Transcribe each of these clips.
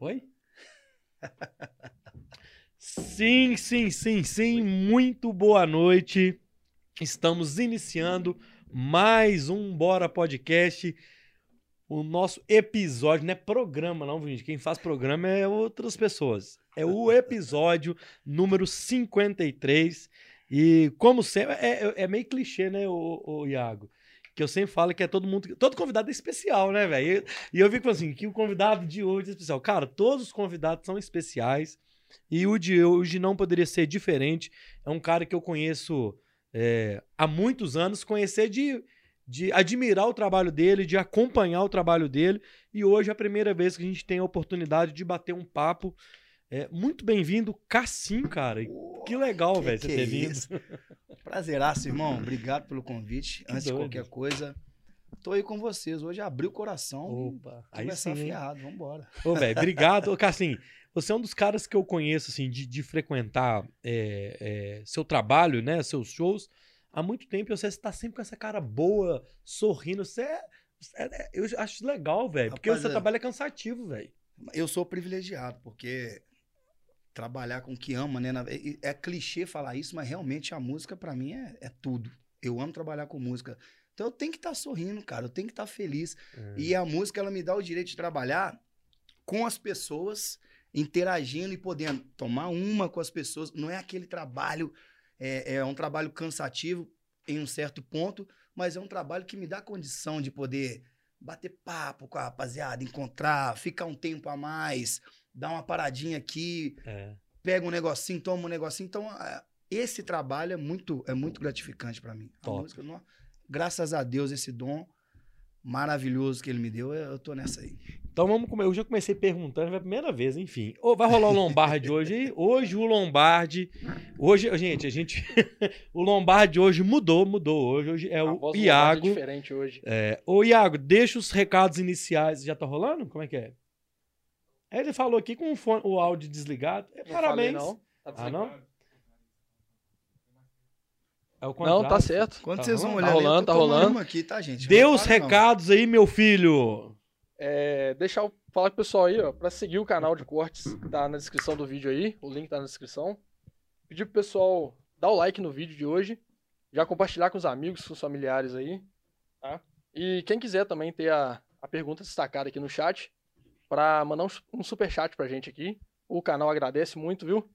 Oi? sim, sim, sim, sim. Muito boa noite. Estamos iniciando mais um Bora Podcast. O nosso episódio, não é programa, não, gente. Quem faz programa é outras pessoas. É o episódio número 53. E, como sempre, é, é- é meio clichê, né, o, o Iago? Que eu sempre falo que é todo mundo. Todo convidado é especial, né, velho? E eu fico assim, que o convidado de hoje é especial. Cara, todos os convidados são especiais. E o de hoje não poderia ser diferente. É um cara que eu conheço é, há muitos anos, conhecer de, de admirar o trabalho dele, de acompanhar o trabalho dele. E hoje é a primeira vez que a gente tem a oportunidade de bater um papo. É, muito bem-vindo, Cassim, cara. Que legal, Que velho, você que ter é vindo. isso? Prazeraço, irmão. Obrigado pelo convite. Antes doido. de qualquer coisa, tô aí com vocês. Hoje abri o coração Opa, aí começar sim, afiado. Vambora. Ô, velho, obrigado. Ô, Cassim, você é um dos caras que eu conheço, assim, de, de frequentar é, é, seu trabalho, né, seus shows, há muito tempo. E você está sempre com essa cara boa, sorrindo. Você é... é- é- eu acho legal, velho, porque o seu é- trabalho é cansativo, velho. Eu sou privilegiado, porque trabalhar com o que ama, né? É, é clichê falar isso, mas realmente a música pra mim é, é tudo. Eu amo trabalhar com música. Então eu tenho que estar sorrindo, cara. Eu tenho que estar feliz. E a música, ela me dá o direito de trabalhar com as pessoas, interagindo e podendo tomar uma com as pessoas. Não é aquele trabalho, é, é um trabalho cansativo em um certo ponto, mas é um trabalho que me dá condição de poder bater papo com a rapaziada, encontrar, ficar um tempo a mais, dar uma paradinha aqui, É. pega um negocinho, toma um negocinho. Então, esse trabalho é muito, é muito gratificante pra mim. A Top. música, não- graças a Deus, esse dom maravilhoso que ele me deu, eu tô nessa aí. Então vamos comer. Eu já comecei perguntando, é a primeira vez, enfim. Ô, vai rolar o Lombardi hoje aí? Hoje o Lombardi. Hoje, gente, a gente. o Lombardi hoje mudou, mudou hoje. Hoje é A o Lombardi é Iago. diferente hoje. É, ô, Iago, deixa os recados iniciais. Já tá rolando? Como é que é? Ele falou aqui com o, fone- o áudio desligado. É, Não falei, parabéns. não. Tá Ah, desligado. não? É o Não, contrário. tá certo. Quando Tá vocês vão olhar Tá rolando, tá rolando. aqui, tá, gente? Dê Não os repara, não. recados aí, meu filho. É, deixar eu falar com o pessoal aí, ó, pra seguir o canal de cortes, que tá na descrição do vídeo aí. O link tá na descrição. Pedir pro pessoal dar o like no vídeo de hoje. Já compartilhar com os amigos, com os familiares aí. Tá? E quem quiser também ter a, a pergunta destacada aqui no chat, pra mandar um, um super chat pra gente aqui. O canal agradece muito, viu?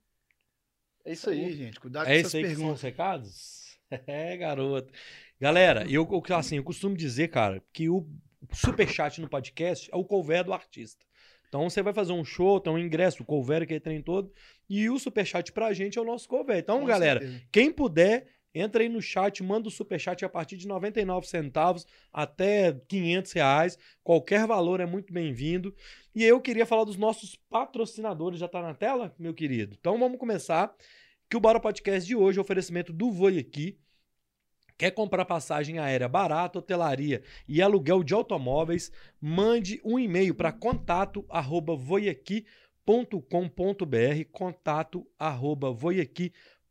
É isso aí. gente. Cuidado É com isso essas aí que são perguntas. os recados? É, garoto. Galera, eu, assim, eu costumo dizer, cara, que o superchat no podcast é o cover do artista. Então você vai fazer um show, tem um ingresso, o cover, aquele trem todo, e o superchat pra gente é o nosso cover. Então, Com galera, certeza. quem puder, entra aí no chat, manda o superchat a partir de 99 centavos até 500 reais. Qualquer valor é muito bem-vindo. E eu queria falar dos nossos patrocinadores. Já tá na tela, meu querido? Então vamos começar. Que o Bora Podcast de hoje é oferecimento do Voi Aqui. Quer comprar passagem aérea barata, hotelaria e aluguel de automóveis? Mande um e-mail para contato arroba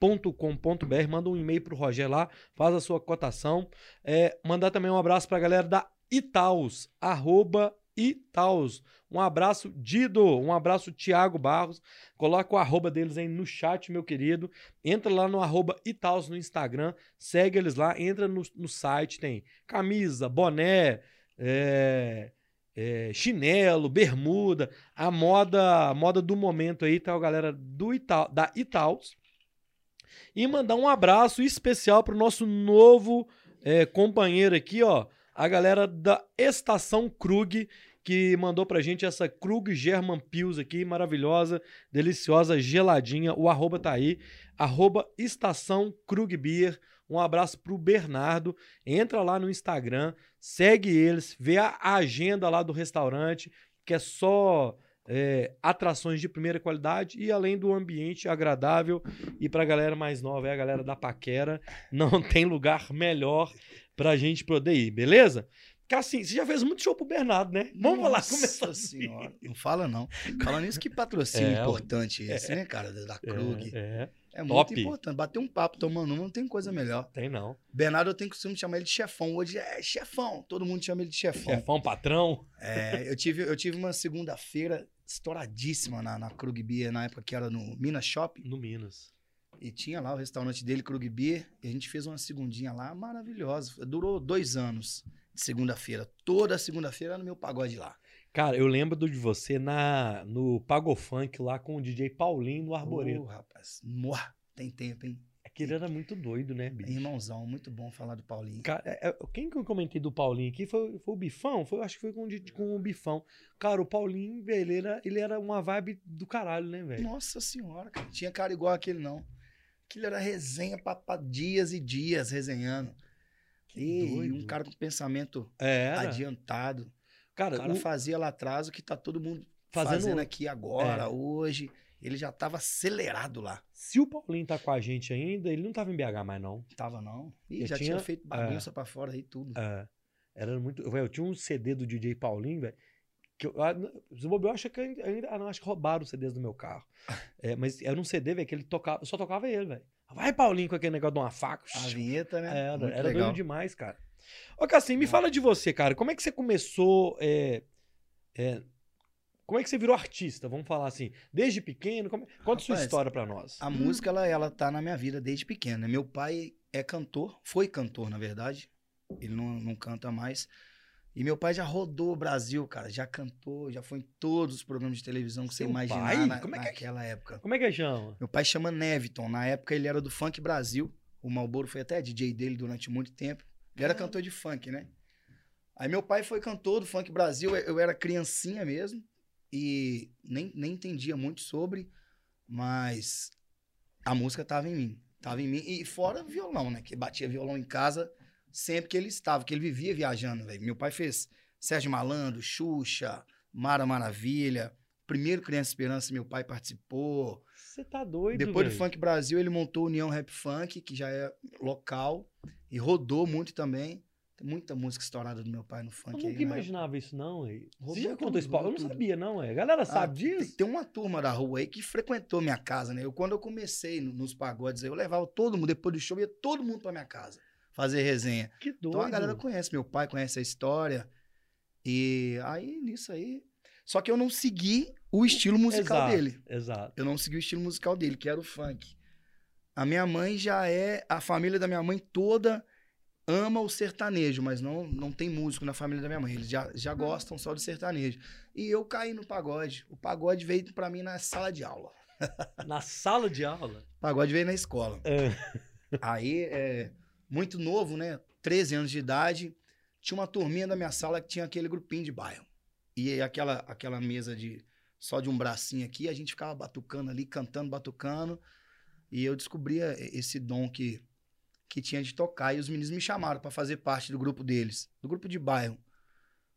voiaqui.com.br manda um e-mail pro Roger lá, faz a sua cotação. É, mandar também um abraço pra galera da Itaus, arroba Itaus. Um abraço, Dido. Um abraço, Thiago Barros. Coloca o arroba deles aí no chat, meu querido. Entra lá no arroba Itaus no Instagram. Segue eles lá. Entra no, no site. Tem camisa, boné, é, é, chinelo, bermuda. A moda, moda do momento aí tá a galera do Ita, da Itaus. E mandar um abraço especial pro nosso novo é, companheiro aqui, ó. A galera da Estação Krug, que mandou pra gente essa Krug German Pils aqui, maravilhosa, deliciosa, geladinha. O arroba tá aí, arroba Estação Krug Beer. Um abraço pro Bernardo. Entra lá no Instagram, segue eles, vê a agenda lá do restaurante, que é só é, atrações de primeira qualidade e além do ambiente agradável. E pra galera mais nova, é a galera da Paquera, não tem lugar melhor pra gente poder ir, beleza? Cassim, você já fez muito show pro Bernardo, né? Vamos lá Nossa começar assim. senhora. Não fala, não. Falando isso, que patrocínio É, importante esse, né, cara? Da da Krug. É, É, é, muito top. importante. Bater um papo tomando uma, não tem coisa melhor. tem não. Bernardo, eu tenho costume de chamar ele de chefão. Hoje é chefão. Todo mundo chama ele de chefão. Chefão, patrão. É, eu, tive, eu tive uma segunda-feira estouradíssima na, na Krug Beer, na época que era no Minas Shopping. No Minas. E tinha lá o restaurante dele, Krug Beer, e a gente fez uma segundinha lá maravilhosa. Durou dois anos de segunda-feira. Toda segunda-feira era no meu pagode lá. Cara, eu lembro de você na no Pagofunk lá com o DJ Paulinho no Arboreto. Ô, rapaz, Mua, tem tempo, hein? Aquele era muito doido, né, bicho? Irmãozão, muito bom falar do Paulinho. Cara, é- é- quem que eu comentei do Paulinho aqui foi, foi o Bifão? Foi, acho que foi com, com o Bifão. Cara, o Paulinho, velho, ele era, ele era uma vibe do caralho, né, velho? Nossa senhora, cara. Tinha cara igual aquele, não. Aquilo era resenha pra, pra dias e dias resenhando. E doido. um cara com pensamento É, adiantado. Cara, O cara o- fazia lá atrás o que tá todo mundo Fazendo- fazendo, aqui agora, É. hoje. Ele já tava acelerado lá. se o Paulinho tá com a gente ainda, ele não tava em BH mais, não. Tava não. E já tinha- tinha, feito bagunça pra fora aí tudo. É, era muito. Eu tinha um CD do DJ Paulinho, velho. Que eu, ah, eu acho que ainda. Ah, não, acho que roubaram os CDs do meu carro. É, mas era um CD, velho, que ele tocava. Eu só tocava ele, velho. Vai, Paulinho, com aquele negócio de uma faca. A vinheta, né? Era, Muito era legal. doido demais, cara. Ô, Cassim, me fala de você, cara. Como é que você começou. é, é, como é que você virou artista? Vamos falar assim. Desde pequeno? Como... Conta sua Rapaz, história pra nós. A música, ela, ela tá na minha vida desde pequeno. né? Meu pai é cantor, foi cantor, na verdade. Ele não, não canta mais. E meu pai já rodou o Brasil, cara. Já cantou, já foi em todos os programas de televisão que Seu você imaginar pai? na- Como é que é? naquela época. Como é que chama? Meu pai chama Neviton. Na época ele era do Funk Brasil. O Malboro foi até DJ dele durante muito tempo. Ele era Ah. cantor de funk, né? Aí meu pai foi cantor do Funk Brasil. Eu era criancinha mesmo. E nem, nem entendia muito sobre. Mas a música tava em mim. Tava em mim. E fora violão, né? Que batia violão em casa sempre que ele estava. Que ele vivia viajando, velho. Meu pai fez Sérgio Malandro, Xuxa, Mara Maravilha. Primeiro Criança Esperança, meu pai participou. Você tá doido, Depois do velho. Funk Brasil, ele montou a União Rap Funk, que já é local, e rodou muito também. Tem muita música estourada do meu pai no Eu funk nunca aí. né? imaginava isso, não, velho. Você já contou tudo, isso, Paulo? Eu não sabia, não, é. A galera Ah, sabe tem- disso? Tem uma turma da rua aí que frequentou minha casa, né? Eu, quando eu comecei no- nos pagodes aí, eu levava todo mundo, depois do show, ia todo mundo pra minha casa fazer resenha. Que doido. Então a galera conhece, meu pai conhece a história. E aí, nisso aí. Só que eu não segui o estilo musical Exato, dele. Exato. Eu não segui o estilo musical dele, que era o funk. A minha mãe já é. A família da minha mãe toda ama o sertanejo, mas não, não tem músico na família da minha mãe. Eles já, já gostam só do sertanejo. E eu caí no pagode. O pagode veio pra mim na sala de aula. Na sala de aula. O pagode veio na escola. É. Aí, é, muito novo, né? 13 anos de idade. Tinha uma turminha da minha sala que tinha aquele grupinho de bairro. E aquela, aquela mesa de só de um bracinho aqui, a gente ficava batucando ali, cantando, batucando. E eu descobria esse dom que, que tinha de tocar. E os meninos me chamaram para fazer parte do grupo deles, do grupo de bairro.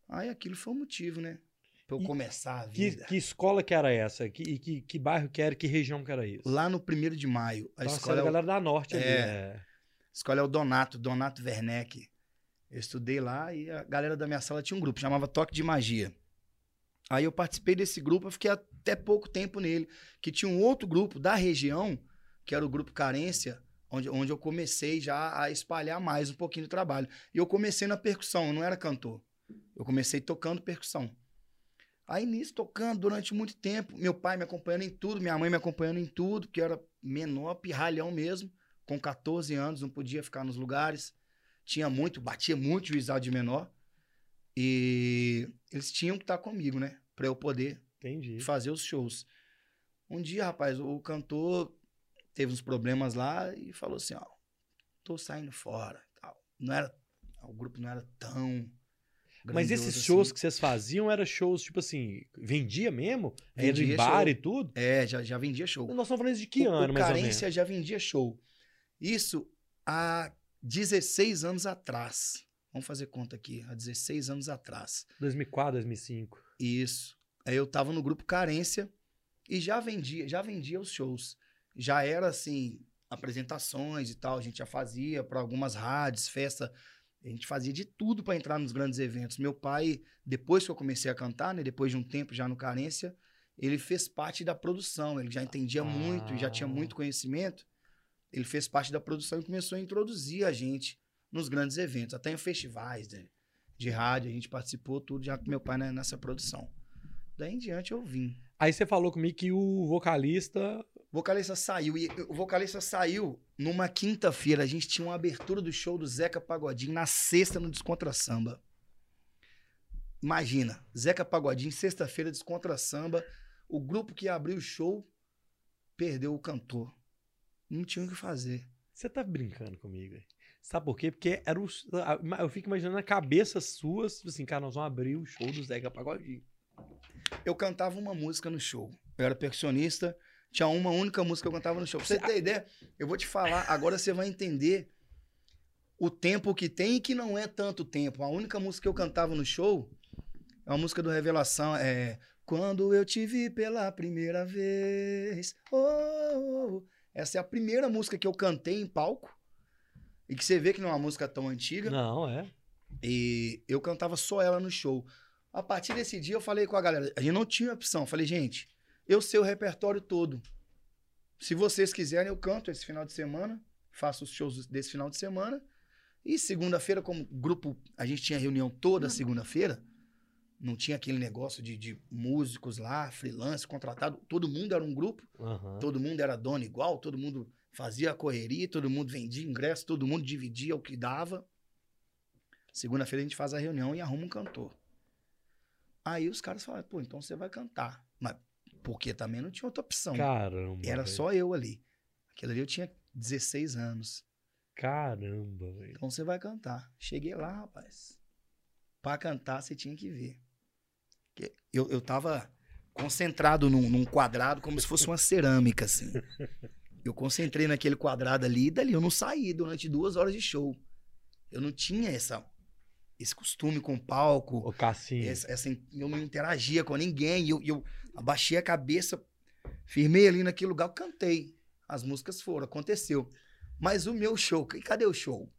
Aí aquilo foi o motivo, né? Pra eu E começar a Que, vida. que escola que era essa? Que, que, que bairro que era? Que região que era isso? Lá no primeiro de maio, a você escola é a o- galera da Norte ali. É. É. A escola é o Donato, Donato Werneck. Eu estudei lá e a galera da minha sala tinha um grupo, chamava Toque de Magia. Aí eu participei desse grupo, eu fiquei até pouco tempo nele, que tinha um outro grupo da região, que era o grupo Carência, onde, onde eu comecei já a espalhar mais um pouquinho do trabalho. E eu comecei na percussão, eu não era cantor. Eu comecei tocando percussão. Aí nisso, tocando durante muito tempo, meu pai me acompanhando em tudo, minha mãe me acompanhando em tudo, porque eu era menor, pirralhão mesmo com 14 anos, não podia ficar nos lugares. Tinha muito, batia muito juizado de menor. E eles tinham que estar comigo, né? Pra eu poder Entendi. fazer os shows. Um dia, rapaz, o cantor teve uns problemas lá e falou assim, ó, tô saindo fora. Tal. Não era, o grupo não era tão Mas esses shows assim. que vocês faziam eram shows, tipo assim, vendia mesmo? Era em Vendia bar show. e tudo? É, já, já vendia show. Nós estamos falando isso de que o, ano, o mais? Carência já vendia show. Isso há 16 anos atrás. Vamos fazer conta aqui, há 16 anos atrás. 2004, 2005. Isso. Aí eu tava no grupo Carência e já vendia, já vendia os shows. Já era assim, apresentações e tal, a gente já fazia para algumas rádios, festa, a gente fazia de tudo para entrar nos grandes eventos. Meu pai, depois que eu comecei a cantar, né, depois de um tempo já no Carência, ele fez parte da produção, ele já entendia muito e já tinha Ah. muito conhecimento. Ele fez parte da produção e começou a introduzir a gente nos grandes eventos, até em festivais de, de rádio, a gente participou tudo já com meu pai né, nessa produção. Daí em diante eu vim. Aí você falou comigo que o vocalista. O vocalista saiu. E o vocalista saiu numa quinta-feira. A gente tinha uma abertura do show do Zeca Pagodinho na sexta no Descontra Samba. Imagina, Zeca Pagodinho, sexta-feira, Descontra Samba. O grupo que abriu o show perdeu o cantor. Não tinha o que fazer. Você tá brincando comigo. Sabe por quê? Porque era o, eu fico imaginando na cabeça suas, tipo assim, cara, nós vamos abrir o show do Zeca Pagodinho. Eu cantava uma música no show. Eu era percussionista, tinha uma única música que eu cantava no show. Pra você ter ideia, eu vou te falar, agora você vai entender o tempo que tem e que não é tanto tempo. A única música que eu cantava no show é uma música do Revelação, é Quando eu te vi pela primeira vez. Oh, oh, oh. Essa é a primeira música que eu cantei em palco. E que você vê que não é uma música tão antiga. Não, é. E eu cantava só ela no show. A partir desse dia eu falei com a galera, a gente não tinha opção. Eu falei, gente, eu sei o repertório todo. Se vocês quiserem, eu canto esse final de semana, faço os shows desse final de semana. E segunda-feira, como grupo, a gente tinha reunião toda segunda-feira. Não tinha aquele negócio de, de, músicos lá, freelance, contratado. Todo mundo era um grupo, uhum. todo mundo era dono igual, todo mundo fazia a correria, todo mundo vendia ingresso, todo mundo dividia o que dava. Segunda-feira a gente faz a reunião e arruma um cantor. Aí os caras falaram, pô, então você vai cantar. Porque também não tinha outra opção. Caramba. Era véio. só eu ali. Aquele ali eu tinha 16 anos. Caramba, velho. Então você vai cantar. Cheguei lá, rapaz. Pra cantar, você tinha que ver. Eu, eu tava concentrado num, num quadrado como se fosse uma cerâmica, assim. Eu concentrei naquele quadrado ali e dali eu não saí durante duas horas de show. Eu não tinha essa, esse costume com o palco. O Cassinho. Essa, essa, eu não interagia com ninguém. Eu, eu abaixei a cabeça, firmei ali naquele lugar, cantei. As músicas foram, aconteceu. Mas o meu show, cadê o show?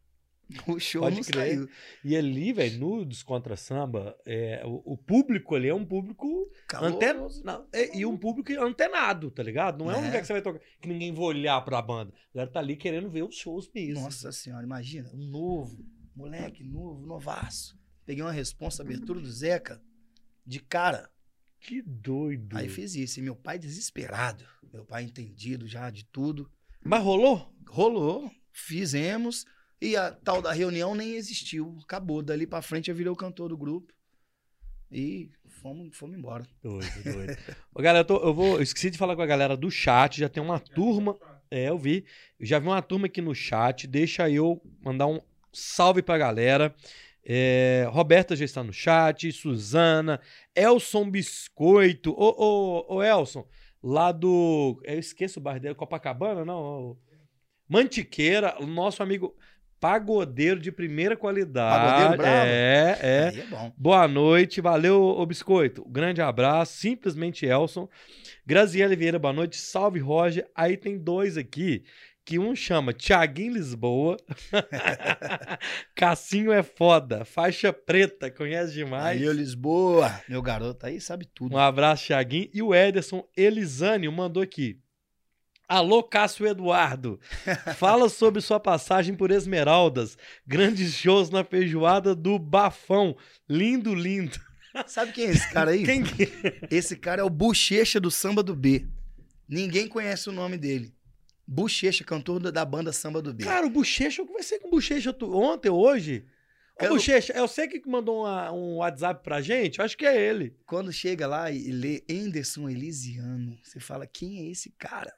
O show Pode não crer. saiu. E ali, velho, no Descontra Samba, é, o, o, público ali é um público antenado. É, e um público antenado, tá ligado? Não é, é um lugar que você vai tocar que ninguém vai olhar pra banda. A galera tá ali querendo ver os shows mesmo. Nossa senhora, imagina. Um novo, moleque novo, novaço. Peguei uma responsa, abertura do Zeca, de cara. Que doido. Aí fiz isso. E meu pai desesperado. Meu pai entendido já de tudo. Mas rolou? Rolou. Fizemos. E a tal da reunião nem existiu. Acabou. Dali pra frente eu virei o cantor do grupo. E fomos, fomos embora. Doido, doido. Ô, galera, eu, tô, eu, vou. Eu esqueci de falar com a galera do chat. Já tem uma turma. É, eu vi. Eu já vi uma turma aqui no chat. Deixa eu mandar um salve pra galera. É, Roberta já está no chat, Suzana, Elson Biscoito, ô, ô, ô Elson, lá do. Eu esqueço o bairro dele, Copacabana, não? Mantiqueira, nosso amigo pagodeiro de primeira qualidade. Pagodeiro bravo? É, é. Aí é bom. Boa noite, valeu, ô Biscoito. Grande abraço, simplesmente Elson. Graziele Vieira, boa noite. Salve, Roger. Aí tem dois aqui que um chama Tiaguinho Lisboa. Cassinho é foda. Faixa preta, conhece demais. Aí, Lisboa, meu garoto aí sabe tudo. Um abraço, Tiaguinho. E o Ederson Elisânio mandou aqui. Alô, Cássio Eduardo. Fala sobre sua passagem por Esmeraldas. Grandes shows na feijoada do Bafão. Lindo, lindo. Sabe quem é esse cara aí? Quem que é? Esse cara é o Bochecha do Samba do B. Ninguém conhece o nome dele. Bochecha, cantor da banda Samba do B. Cara, o Bochecha, eu conversei com o Bochecha ontem, hoje. Eu... Bochecha, eu sei que mandou uma, um WhatsApp pra gente, acho que é ele. Quando chega lá e lê Anderson Elisiano, você fala, quem é esse cara?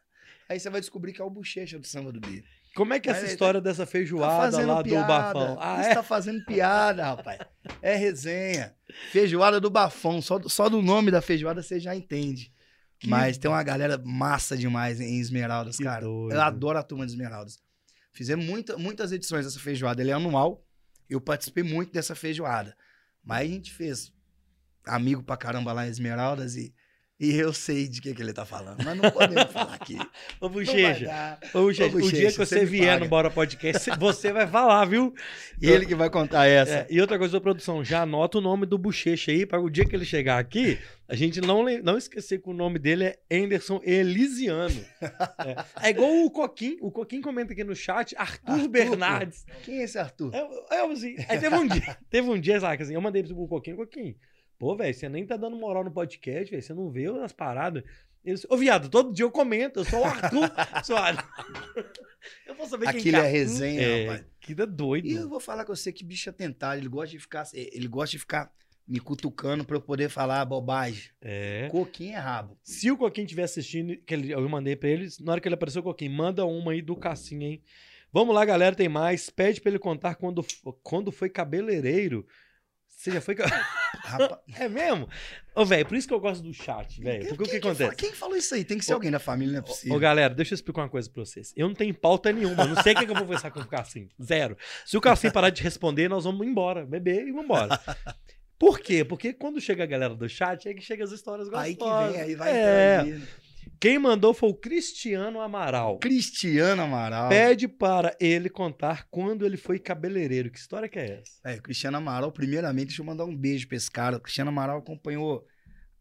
Aí você vai descobrir que é o Bochecha do Samba do B. Como é que é essa história tá, dessa feijoada tá lá piada. do Bafão? Ah, é? tá fazendo piada, rapaz. É resenha. Feijoada do Bafão. Só, só do nome da feijoada você já entende. Que Mas tem uma galera massa demais em Esmeraldas, que cara. Doido. Eu adoro a turma de Esmeraldas. Fizemos muita, muitas edições dessa feijoada. Ele é anual. Eu participei muito dessa feijoada. Mas a gente fez amigo pra caramba lá em Esmeraldas e e eu sei de que, que ele tá falando, mas não podemos falar aqui. Ô, Bochecha, ô, Bochecha, o dia que você, você vier no Bora Podcast, você vai falar, viu? E ele que vai contar essa. É, e outra coisa produção, já anota o nome do Bochecha aí, para o dia que ele chegar aqui, a gente não, não esquecer que o nome dele é Anderson Elisiano. É, é igual o Coquim, o Coquim comenta aqui no chat, Arthur, Arthur Bernardes. Quem é esse Arthur? É, é, assim, aí teve um dia, teve um dia, sabe, assim, eu mandei pro Coquim, Coquim, Pô, velho, você nem tá dando moral no podcast, velho. Você não vê as paradas. Eles, Ô, viado, todo dia eu comento. Eu sou o Arthur. sou eu vou saber quem Aquilo tá- é resenha, é, rapaz. Que da doido. E eu vou falar com você que bicho é tentado. Ele gosta de ficar, ele gosta de ficar me cutucando pra eu poder falar bobagem. É. Coquinho é rabo. Se o Coquinho estiver assistindo, que ele- eu mandei pra eles, na hora que ele apareceu o Coquinho, manda uma aí do Cassinho, hein? Vamos lá, galera, tem mais. Pede pra ele contar quando, quando foi cabeleireiro. Você já foi. ca- Rapaz, É mesmo? Ô, velho, por isso que eu gosto do chat, velho. Porque o que quem, acontece? fala- quem falou isso aí? Tem que ser Ô, alguém da família, não é possível. Ô, galera, deixa eu explicar uma coisa pra vocês. Eu não tenho pauta nenhuma. Não sei o que, que eu vou conversar com o Cassim. Zero. Se o Cassim parar de responder, nós vamos embora, beber e vamos embora. Por quê? Porque quando chega a galera do chat, é que chega as histórias gostosas. aí que vem, aí vai É. interagindo. Quem mandou foi o Cristiano Amaral. Cristiano Amaral. Pede para ele contar quando ele foi cabeleireiro. Que história que é essa? É, o Cristiano Amaral, primeiramente, deixa eu mandar um beijo pra esse cara. O Cristiano Amaral acompanhou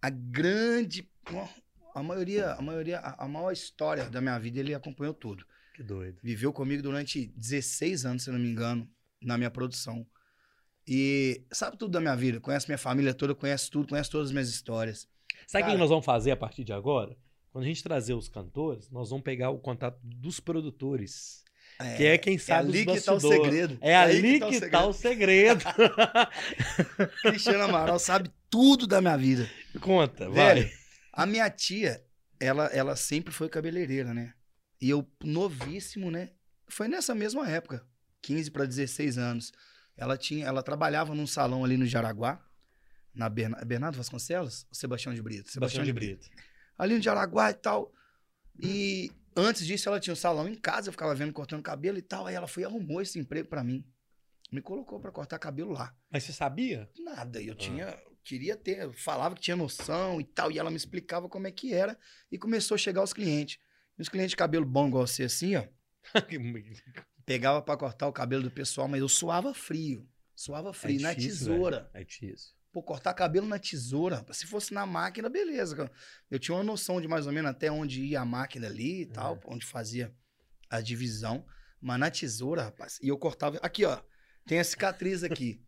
a grande. A maioria, a maioria, a maior história da minha vida, ele acompanhou tudo. Que doido. Viveu comigo durante 16 anos, se não me engano, na minha produção. E sabe tudo da minha vida, conhece minha família toda, conhece tudo, conhece todas as minhas histórias. Sabe o que nós vamos fazer a partir de agora? Quando a gente trazer os cantores, nós vamos pegar o contato dos produtores. Que é quem sabe ali os que tá o segredo. É ali tá o que tá o segredo. Cristiano Amaral sabe tudo da minha vida. Conta, vai. Velho, a minha tia, ela, ela sempre foi cabeleireira, né? E eu, novíssimo, né? Foi nessa mesma época, 15 para 16 anos. Ela tinha, ela trabalhava num salão ali no Jaraguá, na Berna- Bernardo Vasconcelos, ou Sebastião de Brito? Sebastião de Brito. Ali no Jaraguá e tal. E antes disso, ela tinha um salão em casa, eu ficava vendo cortando cabelo e tal. Aí ela foi e arrumou esse emprego pra mim. Me colocou pra cortar cabelo lá. Mas você sabia? Nada, eu tinha, queria ter, eu falava que tinha noção e tal, e ela me explicava como é que era, e começou a chegar os clientes. E os clientes de cabelo bom igual você, assim, ó, pegava pra cortar o cabelo do pessoal, mas eu suava frio, suava frio, na difícil, tesoura. É difícil. Pô, cortar cabelo na tesoura. Se fosse na máquina, beleza. Eu tinha uma noção de mais ou menos até onde ia a máquina ali e tal, É. onde fazia a divisão. Mas na tesoura, rapaz, e eu cortava. Aqui, ó. Tem a cicatriz aqui.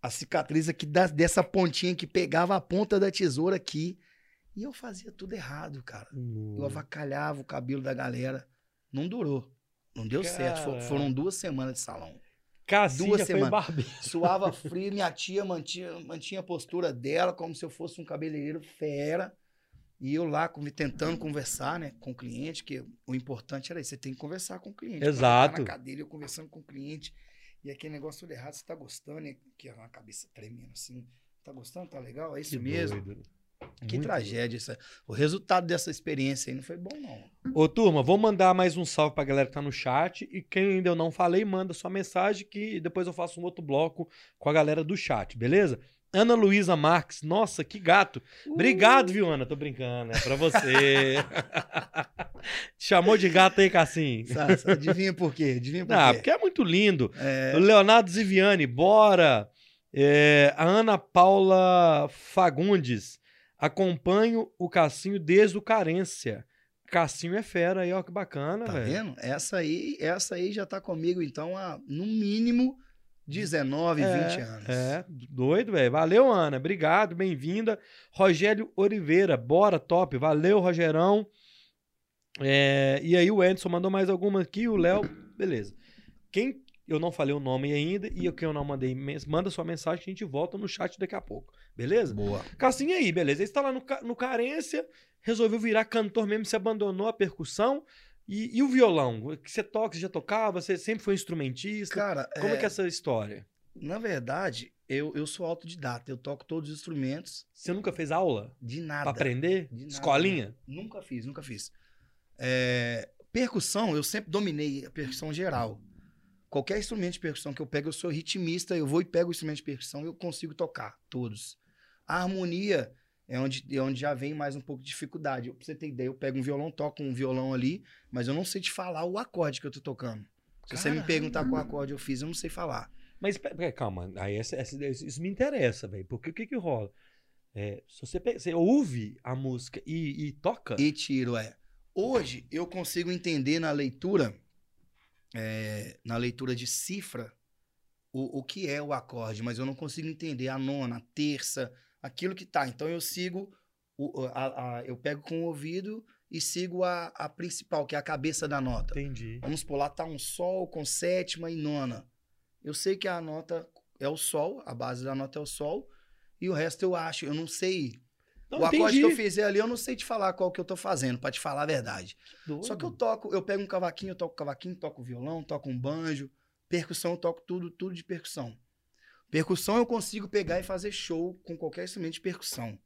A cicatriz aqui da- dessa pontinha que pegava a ponta da tesoura aqui. E eu fazia tudo errado, cara. Eu Hum. avacalhava o cabelo da galera. Não durou. Não deu certo. Foram duas semanas de salão. Cassinha duas foi semanas. barbeiro. Suava frio, minha tia mantinha, mantinha a postura dela como se eu fosse um cabeleireiro fera. E eu lá com- tentando conversar né, com o cliente, que o importante era isso, você tem que conversar com o cliente. Exato. Na cadeira, eu conversando com o cliente, e aquele negócio tudo errado, você tá gostando, e que é uma cabeça tremendo assim, tá gostando, tá legal, é isso Que mesmo. doido. Que Muito tragédia isso. O resultado dessa experiência aí não foi bom, não. Ô, turma, vou mandar mais um salve pra galera que tá no chat. E quem ainda eu não falei, manda sua mensagem que depois eu faço um outro bloco com a galera do chat, beleza? Ana Luísa Marques, nossa, que gato. Obrigado, viu, Ana? Tô brincando, é pra você. Chamou de gato aí, Cassim. Sassa, adivinha por quê? Adivinha por Ah, quê? porque é muito lindo. É, Leonardo Ziviani, bora. É, a Ana Paula Fagundes, acompanho o Cassinho desde o Carência. Cassinho é fera aí, ó, que bacana, Tá velho. vendo? Essa aí, essa aí já tá comigo, então, há no mínimo 19, 20 anos. É, doido, velho. Valeu, Ana. Obrigado, bem-vinda. Rogério Oliveira, bora, top. Valeu, Rogerão. É, e aí, o Edson mandou mais alguma aqui, o Léo. Beleza. Quem eu não falei o nome ainda e quem eu não mandei, manda sua mensagem que a gente volta no chat daqui a pouco. Beleza? Boa. Cassinho aí, beleza. Ele está lá no, no Carência, resolveu virar cantor mesmo, se abandonou a percussão. E, e o violão? Que você toca, você já tocava? Você sempre foi instrumentista? Cara, Como é, que é essa história? na verdade, eu, eu sou autodidata. Eu toco todos os instrumentos Você nunca fez aula de pra nada. aprender? De nada. Escolinha? Nunca fiz, nunca fiz. É, percussão, eu sempre dominei a percussão geral. Qualquer instrumento de percussão que eu pego, eu sou ritmista, eu vou e pego o instrumento de percussão e eu consigo tocar todos. A harmonia é onde, é onde já vem mais um pouco de dificuldade. Pra você ter ideia, eu pego um violão, toco um violão ali, mas eu não sei te falar o acorde que eu tô tocando. Se você me Caramba. perguntar qual acorde eu fiz, eu não sei falar. Mas calma, aí essa- essa- isso me interessa, velho. Porque o que que rola? É, se você, você ouve a música e, e toca, E tiro, é. Hoje eu consigo entender na leitura, é, na leitura de cifra, o, o que é o acorde, mas eu não consigo entender a nona, a terça, aquilo que tá. Então eu sigo, o, a, a- eu pego com o ouvido e sigo a, a principal, que é a cabeça da nota. Entendi. Vamos por lá, tá um sol com sétima e nona. Eu sei que a nota é o sol, a base da nota é o sol, e o resto eu acho, eu não sei. Não, o acorde entendi. que eu fizer ali, eu não sei te falar qual que eu tô fazendo, pra te falar a verdade. Doido. Só que eu toco, eu pego um cavaquinho, eu toco cavaquinho, toco violão, toco um banjo, percussão, eu toco tudo, tudo de percussão. Percussão eu consigo pegar e fazer show com qualquer instrumento de percussão.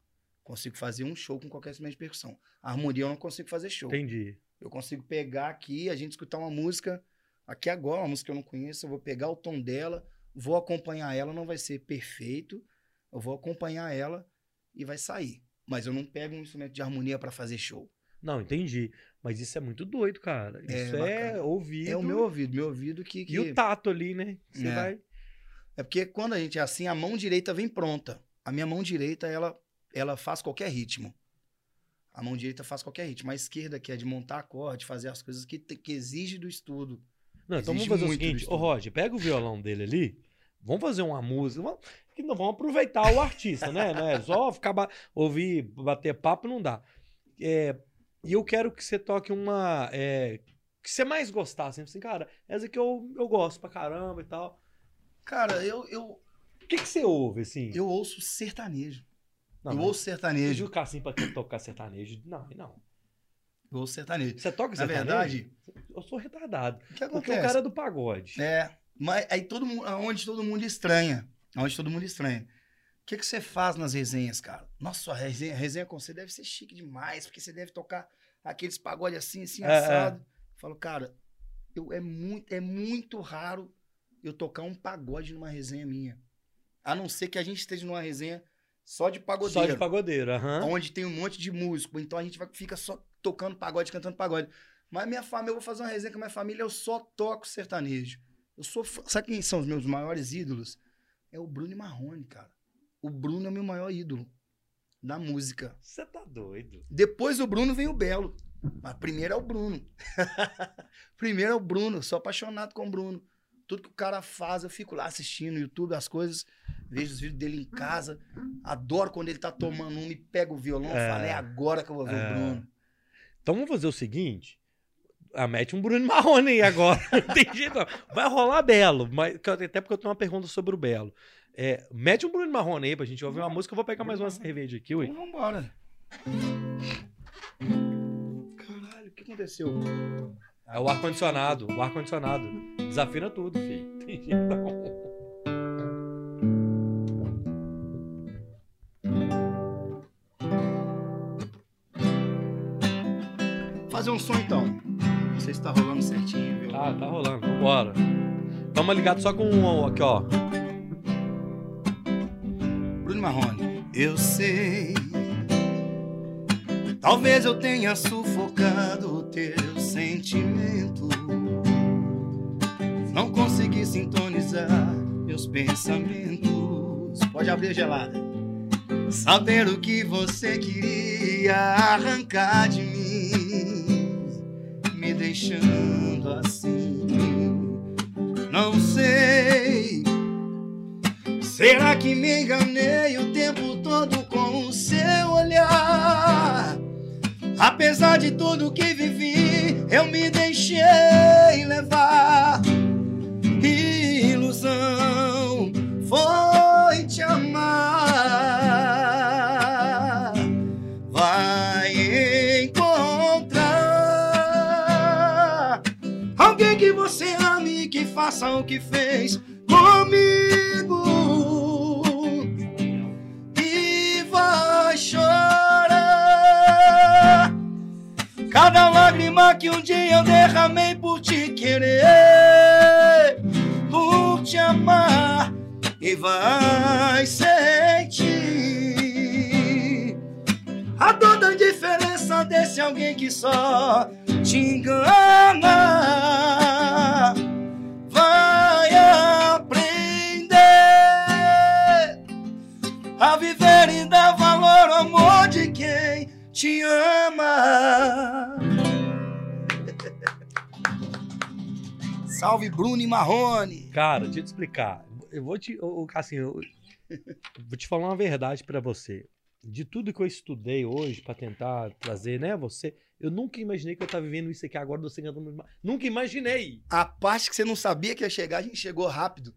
Consigo fazer um show com qualquer instrumento de percussão. harmonia eu não consigo fazer show. Entendi. Eu consigo pegar aqui, a gente escutar uma música aqui agora, uma música que eu não conheço, eu vou pegar o tom dela, vou acompanhar ela, não vai ser perfeito, eu vou acompanhar ela e vai sair. Mas eu não pego um instrumento de harmonia para fazer show. Não, entendi. Mas isso é muito doido, cara. É Isso é, bacana. ouvido. É o meu ouvido, meu ouvido que. que... E o tato ali, né? Você É. vai. É porque quando a gente é assim, a mão direita vem pronta. A minha mão direita, ela, ela faz qualquer ritmo. A mão direita faz qualquer ritmo. A esquerda, que é de montar acorde, fazer as coisas que, que exige do estudo. Não, então vamos fazer o seguinte. Ô, Roger, pega o violão dele ali. Vamos fazer uma música. Vamos, que não, vamos aproveitar o artista, né? Não é só ficar ouvir, bater papo, não dá. É, e eu quero que você toque uma. é, que você mais gostasse. Assim, cara, essa que eu, eu gosto pra caramba e tal. Cara, eu, eu, O que, que você ouve, assim? eu ouço sertanejo. não, eu ouço você sertanejo. ficar assim pra quem tocar sertanejo? Não, não. Eu ouço sertanejo. Você toca Na sertanejo? verdade, Eu sou retardado. o que Porque acontece? o cara é do pagode. É, mas aí todo mundo, aonde todo mundo estranha. Aonde todo mundo estranha. O que, que você faz nas resenhas, cara? Nossa, a resenha, a resenha com você deve ser chique demais, porque você deve tocar aqueles pagodes assim, assim, É, é. assado. Eu falo, cara, eu, é, muito, é muito raro eu tocar um pagode numa resenha minha. A não ser que a gente esteja numa resenha só de pagodeiro. Só de pagodeiro, aham. onde tem um monte de músico. Então a gente vai, fica só tocando pagode, cantando pagode. Mas minha família, eu vou fazer uma resenha com a minha família, eu só toco sertanejo. Eu sou. Sabe quem são os meus maiores ídolos? É o Bruno Marrone, cara. O Bruno é o meu maior ídolo da música. Você tá doido. Depois do Bruno vem o Belo. Mas primeiro é o Bruno. primeiro é o Bruno. Eu sou apaixonado com o Bruno. Tudo que o cara faz, eu fico lá assistindo no YouTube, as coisas. Vejo os vídeos dele em casa. Adoro quando ele tá tomando um, me pega o violão e É. fala, é agora que eu vou ver É. o Bruno. Então vamos fazer o seguinte. Ah, mete um Bruno Marrone aí agora. Não tem jeito não. Vai rolar Belo. Mas, até porque eu tenho uma pergunta sobre o Belo. É, mete um Bruno Marrone aí pra gente ouvir uma música. Eu vou pegar mais uma cerveja aqui, ué. Então vambora. Caralho, o que aconteceu? É o ar-condicionado. O ar-condicionado. Desafina tudo, filho. Tem jeito não. Fazer um som então. Não sei se tá rolando certinho, viu? Tá, tá rolando. Vambora. Tamo ligado só com um aqui, ó. Bruno Marrone. Eu sei. Talvez eu tenha sufocado o teu sentimento. Não consegui sintonizar meus pensamentos. Pode abrir gelada. Saber o que você queria arrancar de mim, me deixando assim. Não sei. Será que me enganei o tempo todo com o seu olhar? Apesar de tudo que vivi, eu me deixei levar. Ilusão foi te amar. Vai encontrar alguém que você ame que faça o que fez comigo cada lágrima que um dia eu derramei por te querer, por te amar e vai sentir a dor da indiferença desse alguém que só te engana. Vai aprender a viver e dar valor ao amor de quem te ama. Salve Bruno e Marrone. Cara, deixa eu te explicar. Eu vou te. ô, Assim, eu- vou te falar uma verdade pra você. De tudo que eu estudei hoje pra tentar trazer, né, você, eu nunca imaginei que eu tava vivendo isso aqui agora, você cantando. Nunca imaginei. A parte que você não sabia que ia chegar, a gente chegou rápido.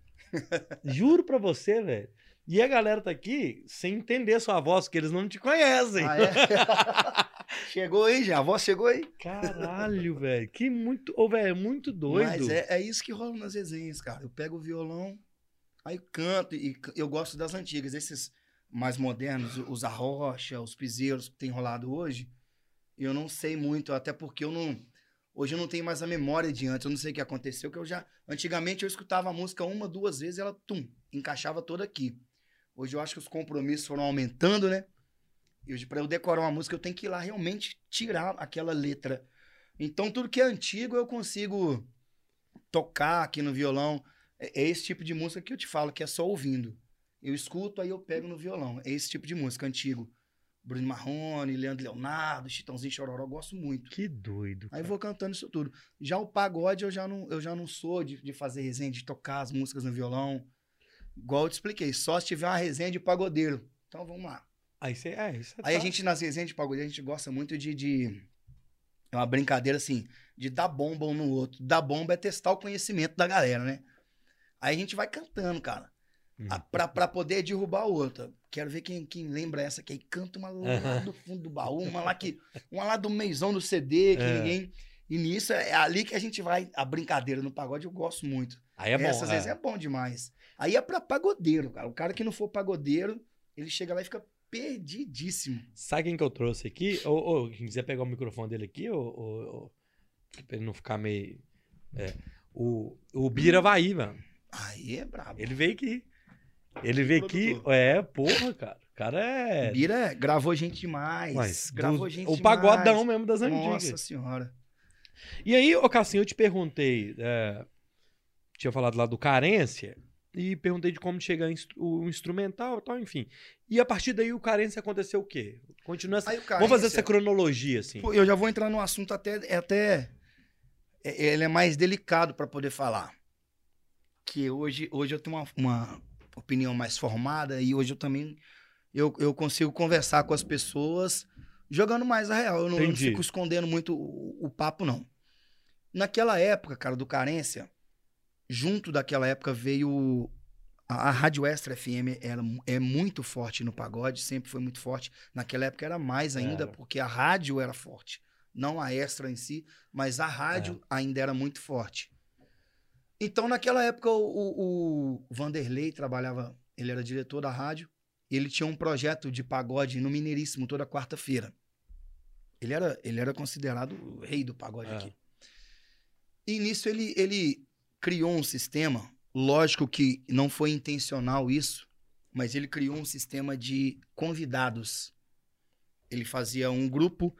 Juro pra você, velho. E a galera tá aqui sem entender sua voz, porque eles não te conhecem. Ah, é? chegou aí já, a voz chegou aí. Caralho, velho. Que muito. Ô, velho, é muito doido. Mas é, é isso que rola nas resenhas, cara. Eu pego o violão, aí canto, e eu gosto das antigas. Esses mais modernos, os arrocha, os piseiros que tem rolado hoje, eu não sei muito, até porque eu não. Hoje eu não tenho mais a memória de antes, eu não sei o que aconteceu, que eu já. Antigamente eu escutava a música uma, duas vezes e ela, tum, encaixava toda aqui. Hoje eu acho que os compromissos foram aumentando, né? E hoje, pra eu decorar uma música, eu tenho que ir lá realmente tirar aquela letra. Então, tudo que é antigo eu consigo tocar aqui no violão. É, é esse tipo de música que eu te falo, que é só ouvindo. Eu escuto, aí eu pego no violão. É esse tipo de música antigo. Bruno Marrone, Leandro Leonardo, Chitãozinho Chororó, eu gosto muito. Que doido. Aí eu cara. vou cantando isso tudo. Já o pagode, eu já não, eu já não sou de, de fazer resenha, de tocar as músicas no violão. Igual eu te expliquei, só se tiver uma resenha de pagodeiro. Então vamos lá. Aí você. É, isso é Aí a gente, nas resenhas de pagodeiro, a gente gosta muito de, de. É uma brincadeira assim, de dar bomba um no outro. Dar bomba é testar o conhecimento da galera, né? Aí a gente vai cantando, cara. Hum. a- Pra, pra poder derrubar a outra. Quero ver quem, quem lembra essa que aí canta uma lá do fundo do baú, uma lá que. Uma lá do meizão do CD, que É. ninguém. E nisso é ali que a gente vai. A brincadeira no pagode eu gosto muito. Aí é bom. Essas é. vezes é bom demais. Aí é pra pagodeiro, cara. O cara que não for pagodeiro, ele chega lá e fica perdidíssimo. Sabe quem que eu trouxe aqui? Ou, ou quem quiser pegar o microfone dele aqui, ou, ou, ou- pra ele não ficar meio. É, o, o Bira vai aí, mano. Aí é brabo. Ele veio aqui. Ele veio aqui. É, porra, cara. O cara é. Bira gravou gente demais. Mas, gravou do- gente o demais. pagodão mesmo das antigas. Nossa senhora. E aí, ô Cassinho, eu te perguntei. é, tinha falado lá do carência. E perguntei de como chegar o instrumental e tal, enfim. E a partir daí o carência aconteceu o quê? Continua essa. O Vamos fazer Carência- essa cronologia, assim. Eu já vou entrar no assunto até. É até é- ele é mais delicado para poder falar. Que hoje, hoje eu tenho uma, uma opinião mais formada e hoje eu também eu, eu consigo conversar com as pessoas jogando mais a real. Eu não, eu não fico escondendo muito o, o papo, não. Naquela época, cara, do Carência, junto daquela época veio. A, a Rádio Extra FM mu- é muito forte no pagode, sempre foi muito forte. Naquela época era mais ainda, porque a rádio era forte. Não a Extra em si, mas a rádio ainda era muito forte. Então, naquela época, o, o, o Vanderlei trabalhava, ele era diretor da rádio, ele tinha um projeto de pagode no Mineiríssimo toda quarta-feira. Ele era, ele era considerado o rei do pagode É. aqui. E nisso ele, ele criou um sistema, lógico que não foi intencional isso, mas ele criou um sistema de convidados. Ele fazia um grupo,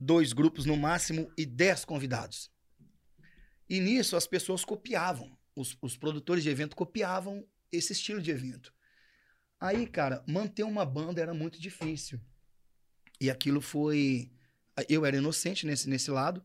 dois grupos no máximo e dez convidados. E nisso as pessoas copiavam, os, os produtores de evento copiavam esse estilo de evento. Aí, cara, manter uma banda era muito difícil. E aquilo foi. Eu era inocente nesse, nesse lado.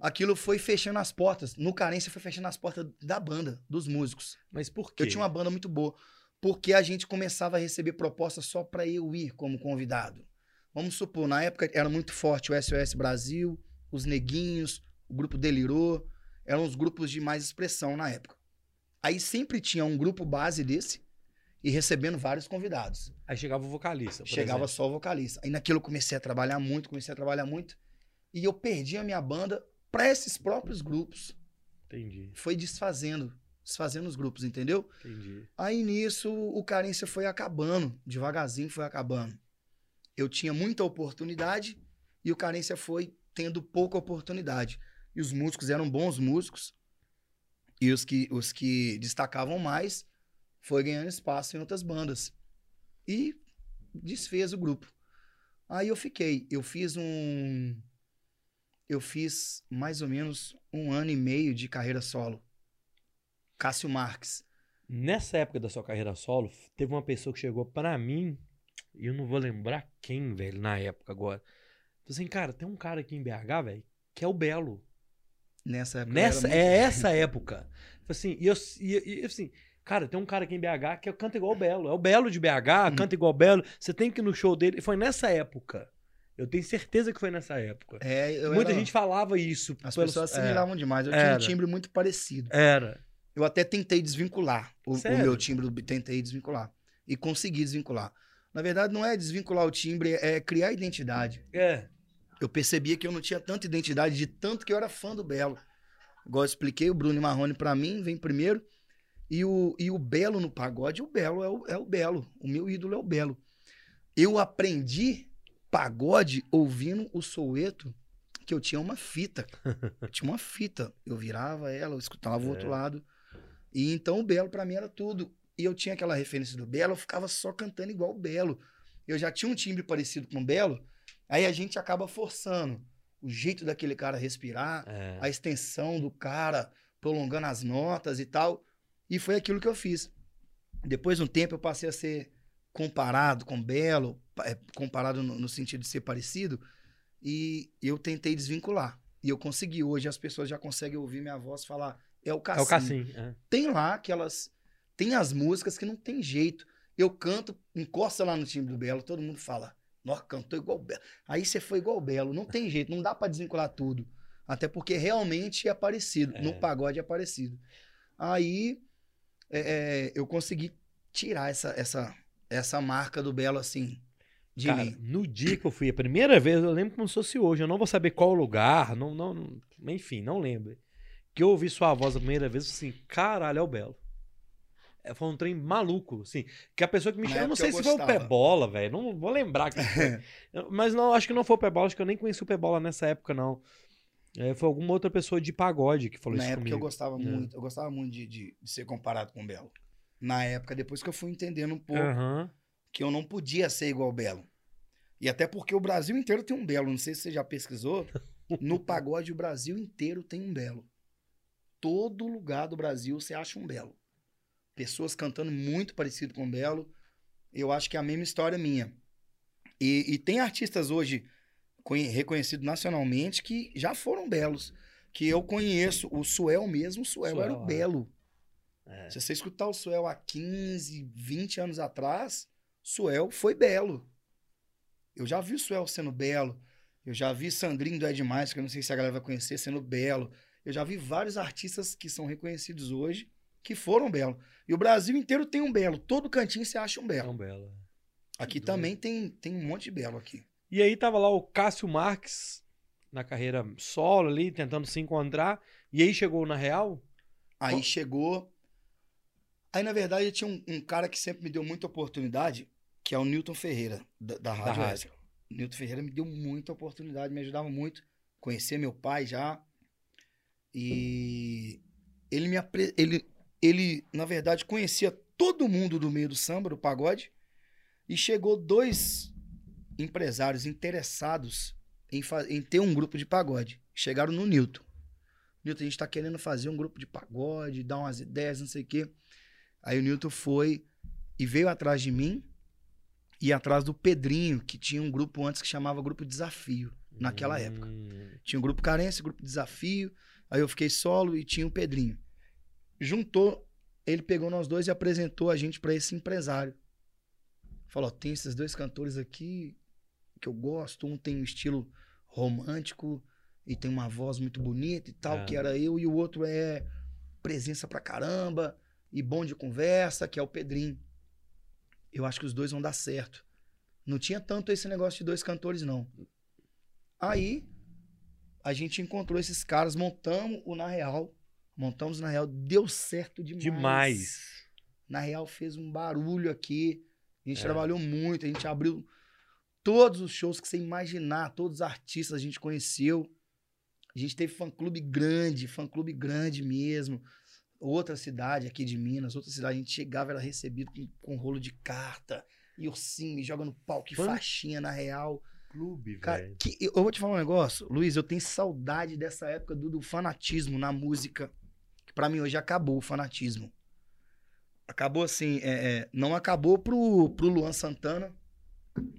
Aquilo foi fechando as portas. No Carência foi fechando as portas da banda, dos músicos. Mas por quê? Eu tinha uma banda muito boa. Porque a gente começava a receber propostas só pra eu ir como convidado. Vamos supor, na época era muito forte o SOS Brasil, os Neguinhos, o grupo Delirou. Eram os grupos de mais expressão na época. Aí sempre tinha um grupo base desse e recebendo vários convidados. Aí chegava o vocalista. Chegava exemplo. só o vocalista. Aí naquilo eu comecei a trabalhar muito, comecei a trabalhar muito. E eu perdi a minha banda para esses próprios grupos. Entendi, Foi desfazendo, desfazendo os grupos, entendeu? entendi. Aí nisso o carência foi acabando, devagarzinho foi acabando. Eu tinha muita oportunidade e o carência foi tendo pouca oportunidade. E os músicos eram bons músicos. E os que, os que destacavam mais foi ganhando espaço em outras bandas. E desfez o grupo. Aí eu fiquei. Eu fiz um. Eu fiz mais ou menos um ano e meio de carreira solo. Cássio Marques. Nessa época da sua carreira solo, teve uma pessoa que chegou pra mim, e eu não vou lembrar quem, velho, na época agora. Falei assim, cara, tem um cara aqui em BH, velho, que é o Belo. Nessa época. Nessa, muito- é essa época. Falei assim, e eu, e, e, assim, Cara, tem um cara aqui em BH que canta igual o Belo. É o Belo de BH, canta igual o Belo. Você tem que ir no show dele. Foi nessa época. Eu tenho certeza que foi nessa época. É, Muita era- gente falava isso. As pelos- pessoas é, assimilavam demais. Eu Era. tinha um timbre muito parecido. Era. Eu até tentei desvincular o, o meu timbre, tentei desvincular. E consegui desvincular. Na verdade, não é desvincular o timbre, é criar identidade. É. Eu percebia que eu não tinha tanta identidade de tanto que eu era fã do Belo. Igual eu expliquei, o Bruno Marrone pra mim vem primeiro. E o, e o Belo no pagode, o Belo é o, é o Belo. O meu ídolo é o Belo. Eu aprendi pagode ouvindo o Soueto, que eu tinha uma fita. Eu tinha uma fita. Eu virava ela, eu escutava o É. outro lado. E então o Belo pra mim era tudo. E eu tinha aquela referência do Belo, eu ficava só cantando igual o Belo. Eu já tinha um timbre parecido com o Belo, aí a gente acaba forçando o jeito daquele cara respirar, É. a extensão do cara, prolongando as notas e tal. E foi aquilo que eu fiz. Depois de um tempo eu passei a ser comparado com Belo, comparado no, no sentido de ser parecido, e eu tentei desvincular. E eu consegui. Hoje as pessoas já conseguem ouvir minha voz falar, é o É Cassim. o Cassim. é. Tem lá aquelas. Tem as músicas que não tem jeito. Eu canto, encosta lá no time do Belo, todo mundo fala, nossa, cantou igual o Belo. Aí você foi igual o Belo, não tem jeito, não dá pra desvincular tudo. Até porque realmente é parecido. É. No pagode é parecido. Aí é, é, eu consegui tirar essa, essa, essa marca do Belo assim, de Cara, mim. no dia que eu fui a primeira vez, eu lembro como se fosse hoje. Eu não vou saber qual lugar, não, não, não- enfim, não lembro. Que eu ouvi sua voz a primeira vez, assim, caralho, é o Belo. É, Foi um trem maluco, assim. Que a pessoa que me chamou, eu não sei se foi o gostava. Pé Bola, velho. Não vou lembrar quem foi. Mas não, acho que não foi o Pé Bola, acho que eu nem conheci o Pé Bola nessa época, não. É, foi alguma outra pessoa de pagode que falou Na isso época eu gostava É. muito, eu gostava muito de, de- de ser comparado com o Belo. Na época, depois que eu fui entendendo um pouco Aham. Que eu não podia ser igual o Belo. E até porque o Brasil inteiro tem um Belo. Não sei se você já pesquisou. No pagode, o Brasil inteiro tem um Belo. Todo lugar do Brasil você acha um Belo. Pessoas cantando muito parecido com o Belo. Eu acho que é a mesma história minha. E, e tem artistas hoje conhe- reconhecidos nacionalmente que já foram belos. Que eu conheço. O Suel mesmo, o Suel, era Suel, o é. Belo. É. Se você escutar o Suel há 15, 20 anos atrás, Suel foi belo. Eu já vi o Suel sendo belo. Eu já vi Sandrinho do É Demais, que eu não sei se a galera vai conhecer, sendo belo. Eu já vi vários artistas que são reconhecidos hoje que foram belos. E o Brasil inteiro tem um belo. Todo cantinho você acha um É belo. um Belo. Aqui doido. também tem, tem um monte de belo aqui. E aí tava lá o Cássio Marques na carreira solo ali, tentando se encontrar. E aí chegou na Real. Aí Qual- chegou. Aí, na verdade, tinha um, um cara que sempre me deu muita oportunidade, que é o Newton Ferreira, da, da Rádio rádio. Extra. O Newton Ferreira me deu muita oportunidade, me ajudava muito. Conhecer meu pai já. E ele me apre... ele, ele, na verdade, conhecia todo mundo do meio do samba, do pagode. E chegou dois empresários interessados em, fa- em ter um grupo de pagode. Chegaram no Newton. Newton, a gente tá querendo fazer um grupo de pagode, dar umas ideias, não sei o quê. Aí o Newton foi e veio atrás de mim e atrás do Pedrinho, que tinha um grupo antes que chamava Grupo Desafio, naquela época. Hum, Tinha o grupo Carência, grupo Desafio. Aí eu fiquei solo e tinha o Pedrinho. Juntou, ele pegou nós dois e apresentou a gente pra esse empresário. Falou: tem esses dois cantores aqui que eu gosto. Um tem um estilo romântico e tem uma voz muito bonita e tal, É. que era eu, e o outro é presença pra caramba e bom de conversa, que é o Pedrinho. Eu acho que os dois vão dar certo. Não tinha tanto esse negócio de dois cantores, não. Aí a gente encontrou esses caras, montamos o Na Real. Montamos na Real, deu certo demais. demais. Na Real fez um barulho aqui. A gente É. trabalhou muito, a gente abriu todos os shows que você imaginar, todos os artistas a gente conheceu. A gente teve fã-clube grande, fã-clube grande mesmo. Outra cidade aqui de Minas, outra cidade, a gente chegava, era recebido com, com rolo de carta, e ursinho, me joga no palco, e Fã- faixinha na Real. Clube, Cara, velho. que, eu vou te falar um negócio, Luiz, eu tenho saudade dessa época do, do fanatismo na música. Que pra mim hoje acabou o fanatismo. Acabou assim, é, é, não acabou pro, pro Luan Santana,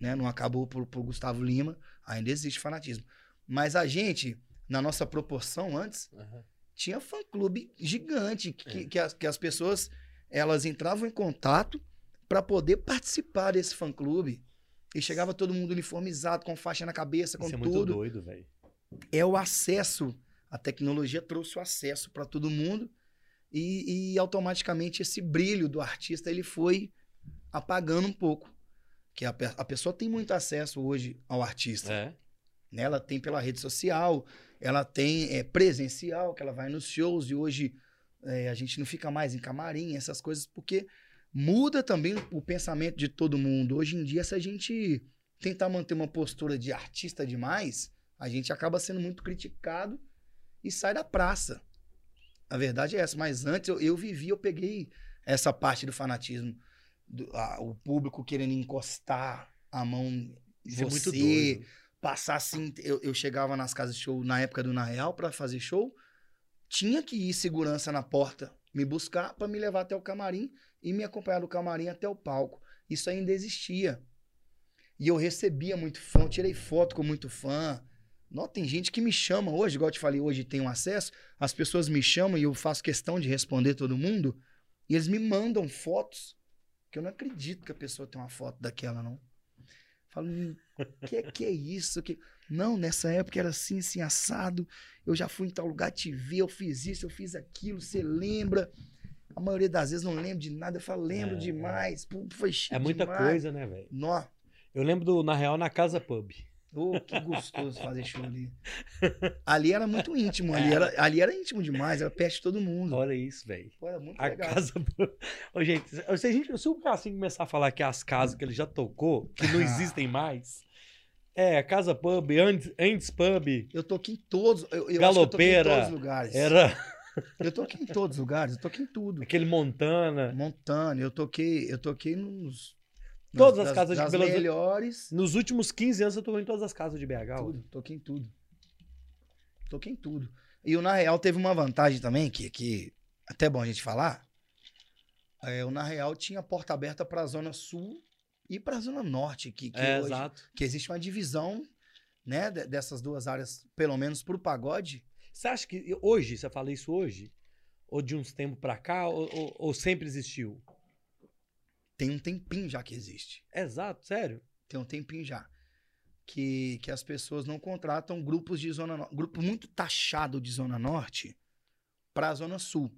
né? Não acabou pro, pro Gustavo Lima. Ainda existe fanatismo. Mas a gente, na nossa proporção antes, Aham. Tinha fã-clube gigante, que, É. que, as, que as pessoas elas entravam em contato para poder participar desse fã-clube. E chegava todo mundo uniformizado, com faixa na cabeça, com Isso é muito tudo. doido, velho. é o acesso. A tecnologia trouxe o acesso para todo mundo e, e automaticamente esse brilho do artista ele foi apagando um pouco. Que a, a pessoa tem muito acesso hoje ao artista. É. né? Ela tem pela rede social, ela tem é, presencial, que ela vai nos shows e hoje é, a gente não fica mais em camarim, essas coisas, porque muda também o pensamento de todo mundo. Hoje em dia, se a gente tentar manter uma postura de artista demais, a gente acaba sendo muito criticado e sai da praça. A verdade é essa. Mas antes eu, eu vivi, eu peguei essa parte do fanatismo. do- a- o público querendo encostar a mão em Isso é muito você, doido. Passar assim. Eu, eu chegava nas casas de show na época do Na Real pra fazer show. Tinha que ir segurança na porta me buscar pra me levar até o camarim e me acompanhar do camarim até o palco. Isso ainda existia. E eu recebia muito fã, tirei foto com muito fã. Não, tem gente que me chama hoje, igual eu te falei, hoje tem um acesso. As pessoas me chamam e eu faço questão de responder todo mundo. E eles me mandam fotos que eu não acredito que a pessoa tem uma foto daquela, não. Falo, "Hum, que que é isso? Que... Não, nessa época era assim, assim, assado. Eu já fui em tal lugar te vi, eu fiz isso, eu fiz aquilo, você lembra? A maioria das vezes não lembro de nada. Eu falo, lembro É, é. demais. Pô, foi chique É muita demais. coisa, né, velho? Nó. Eu lembro do, na real, na Casa Pub. Ô, que gostoso fazer show ali. Ali era muito íntimo, ali era, ali era íntimo demais, era perto de todo mundo. Olha isso, velho. Era muito A legal. casa. Ô, gente, se a gente, se o Cassim começar a falar que as casas que ele já tocou, que não existem mais. É, Casa Pub, Andes, Andes Pub, Eu toquei em todos. Eu, eu Galopeira, eu toquei em todos os lugares. era Eu toquei em todos os lugares, eu toquei em tudo. aquele Montana. Montana, eu toquei, eu toquei nos. Todas nas- as casas de das Belo Horizonte. melhores. Nos últimos 15 anos eu tocou em todas as casas de BH. Tudo, toquei em tudo. Toquei em tudo. E o Na Real teve uma vantagem também, que, que até é bom a gente falar. É, o Na Real tinha porta aberta para a Zona Sul e para a Zona Norte, que, que, É, hoje- exato. que existe uma divisão né, de- dessas duas áreas, pelo menos pro pagode. Você acha que hoje, você fala isso hoje? Ou de uns tempos pra cá, ou, ou- ou sempre existiu? Tem um tempinho já que existe. Exato, sério? Tem um tempinho já. Que, que as pessoas não contratam grupos de Zona Norte. Grupo muito taxado de Zona Norte para a Zona Sul.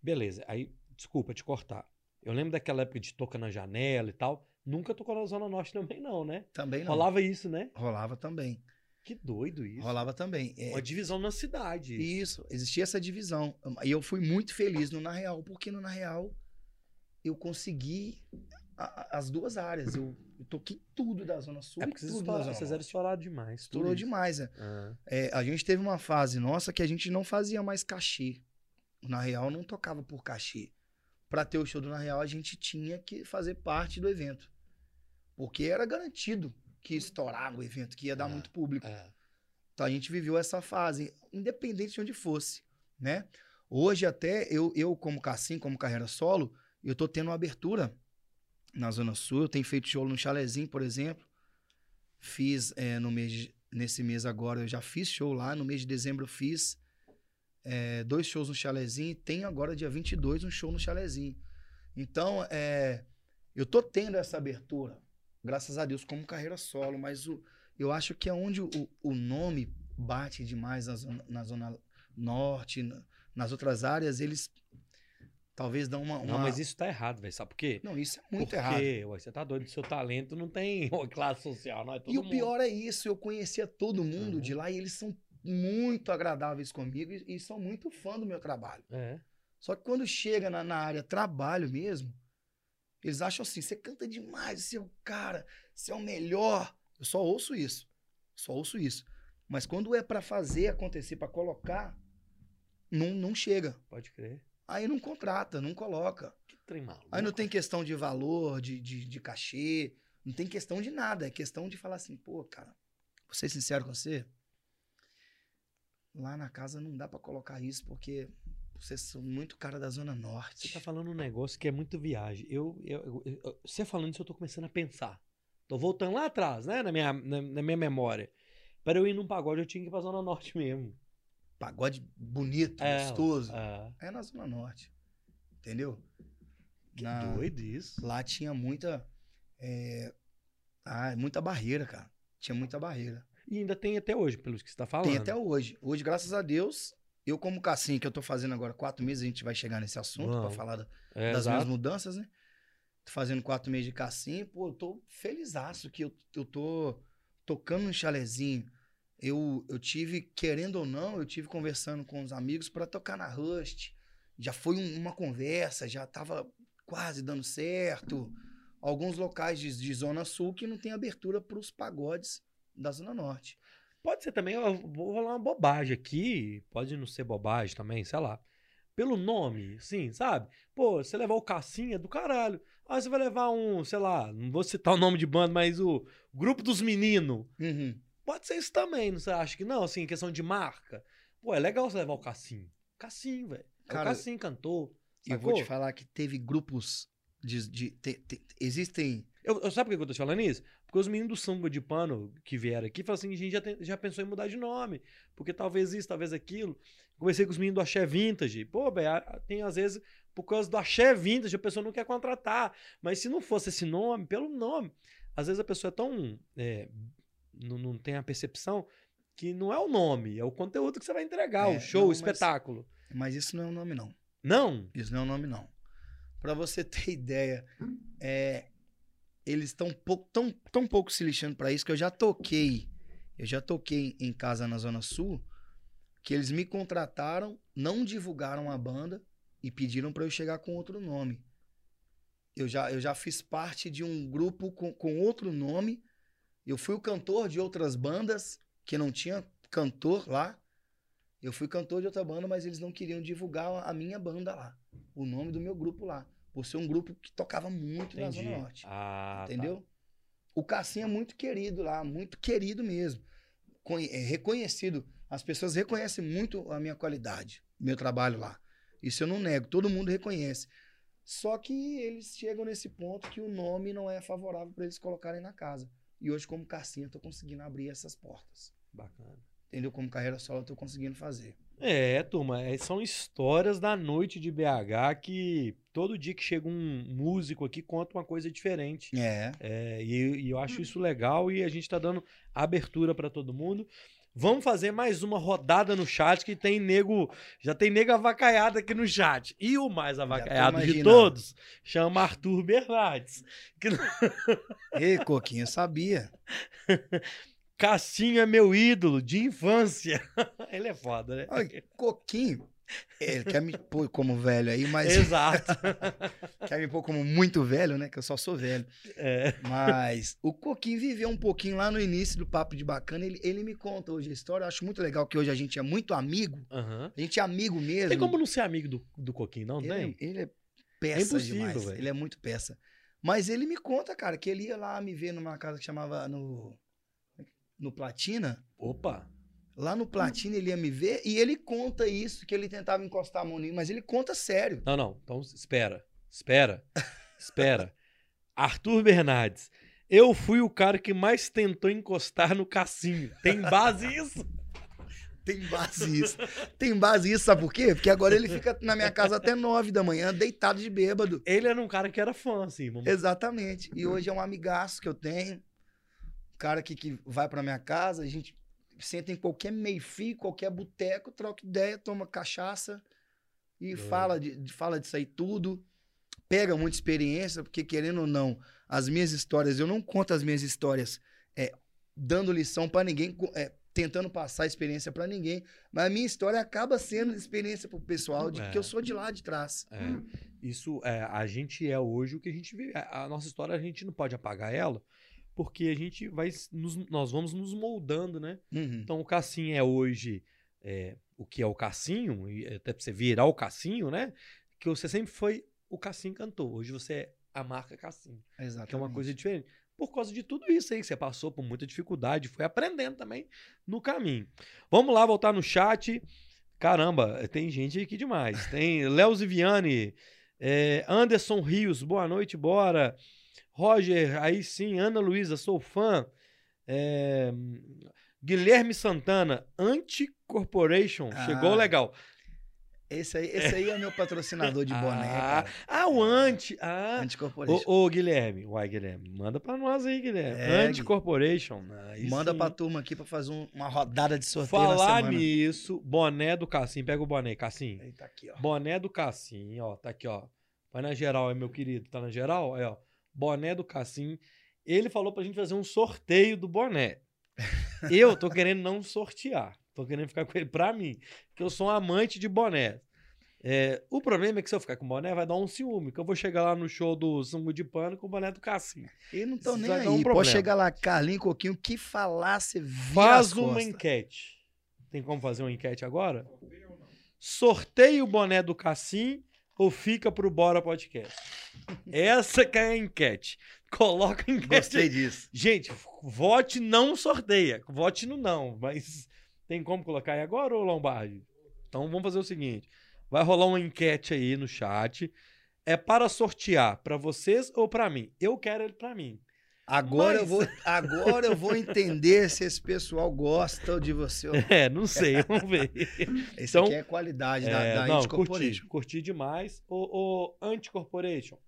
Beleza, aí, desculpa te cortar. Eu lembro daquela época de toca na janela e tal. Nunca tocou na Zona Norte também, não, né? Também não. Rolava isso, né? Rolava também. Que doido isso. Rolava também. É, Uma divisão na cidade. Isso, existia essa divisão. E eu fui muito feliz no Na Real, porque no Na Real eu consegui a- as duas áreas. Eu, eu toquei tudo da Zona Sul É porque vocês, estouraram, vocês eram estourados demais. Estourou isso. demais. é. Ah, É, a gente teve uma fase nossa que a gente não fazia mais cachê. Na Real não tocava por cachê. Pra ter o show do Na Real, a gente tinha que fazer parte do evento. Porque era garantido que ia estourar o evento, que ia dar Ah, muito público. é. Então a gente viveu essa fase, independente de onde fosse, né? Hoje até eu, eu como Cassim, como carreira solo, eu tô tendo uma abertura na Zona Sul. Eu tenho feito show no Chalezinho, por exemplo. Fiz é, no mês, de- nesse mês agora, eu já fiz show lá. No mês de dezembro eu fiz é, dois shows no Chalezinho. Tenho agora, dia 22, um show no Chalezinho. Então, é, eu tô tendo essa abertura, graças a Deus, como carreira solo. Mas o, eu acho que é onde o, o nome bate demais na zona, na zona norte, na- nas outras áreas, eles talvez dão uma. Não, uma- mas isso tá errado, velho. Sabe por quê? Não, isso é muito Porque, errado. ué, você tá doido, seu talento não tem classe social, não é todo E o mundo. pior é isso, eu conhecia todo mundo Uhum. de lá e eles são muito agradáveis comigo e, e são muito fã do meu trabalho. É. Só que quando chega na, na área trabalho mesmo, eles acham assim: você canta demais, você é o cara, você é o melhor. Eu só ouço isso. Só ouço isso. Mas quando é pra fazer acontecer, pra colocar, não, não chega. Pode crer. Aí não contrata, não coloca. Que trem maluco. Aí não tem questão de valor, de, de, de cachê, não tem questão de nada. É questão de falar assim, pô, cara, vou ser sincero com você. Lá na casa não dá pra colocar isso porque vocês são muito cara da Zona Norte. Você tá falando um negócio que é muito viagem. Eu, eu, eu- eu- você falando isso, eu tô começando a pensar. Tô voltando lá atrás, né? Na minha, na, na minha memória. Para eu ir num pagode, eu tinha que ir pra Zona Norte mesmo. Pagode bonito, É, gostoso. é. É na Zona Norte. Entendeu? Que Na- doido isso. Lá tinha muita. é, ah, muita barreira, cara. Tinha muita barreira. E ainda tem até hoje, pelo que você tá falando. Tem até hoje. Hoje, graças a Deus, eu, como Cassim, que eu tô fazendo agora quatro meses, a gente vai chegar nesse assunto Vamos. falar da- É, das exato. minhas mudanças, né? Tô fazendo quatro meses de Cassim, pô, eu tô felizaço que eu, eu tô tocando um chalezinho. Eu, eu tive, querendo ou não, eu tive conversando com os amigos pra tocar na Rust. Já foi um- uma conversa, já tava quase dando certo. Alguns locais de, de Zona Sul que não tem abertura pros pagodes da Zona Norte. Pode ser também, eu vou falar uma bobagem aqui, pode não ser bobagem também, sei lá. Pelo nome, sim, sabe? Pô, você levar o Cassinha do caralho. Aí você vai levar um, sei lá, não vou citar o nome de banda, mas o Grupo dos Meninos. Uhum. Pode ser isso também, não você acha que não? Assim, questão de marca. Pô, é legal você levar o Cassinho. Cassinho, velho. É o Cara, Cassinho cantor. Eu vou te falar que teve grupos de. de- te- te- existem. Eu, eu- sabe por que eu tô te falando isso? Porque os meninos do samba de pano que vieram aqui falaram assim: a gente já, tem- já pensou em mudar de nome. Porque talvez isso, talvez aquilo. Conversei com os meninos do Axé Vintage. Pô, a- tem às vezes, por causa do Axé Vintage, a pessoa não quer contratar. Mas se não fosse esse nome, pelo nome, às vezes a pessoa é tão. é, não, não tem a percepção que não é o nome, é o conteúdo que você vai entregar, É, o show, não, o mas- espetáculo. Mas isso não é o nome, não. Não? Isso não é o nome, não. Pra você ter ideia, é, eles estão pouco, tão, tão pouco se lixando pra isso que eu já toquei. Eu já toquei em casa na Zona Sul, que eles me contrataram, não divulgaram a banda e pediram pra eu chegar com outro nome. Eu já, eu já fiz parte de um grupo com, com outro nome. Eu fui o cantor de outras bandas que não tinha cantor lá. Eu fui cantor de outra banda, mas eles não queriam divulgar a minha banda lá. O nome do meu grupo lá. Por ser um grupo que tocava muito na Entendi. Zona Norte. Ah, tá. entendeu? O Cassinho é muito querido lá, muito querido mesmo. É reconhecido. As pessoas reconhecem muito a minha qualidade, meu trabalho lá. Isso eu não nego, todo mundo reconhece. Só que eles chegam nesse ponto que o nome não é favorável para eles colocarem na casa. E hoje, como Cassinha, eu tô conseguindo abrir essas portas. Bacana. Entendeu? Como carreira solo, eu tô conseguindo fazer. É, turma, é, são histórias da noite de BH que todo dia que chega um músico aqui conta uma coisa diferente. É. É, e, e eu acho isso legal e a gente tá dando abertura pra todo mundo. Vamos fazer mais uma rodada no chat que tem nego, já tem nego avacaiado aqui no chat. E o mais avacaiado de todos chama Arthur Bernardes. Que Ei, Coquinho, eu sabia. Cassinho é meu ídolo de infância. Ele é foda, né? Olha, Coquinho, ele quer me pôr como velho aí, mas Exato. quer me pôr como muito velho, né? Que eu só sou velho. É. Mas o Coquinho viveu um pouquinho lá no início do Papo de Bacana. Ele, ele me conta hoje a história. Eu acho muito legal que hoje a gente é muito amigo. Aham. A gente é amigo mesmo. Tem como não ser amigo do, do Coquinho, não? ele, Tem? é, ele é peça É impossível, demais. velho. Ele é muito peça. Mas ele me conta, cara, que ele ia lá me ver numa casa que chamava no, no Platina. Opa. Lá no Platina ele ia me ver e ele conta isso, que ele tentava encostar a mão em mim, mas ele conta sério. Não, não. Então espera. Espera. Espera. Arthur Bernardes. Eu fui o cara que mais tentou encostar no cassinho. Tem base isso? Tem base isso. Tem base isso, sabe por quê? Porque agora ele fica na minha casa até nove da manhã, deitado de bêbado. Ele era um cara que era fã, assim. Vamos... Exatamente. E hoje é um amigaço que eu tenho. Um cara que, que vai pra minha casa, a gente senta em qualquer meio-fio, qualquer boteco, troca ideia, toma cachaça e fala, de, fala disso aí tudo. Pega muita experiência, porque querendo ou não, as minhas histórias, eu não conto as minhas histórias é, dando lição pra ninguém, é, tentando passar experiência pra ninguém, mas a minha história acaba sendo experiência pro pessoal, de É. que eu sou de lá de trás. É, isso, é, a gente é hoje o que a gente vive. A, a nossa história, a gente não pode apagar ela, porque a gente vai. nos- nós vamos nos moldando, né? Uhum. Então o Cassinho é hoje é, o que é o Cassinho, e até pra você virar o Cassinho, né? Que você sempre foi o Cassinho cantor. Hoje você é a marca Cassinho, Exatamente. que é uma coisa diferente. Por causa de tudo isso aí, que você passou por muita dificuldade, foi aprendendo também no caminho. Vamos lá, voltar no chat. Caramba, tem gente aqui demais. Tem Léo Ziviani, é, Anderson Rios, boa noite, bora. Roger, aí sim, Ana Luísa, sou fã. É, Guilherme Santana, Anti-Corporation, Ah. chegou legal. Esse aí, esse aí é meu patrocinador de boné, ah, ah, o anti. Ah. Anti-Corporation. Ô, ô, Guilherme. Uai, Guilherme. Manda pra nós aí, Guilherme. É, Anti-Corporation. Manda sim. pra turma aqui pra fazer um- uma rodada de sorteio Falar nisso, boné do Cassim. Pega o boné, Cassim. Tá aqui, ó. Boné do Cassim, ó. Tá aqui, ó. Vai na geral aí, meu querido. Tá na geral? Aí, ó. Boné do Cassim. Ele falou pra gente fazer um sorteio do boné. Eu tô querendo não sortear. Tô querendo ficar com ele pra mim. Porque eu sou um amante de boné. É, o problema é que se eu ficar com boné, vai dar um ciúme. Que eu vou chegar lá no show do Sungo de Pano com o boné do Cassim. E não estão nem aí. um Pode chegar lá, Carlinho Coquinho, o que falar, você Faz uma costas. enquete. Tem como fazer uma enquete agora? Sorteia o boné do Cassim ou fica pro Bora Podcast? Essa que é a enquete. Coloca a enquete. Gostei disso. Gente, vote não sorteia. Vote no não. Mas tem como colocar aí agora, ô Lombardi? Então vamos fazer o seguinte. Vai rolar uma enquete aí no chat. É para sortear para vocês ou para mim? Eu quero ele para mim. Agora, eu Mas- vou, agora eu vou entender se esse pessoal gosta de você. ou não. É, não sei, vamos ver. Esse Então, aqui é a qualidade da, É, da não, curti, curti demais. O, o Anti-Corporation,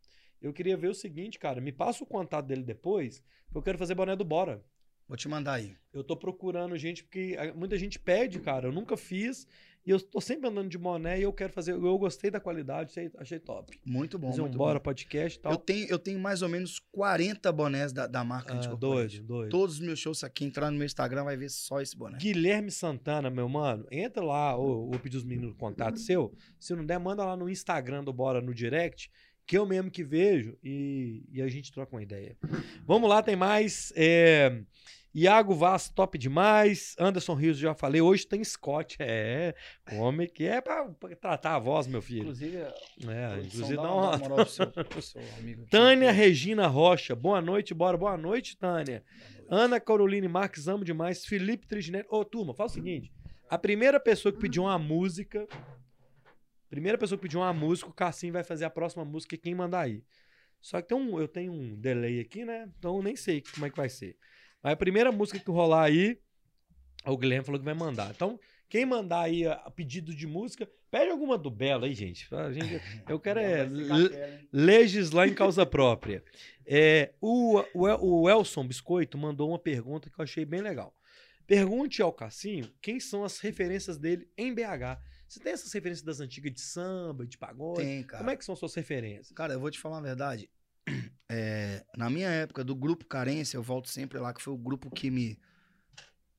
eu queria ver o seguinte, cara, me passa o contato dele depois, eu quero fazer boné do Bora. Vou te mandar aí. Eu tô procurando gente, porque muita gente pede, cara, eu nunca fiz, e eu tô sempre andando de boné e eu quero fazer, eu gostei da qualidade, achei, top. Muito bom, fazer um Bora bom. podcast e tal. Eu tenho, eu tenho mais ou menos 40 bonés da, da marca Ah, doido, doido. Todos os meus shows aqui, entrar no meu Instagram, vai ver só esse boné. Guilherme Santana, meu mano, entra lá, ou vou pedir os meninos o contato seu. Se não der, manda lá no Instagram do Bora no direct, que eu mesmo que vejo e, e a gente troca uma ideia. Vamos lá, tem mais. É, Iago Vaz, top demais. Anderson Rios, já falei. Hoje tem Scott. É, homem que é pra, pra tratar a voz, meu filho. Inclusive, É, inclusive dá dá uma, moral pro seu, pro seu amigo aqui. Tânia Regina Rocha, boa noite, bora. Boa noite, Tânia. Ana Caroline Marques, amo demais. Felipe Triginelli. Ô, turma, fala o seguinte. A primeira pessoa que pediu uma música. Primeira pessoa que pediu uma música, o Cassim vai fazer a próxima música e quem mandar aí. Só que tem um, eu tenho um delay aqui, né? Então eu nem sei como é que vai ser. Mas a primeira música que rolar aí, o Guilherme falou que vai mandar. Então, quem mandar aí a, a pedido de música, pede alguma do Belo aí, gente. A gente eu quero é, le- legislar em causa própria. É, o, o, o Elson Biscoito mandou uma pergunta que eu achei bem legal. Pergunte ao Cassinho quem são as referências dele em BH. Você tem essas referências das antigas de samba, de pagode? Tem, cara. Como é que são suas referências? Cara, eu vou te falar uma verdade. É, na minha época do grupo Carência, eu volto sempre lá, que foi o grupo que me,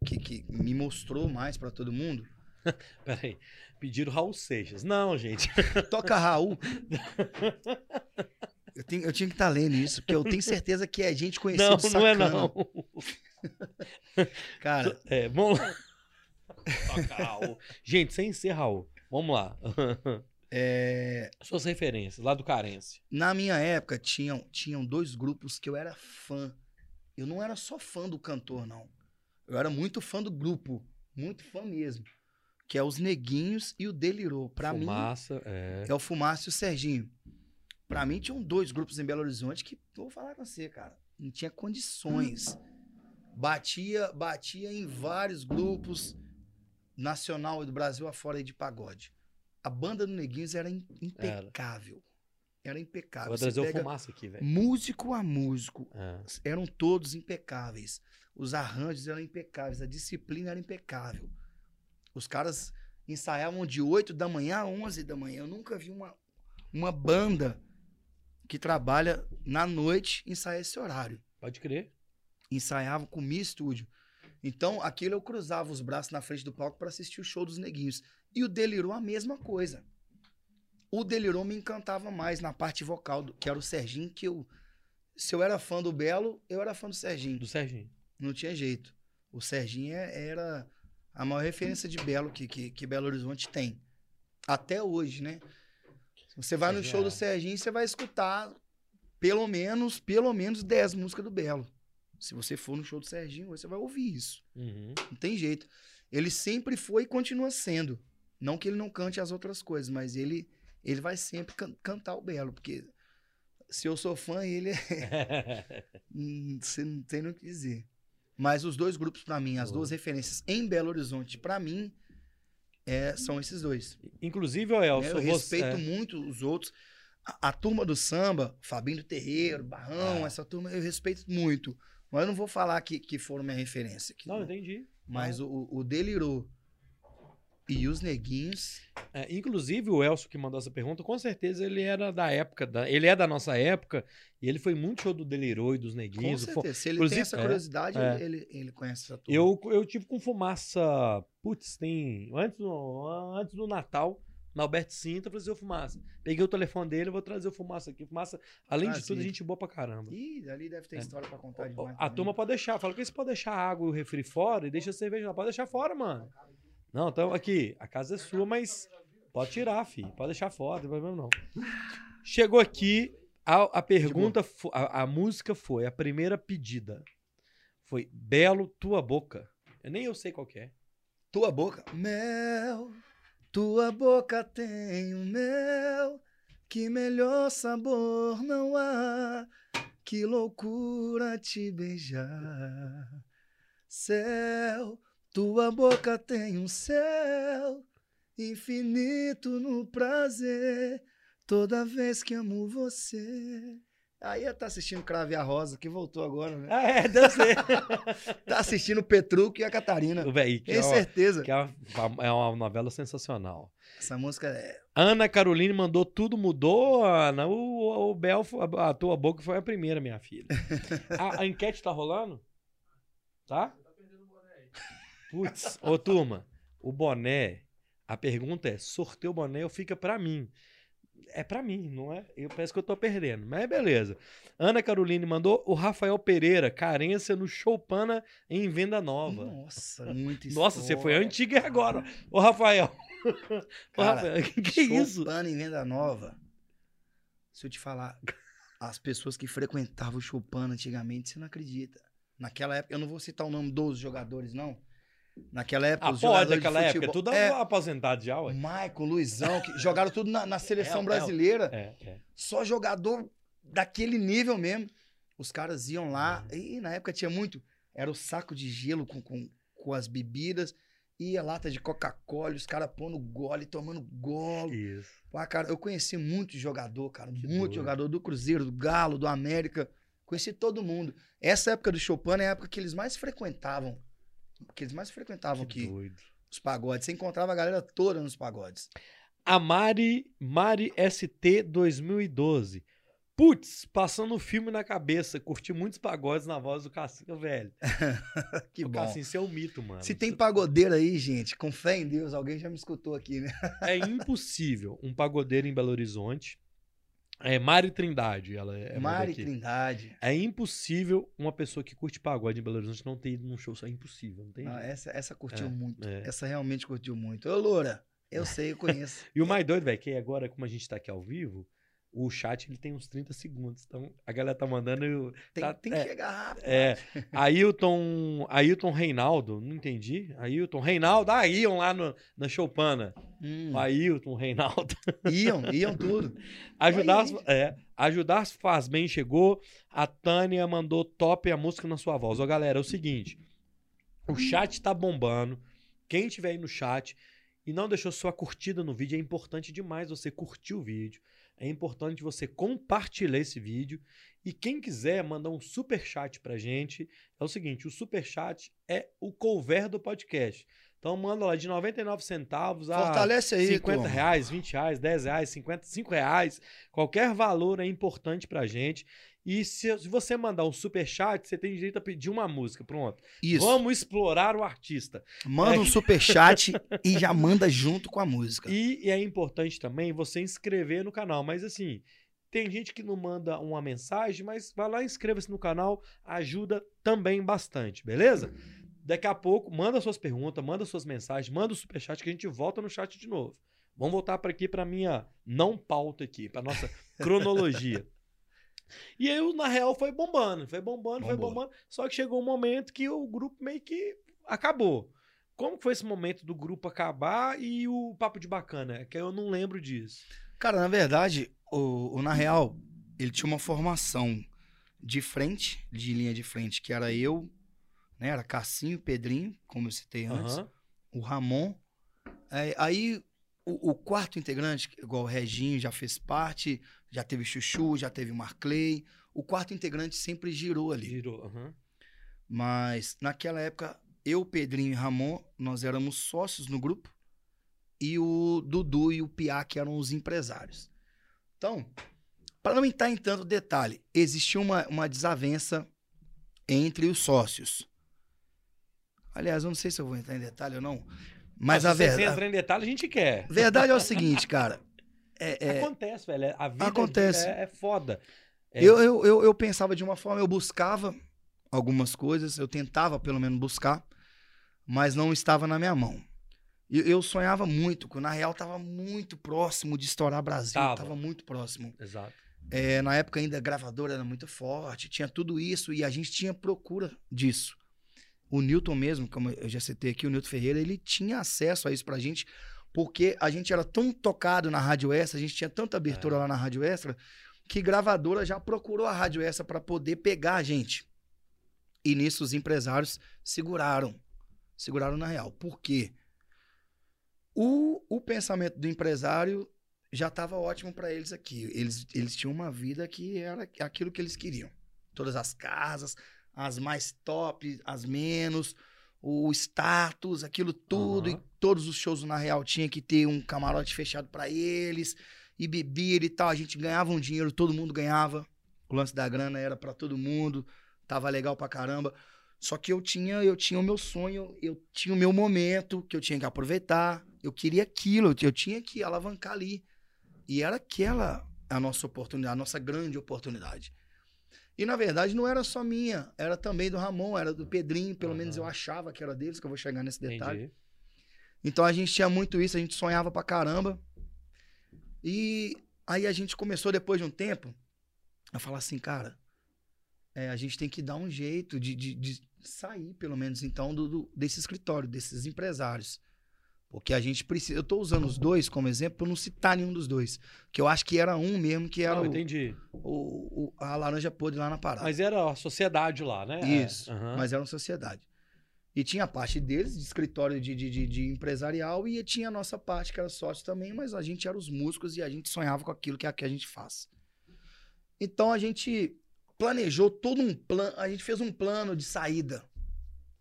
que, que me mostrou mais pra todo mundo. Peraí, pediram Raul Seixas. Não, gente. Toca Raul. Eu, tenho- eu tinha que estar lendo isso, porque eu tenho certeza que é gente conhecida. Não, não é sacana. não. Cara, É, vamos lá. Toca Raul. Gente, sem ser Raul. Vamos lá. É, Suas referências, lá do Carência. na minha época tinham, tinham dois grupos que eu era fã. Eu não era só fã do cantor, não. Eu era muito fã do grupo. Muito fã mesmo. Que é os Neguinhos e o Delirou. Pra mim, Fumaça, é. É o Fumaça e o Serginho. Pra mim, tinham dois grupos em Belo Horizonte que, vou falar com você, cara, não tinha condições. Batia, batia em vários grupos nacional e do Brasil afora de pagode. A banda do Neguinhos era im- impecável. Era impecável. Vou trazer o fumaça aqui, velho. músico a músico, É. eram todos impecáveis. Os arranjos eram impecáveis, a disciplina era impecável. Os caras ensaiavam de 8 da manhã a 11 da manhã. Eu nunca vi uma, uma banda que trabalha na noite ensaiar esse horário. Pode crer. Ensaiavam com Mi Estúdio. Então, aquilo eu cruzava os braços na frente do palco para assistir o show dos neguinhos. E o Delirou a mesma coisa. O Delirou me encantava mais na parte vocal, do- que era o Serginho, que eu. Se eu era fã do Belo, eu era fã do Serginho. Do Serginho. Não tinha jeito. O Serginho é- era a maior referência de Belo que, que, que Belo Horizonte tem. Até hoje, né? Você vai no show do é- Serginho, você vai escutar pelo menos, pelo menos 10 músicas do Belo. Se você for no show do Serginho, você vai ouvir isso. Uhum. Não tem jeito. Ele sempre foi e continua sendo. Não que ele não cante as outras coisas, mas ele, ele vai sempre can- cantar o Belo, porque se eu sou fã, ele é. Hum, Você não tem nem o que dizer. Mas os dois grupos, pra mim, as Boa. duas referências em Belo Horizonte, pra mim, é, são esses dois. Inclusive, ô né? Elson, Eu você- respeito é, muito os outros. A, a turma do samba, Fabinho do Terreiro, Barrão, Ah. essa turma eu respeito muito. Mas eu não vou falar que, que foram minha referência. que Não, não. entendi. Mas o, o Delirou e os Neguinhos. É, inclusive, o Elcio que mandou essa pergunta, com certeza ele era da época, da- ele é da nossa época, e ele foi muito show do Delirou e dos Com Neguinhos. o Fo- certeza. Se ele inclusive- tem essa é, curiosidade, é. Ele, ele, ele conhece essa turma. Eu, eu tive com fumaça, putz, tem. Antes do, antes do Natal, na Alberto Sinta, assim, ô fumaça. Peguei o telefone dele, vou trazer o fumaça aqui. Fumaça, além de tudo, gente boa pra caramba. Ih, ali deve ter É. história pra contar demais. A também. turma pode deixar. Fala que você pode deixar a água e o refri fora e deixa a cerveja lá. Pode deixar fora, mano. Não, então aqui, a casa é sua, mas pode tirar, filho. Pode deixar fora, não tem problema não. Chegou aqui, a, a pergunta, a, a música foi, a primeira pedida foi Belo Tua Boca. Eu nem eu sei qual que é. Tua boca. Mel, tua boca tem um mel, que melhor sabor não há. Que loucura te beijar. Céu, tua boca tem um céu, infinito no prazer, toda vez que amo você. Aí tá assistindo Crave a Rosa, que voltou agora, né? Ah, é, ser. Tá assistindo o Petruc e a Catarina. O véi, Tenho é uma, certeza. que é, uma, é uma novela sensacional. Essa música é. Ana Caroline mandou tudo mudou, Ana. O, o Bel, a, a tua boca foi a primeira, minha filha. A, a enquete tá rolando? Tá? Putz, ô turma, o boné, a pergunta é: sorteio o boné ou fica pra mim? É pra mim, não é? Eu penso que eu tô perdendo, mas beleza. Ana Caroline mandou o Rafael Pereira, carência no Choupana em venda nova. Nossa, muito Nossa, você foi antiga agora. Ô, Rafael. Ô, Cara, Rafael, que, que é isso? Chopin em venda nova. Se eu te falar, as pessoas que frequentavam o Chopin antigamente, você não acredita. Naquela época, eu não vou citar o nome dos jogadores, não. Naquela época, Ah, os pode, jogadores daquela de época. futebol, Tudo é, aposentado já, ué. Luizão, que jogaram tudo na, na seleção É, é. brasileira. É, é. Só jogador daquele nível mesmo. Os caras iam lá, e na época tinha muito. Era o saco de gelo com, com, com as bebidas, e a lata de Coca-Cola, os caras pondo gole, tomando golo. Isso. Pá, cara, eu conheci muito jogador, cara. Que muito doido. jogador do Cruzeiro, do Galo, do América. Conheci todo mundo. Essa época do Chopin é a época que eles mais frequentavam. Que eles mais frequentavam Que aqui, doido. os pagodes. Você encontrava a galera toda nos pagodes. A Mari, Mari ST 2012. Putz, passando o filme na cabeça. Curti muitos pagodes na voz do Cassinho, velho. Que o bom. Cassinho, você é um mito, mano. Se tem Você- pagodeiro aí, gente, com fé em Deus, alguém já me escutou aqui, né? É impossível um pagodeiro em Belo Horizonte. É Mari Trindade, ela é. Mari mandou aqui. Trindade. É impossível uma pessoa que curte pagode em Belo Horizonte não ter ido num show. Isso é impossível, não tem Não, jeito. essa, essa curtiu É, muito. é. Essa realmente curtiu muito. Ô, Loura, eu sei, eu conheço. E o mais doido, velho, que agora, como a gente tá aqui ao vivo, o chat ele tem uns 30 segundos. Então a galera tá mandando. eu- Tem, tá- tem é, que chegar rápido. É, Ailton, Ailton Reinaldo, não entendi. Ailton Reinaldo, ah, iam lá no, na Choupana. Hum, Ailton Reinaldo. iam, iam tudo. Ajudar, é, ajudar faz bem, chegou. A Tânia mandou top a música na sua voz. Ó, galera, é o seguinte: o chat tá bombando. Quem tiver aí no chat e não deixou sua curtida no vídeo, é importante demais você curtir o vídeo. É importante você compartilhar esse vídeo. E quem quiser mandar um super chat pra gente, é o seguinte: o super chat é o cover do podcast. Então manda lá de 99 centavos a Fortalece aí, 50 turma. reais, 20 reais, 10 reais, 55 reais. Qualquer valor é importante pra gente. E se, se você mandar um super chat, você tem direito a pedir uma música. Pronto. Isso. Vamos explorar o artista. Manda É um que- superchat e já manda junto com a música. E, e é importante também você inscrever no canal. Mas assim, tem gente que não manda uma mensagem, mas vai lá e inscreva-se no canal. Ajuda também bastante, beleza? Daqui a pouco, manda suas perguntas, manda suas mensagens, manda o superchat que a gente volta no chat de novo. Vamos voltar para aqui para minha não pauta aqui, para nossa cronologia. E aí, na real, foi bombando, foi bombando, foi Bombou. bombando. Só que chegou um momento que o grupo meio que acabou. Como foi esse momento do grupo acabar e o papo de bacana? É que eu não lembro disso. Cara, na verdade, o, o Na Real, ele tinha uma formação de frente, de linha de frente, que era eu, né? Era Cassinho, Pedrinho, como eu citei antes. Aham. o Ramon É, aí o, o quarto integrante, igual o Reginho, já fez parte, já teve Chuchu, já teve Marclay. O quarto integrante sempre girou ali. Girou. aham. Mas naquela época, eu, Pedrinho e Ramon, nós éramos sócios no grupo. E o Dudu e o Piá, que eram os empresários. Então, para não entrar em tanto detalhe, existia uma, uma desavença entre os sócios. Aliás, eu não sei se eu vou entrar em detalhe ou não. Mas Ah, a se você verdade, entrar em detalhe, a gente quer. verdade é o seguinte, cara. É, é, Acontece, velho. A vida Acontece. É, é foda. É, Eu, eu, eu, eu pensava de uma forma, eu buscava algumas coisas, eu tentava pelo menos buscar, mas não estava na minha mão. E eu sonhava muito, que na real tava muito próximo de estourar Brasil, Tava. tava, muito próximo. Exato. É, na época ainda a gravadora era muito forte, tinha tudo isso e a gente tinha procura disso. O Newton mesmo, como eu já citei aqui, o Newton Ferreira, ele tinha acesso a isso pra gente, porque a gente era tão tocado na Rádio Extra, a gente tinha tanta abertura É. lá na Rádio Extra, que gravadora já procurou a Rádio Extra para poder pegar a gente. E nisso os empresários seguraram. Seguraram na real. Por quê? O, o pensamento do empresário já estava ótimo para eles aqui. Eles, eles tinham uma vida que era aquilo que eles queriam. Todas as casas, as mais top, as menos, o status, aquilo tudo. Aham. E todos os shows na real tinha que ter um camarote fechado para eles. E bebida e tal. A gente ganhava um dinheiro, todo mundo ganhava. O lance da grana era para todo mundo. Tava legal pra caramba. Só que eu tinha, eu tinha o meu sonho, eu tinha o meu momento que eu tinha que aproveitar. Eu queria aquilo, eu tinha que alavancar ali. E era aquela a nossa oportunidade, a nossa grande oportunidade. E na verdade não era só minha, era também do Ramon, era do Pedrinho, pelo Aham. menos eu achava que era deles, que eu vou chegar nesse detalhe. Entendi. Então a gente tinha muito isso, a gente sonhava pra caramba. E aí a gente começou depois de um tempo a falar assim, cara, é, a gente tem que dar um jeito de, de- de sair, pelo menos então, do, do- desse escritório, desses empresários. Porque a gente precisa. Eu tô usando os dois como exemplo para não citar nenhum dos dois. Que eu acho que era um mesmo, que era Não, o, entendi. o- o- a laranja podre lá na parada. Mas era a sociedade lá, né? Isso, É, aham. mas era uma sociedade. E tinha a parte deles, de escritório de, de, de- de empresarial, e tinha a nossa parte, que era sócio também, mas a gente era os músicos e a gente sonhava com aquilo que é que a gente faz. Então a gente planejou todo um plano, a gente fez um plano de saída.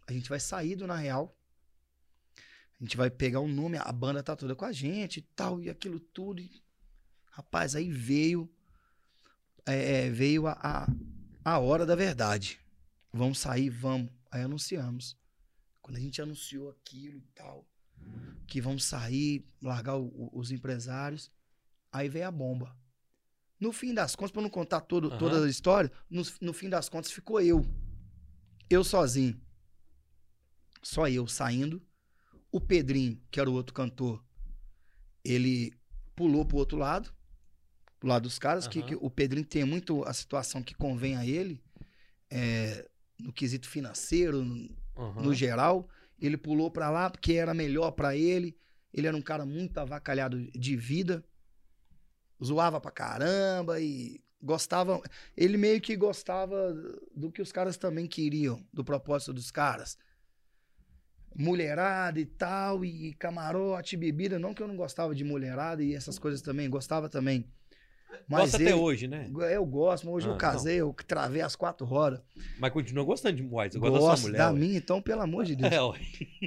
A gente vai sair do Na Real. A gente vai pegar um nome, a banda tá toda com a gente e tal, e aquilo tudo. e- Rapaz, aí veio. é, é, veio a, a, a hora da verdade. Vamos sair, vamos. Aí anunciamos. Quando a gente anunciou aquilo e tal, que vamos sair, largar o- o- os empresários, aí veio a bomba. No fim das contas, para não contar todo, Aham. toda a história, no, no fim das contas ficou eu. Eu sozinho. Só eu saindo. O Pedrinho, que era o outro cantor, ele pulou pro outro lado, pro lado dos caras, que, Aham. que o Pedrinho tem muito a situação que convém a ele, é, no quesito financeiro, no, Aham. no geral. Ele pulou pra lá porque era melhor pra ele. Ele era um cara muito avacalhado de vida. Zoava pra caramba e gostava. Ele meio que gostava do que os caras também queriam, do propósito dos caras. Mulherada e tal, e camarote, bebida. Não que eu não gostava de mulherada e essas coisas também, gostava também. Mas Gosta ele, até hoje, né? Eu gosto, mas hoje Ah, eu casei, eu travei as quatro rodas. Mas continua gostando de White. Você gosta da Gosto sua mulher. da ué. minha, então, pelo amor de Deus. É, ué.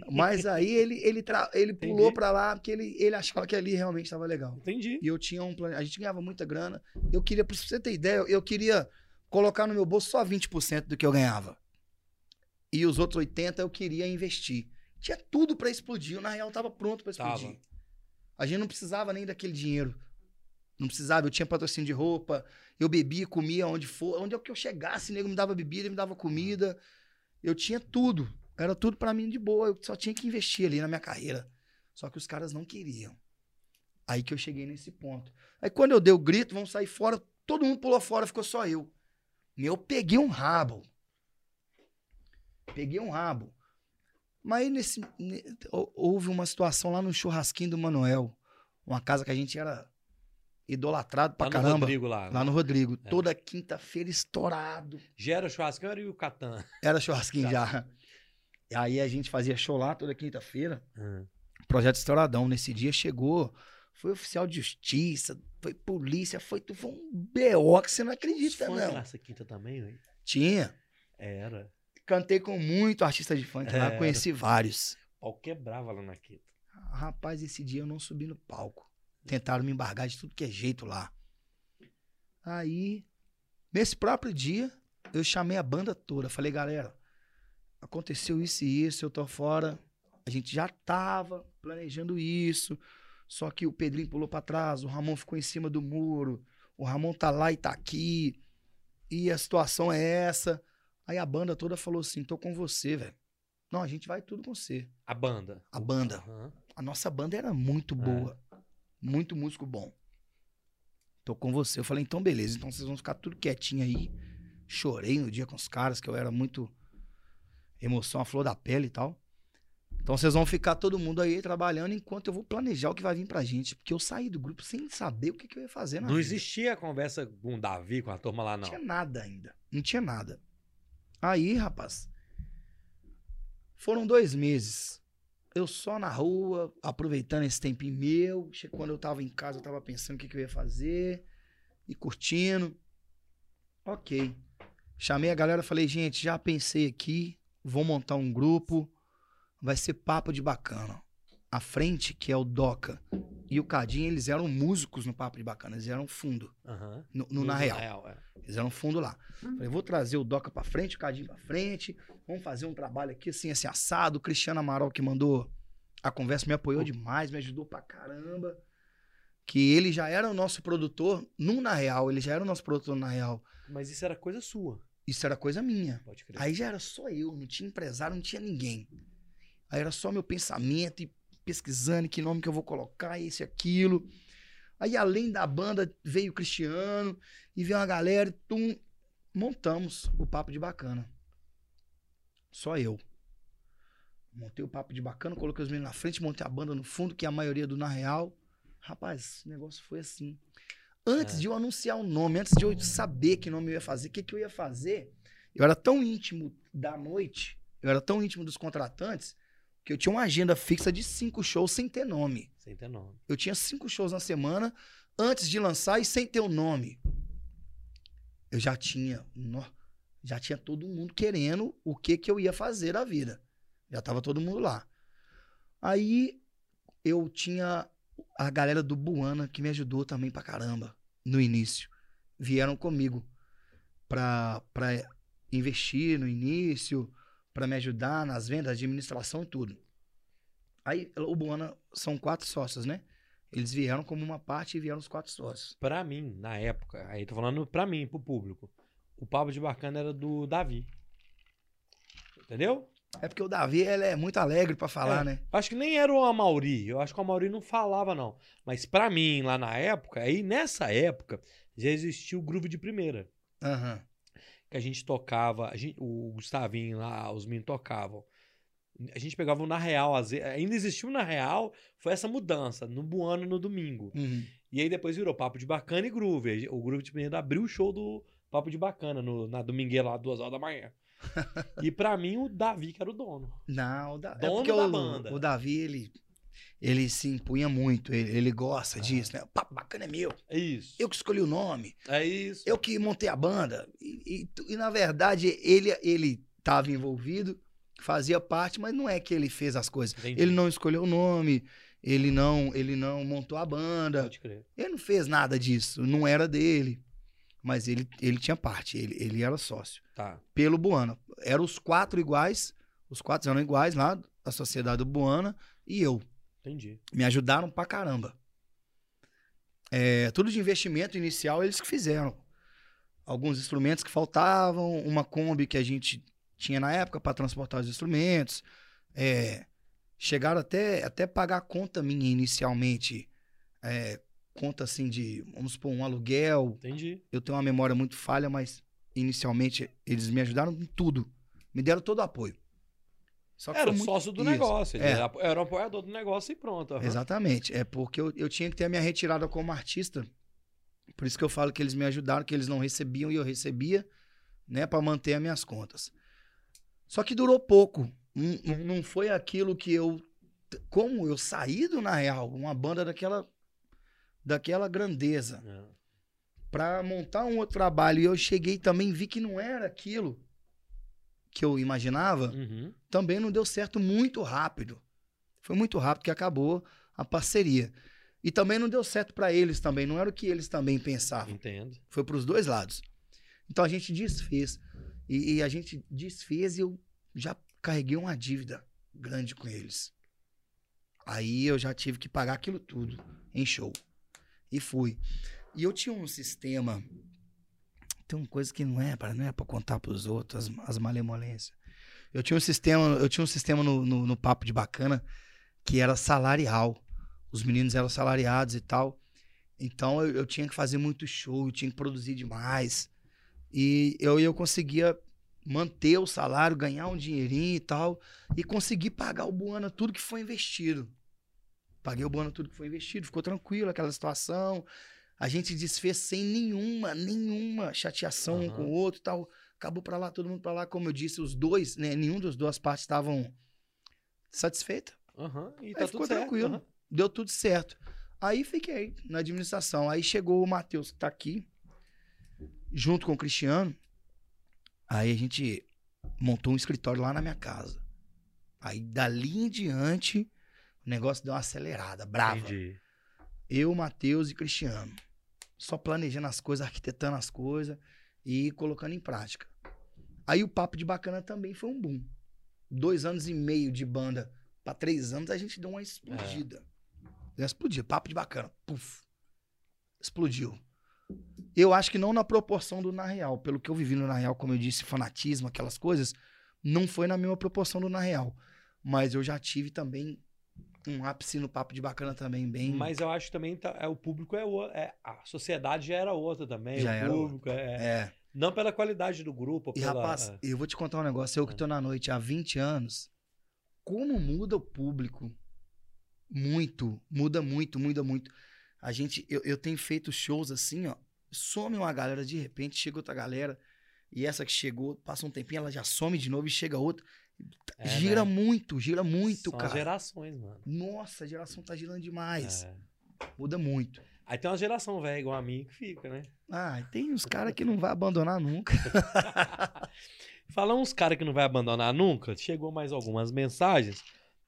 Mas aí ele, ele, tra- ele Entendi. pulou pra lá porque ele, ele achava que ali realmente estava legal. Entendi. E eu tinha um plano. A gente ganhava muita grana. Eu queria, pra você ter ideia, eu queria colocar no meu bolso só 20% do que eu ganhava. E os outros 80% eu queria investir. Tinha tudo pra explodir. Eu, na real, tava pronto pra explodir. Tava. A gente não precisava nem daquele dinheiro. Não precisava, eu tinha patrocínio de roupa, eu bebia, comia onde for, onde é que eu chegasse, o nego me dava bebida, me dava comida. Eu tinha tudo. Era tudo pra mim de boa, eu só tinha que investir ali na minha carreira. Só que os caras não queriam. Aí que eu cheguei nesse ponto. Aí quando eu dei o grito, vamos sair fora, todo mundo pulou fora, ficou só eu. Eu peguei um rabo. Peguei um rabo. Mas aí nesse, ne- hou- houve uma situação lá no churrasquinho do Manuel. Uma casa que a gente era idolatrado pra Lá no caramba. Rodrigo lá. Lá no Rodrigo. É. Toda quinta-feira estourado. Gera churrascão era e o Catan. Era churrasquinho já. E aí a gente fazia show lá toda quinta-feira. Ah. Projeto Estouradão. Nesse dia chegou, foi oficial de justiça, foi polícia, foi, foi um BO que você não acredita, Funk não. nessa quinta também, velho? Tinha. Era. Cantei com muito artista de funk lá, Era. conheci vários. Pau quebrava lá na quinta. Rapaz, esse dia eu não subi no palco. Tentaram me embargar de tudo que é jeito lá. Aí, nesse próprio dia, eu chamei a banda toda. Falei, galera, aconteceu isso e isso, eu tô fora. A gente já tava planejando isso. Só que o Pedrinho pulou pra trás, o Ramon ficou em cima do muro. O Ramon tá lá e tá aqui. E a situação é essa. Aí a banda toda falou assim: tô com você, velho. Não, a gente vai tudo com você. A banda. A banda. Aham. A nossa banda era muito boa. Muito músico bom. Tô com você. Eu falei, então beleza. Então vocês vão ficar tudo quietinho aí. Chorei no dia com os caras, que eu era muito emoção à flor da pele e tal. Então vocês vão ficar todo mundo aí trabalhando enquanto eu vou planejar o que vai vir pra gente. Porque eu saí do grupo sem saber o que, que eu ia fazer na Não vida. existia a conversa com o Davi, com a turma lá, Não não. tinha nada ainda. Não tinha nada. Aí, rapaz, foram dois meses. Eu só na rua, aproveitando esse tempinho meu. Quando eu tava em casa, eu tava pensando o que, que eu ia fazer. E curtindo. Ok. Chamei a galera, falei, gente, já pensei aqui. Vou montar um grupo. Vai ser papo de bacana. A frente, que é o Doca, e o Cadinho, eles eram músicos no Papo de Bacana. Eles eram fundo, Aham. no, no Na Real. é. Eles eram fundo lá. Falei, vou trazer o Doca pra frente, o Cadinho pra frente. Vamos fazer um trabalho aqui assim, assim, assado. O Cristiano Amaral que mandou a conversa me apoiou demais, me ajudou pra caramba. Que ele já era o nosso produtor no Na Real. Ele já era o nosso produtor no Na Real. Mas isso era coisa sua. Isso era coisa minha. Pode crer. Aí já era só eu, não tinha empresário, não tinha ninguém. Aí era só meu pensamento e pesquisando que nome que eu vou colocar, esse, aquilo. Aí além da banda veio o Cristiano e veio uma galera, e tum, montamos o Papo de Bacana. Só eu. Montei o Papo de Bacana, coloquei os meninos na frente, montei a banda no fundo, que é a maioria do Na Real. Rapaz, o negócio foi assim. Antes É. de eu anunciar o nome, antes de eu saber que nome eu ia fazer, o que, que eu ia fazer, eu era tão íntimo da noite, eu era tão íntimo dos contratantes, que eu tinha uma agenda fixa de cinco shows sem ter nome. Sem ter nome. Eu tinha cinco shows na semana antes de lançar e sem ter o nome. Eu já tinha, já tinha todo mundo querendo o que que eu ia fazer da vida. Já tava todo mundo lá. Aí eu tinha a galera do Buana que me ajudou também pra caramba no início. Vieram comigo pra, pra investir no início, pra me ajudar nas vendas, administração e tudo. Aí o Buana são quatro sócios, né? Eles vieram como uma parte e vieram os quatro sócios. Pra mim, na época, aí tô falando pra mim, pro público, o Papo de Bacana era do Davi. Entendeu? É porque o Davi ele é muito alegre pra falar, É. né? Acho que nem era o Amauri. Eu acho que o Amauri não falava, não. Mas pra mim, lá na época, aí nessa época, já existia o Groove de Primeira. Aham. Que a gente tocava, a gente- o Gustavinho lá, os meninos tocavam. A gente pegava o Na Real, ainda existiu o Na Real, foi essa mudança, no Buano no domingo. Uhum. E aí depois virou Papo de Bacana e Groove. O Groove de Primeira abriu o show do Papo de Bacana no, na domingueira lá, duas horas da manhã. e pra mim, o Davi que era o dono. Não, o da... é Dono porque da o, banda. o Davi, ele, ele se impunha muito, ele, ele gosta Ah. disso, né? O papo bacana é meu, É isso. eu que escolhi o nome, É isso. eu que montei a banda. E, e e, na verdade, ele, ele tava envolvido, fazia parte, mas não é que ele fez as coisas. Entendi. Ele não escolheu o nome, ele não, ele não montou a banda. Pode crer. Ele não fez nada disso, não era dele. Mas ele, ele tinha parte, ele, ele era sócio. Tá. Pelo Buana. Eram os quatro iguais, os quatro eram iguais lá, a sociedade do Buana e eu. Entendi. Me ajudaram pra caramba. É, tudo de investimento inicial eles que fizeram. Alguns instrumentos que faltavam, uma Kombi que a gente tinha na época para transportar os instrumentos. É, chegaram até, até pagar conta minha inicialmente. É, conta assim de, vamos supor, um aluguel. Entendi. Eu tenho uma memória muito falha, mas inicialmente eles me ajudaram em tudo. Me deram todo o apoio. Só que Era muito- sócio do Isso. negócio. É. era, apoiador do negócio e pronto. aham. Exatamente. É porque eu, eu tinha que ter a minha retirada como artista. Por isso que eu falo que eles me ajudaram, que eles não recebiam e eu recebia, né, para manter as minhas contas. Só que durou pouco. Não, não- foi aquilo que eu como eu saí do Na Real, uma banda daquela, daquela grandeza, É. pra montar um outro trabalho, e eu cheguei também vi que não era aquilo que eu imaginava, Uhum. também não deu certo muito rápido. Foi muito rápido que acabou a parceria. E também não deu certo pra eles também, não era o que eles também pensavam. Entendo. Foi pros dois lados. Então a gente desfez. E, e a gente desfez e eu já carreguei uma dívida grande com eles. Aí eu já tive que pagar aquilo tudo em show. E fui. E eu tinha um sistema. Tem uma coisa que não é para não é para contar pros outros, as, as malemolências. Eu tinha um sistema, eu tinha um sistema no, no, no papo de bacana que era salarial. Os meninos eram salariados e tal. Então eu, eu tinha que fazer muito show, eu tinha que produzir demais. E eu, eu conseguia manter o salário, ganhar um dinheirinho e tal, e conseguir pagar o Buana tudo que foi investido. Paguei o Buana tudo que foi investido, ficou tranquilo aquela situação. A gente desfez sem nenhuma, nenhuma chateação um Aham. com o outro e tal. Acabou pra lá, todo mundo pra lá. Como eu disse, os dois, né? Nenhum dos duas partes estavam satisfeitos. Aham. E Aí tá ficou certo. tranquilo. aham. Deu tudo certo. Aí fiquei na administração. Aí chegou o Matheus, que tá aqui, junto com o Cristiano. Aí a gente montou um escritório lá na minha casa. Aí dali em diante, o negócio deu uma acelerada, brava. Entendi. Eu, Matheus e Cristiano. Só planejando as coisas, arquitetando as coisas e colocando em prática. Aí o Papo de Bacana também foi um boom. Dois anos e meio de banda para três anos, a gente deu uma explodida. Deu uma explodida. Papo de Bacana. Puf. Explodiu. Eu acho que não na proporção do Na Real. Pelo que eu vivi no Na Real, como eu disse, fanatismo, aquelas coisas, não foi na mesma proporção do Na Real. Mas eu já tive também um ápice no Papo de Bacana também, bem... Mas eu acho que também tá, é, o público é, o, é A sociedade já era outra também. Já o era público é, É. Não pela qualidade do grupo. E, pela, rapaz, é. eu vou te contar um negócio. Eu que É. tô na noite há 20 anos, como muda o público? Muito. Muda muito, muda muito. A gente, eu, eu tenho feito shows assim, ó. Some uma galera, de repente chega outra galera. E essa que chegou, passa um tempinho, ela já some de novo e chega outra. É, gira né? muito, gira muito, São cara. gerações, mano. Nossa, a geração tá girando demais. É. Muda muito. Aí tem uma geração velha igual a mim que fica, né? Ah, tem uns caras que não vai abandonar nunca. Falar uns caras que não vai abandonar nunca, chegou mais algumas mensagens.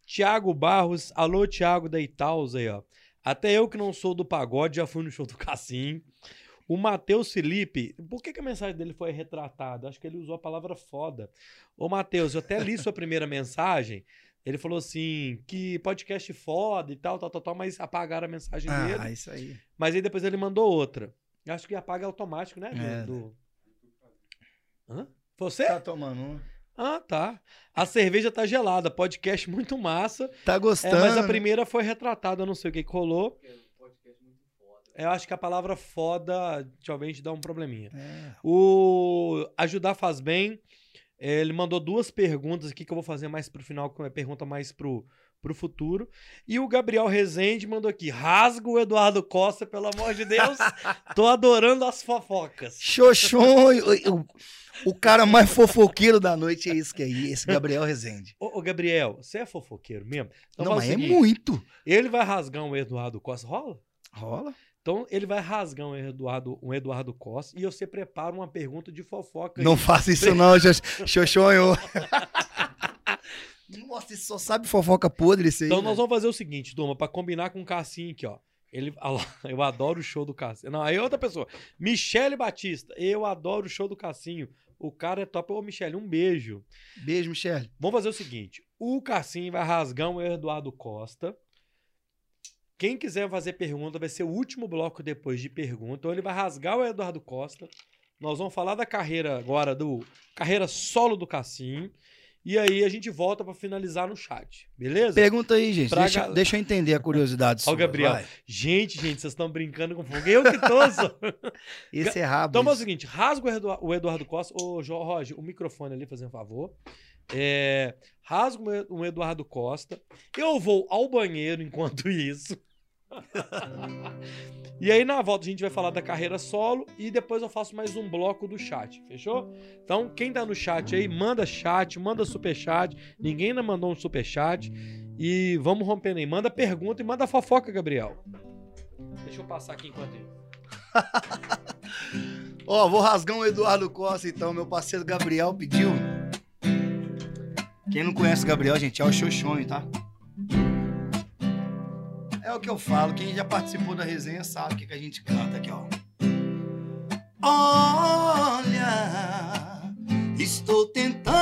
Tiago Barros, alô Tiago da Itaúsa aí, ó. Até eu que não sou do pagode já fui no show do Cassim. O Matheus Felipe, por que, que a mensagem dele foi retratada? Acho que ele usou a palavra foda. Ô Matheus, eu até li sua primeira mensagem. Ele falou assim, que podcast foda e tal, tal, tal, tal, mas apagaram a mensagem dele. Ah, isso aí. Mas aí depois ele mandou outra. Acho que apaga automático, né? É. do- Hã? Você? Tá tomando uma. Ah, tá. A cerveja tá gelada. Podcast muito massa. Tá É, gostando? mas a primeira foi retratada, eu não sei o que que rolou. Eu acho que a palavra foda, talvez, dá um probleminha. É. O Ajudar Faz Bem, ele mandou duas perguntas aqui que eu vou fazer mais pro final, que é pergunta mais pro, pro futuro. E o Gabriel Rezende mandou aqui: rasga o Eduardo Costa, pelo amor de Deus. Tô adorando as fofocas. Xoxon, o, o- o cara mais fofoqueiro da noite é esse que aí, esse Gabriel Rezende. Ô, ô, Gabriel, você é fofoqueiro mesmo? Então Não, mas o é muito. Ele vai rasgar um Eduardo Costa. Rola? Rola. Então ele vai rasgar um Eduardo, um Eduardo Costa e você prepara uma pergunta de fofoca. Não faça isso não, Xox- Xoxonho. Nossa, isso só sabe fofoca podre isso aí. Então nós velho. vamos fazer o seguinte, turma, pra combinar com o Cassim aqui, ó. Ele, lá, eu adoro o show do Cassinho. Não, aí é outra pessoa. Michele Batista. Eu adoro o show do Cassinho. O cara é top. Ô, Michele, um beijo. Beijo, Michele. Vamos fazer o seguinte: o Cassim vai rasgar um Eduardo Costa. Quem quiser fazer pergunta, vai ser o último bloco depois de pergunta. Então ele vai rasgar o Eduardo Costa. Nós vamos falar da carreira agora, do carreira solo do Cassim. E aí a gente volta pra finalizar no chat. Beleza? Pergunta aí, gente. Pra Deixa, gal- deixa eu entender a curiosidade Ó, sua. o Gabriel. vai. Gente, gente, vocês estão brincando com fogo. Eu que tô. só. Esse é rabo. Então, é o seguinte: rasga o Eduardo, Costa. Ô, Roger, o microfone ali, fazendo um favor. É, rasga o Eduardo Costa. Eu vou ao banheiro enquanto isso. E aí, na volta, a gente vai falar da carreira solo e depois eu faço mais um bloco do chat, fechou? Então, quem tá no chat aí, manda chat, manda superchat. Ninguém ainda mandou um superchat. E vamos rompendo aí. Manda pergunta e manda fofoca, Gabriel. Deixa eu passar aqui enquanto isso. Ó, vou rasgar um Eduardo Costa, então. Meu parceiro Gabriel pediu. Quem não conhece o Gabriel, gente, é o Xoxonho, tá? É o que eu falo. Quem já participou da resenha sabe o que, que a gente canta aqui, ó. Olha, estou tentando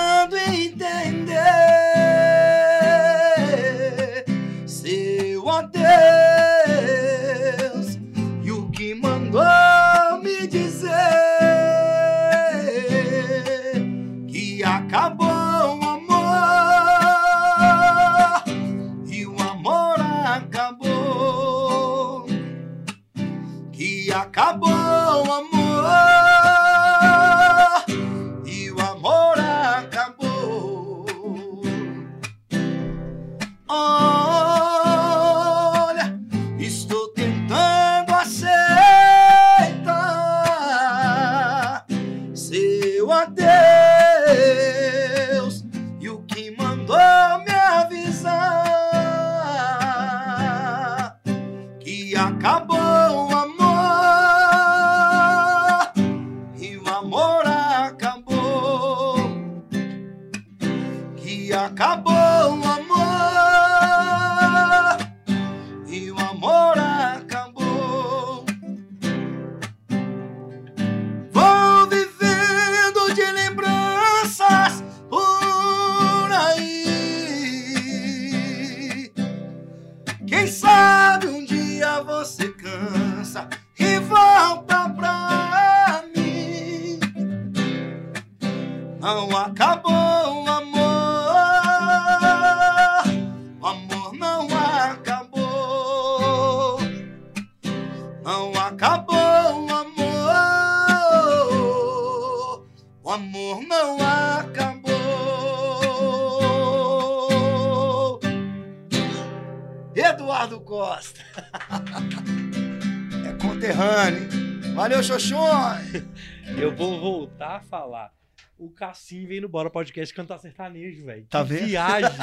O Cassim veio no Bora Podcast cantar sertanejo, velho. Tá Que vendo? Viagem.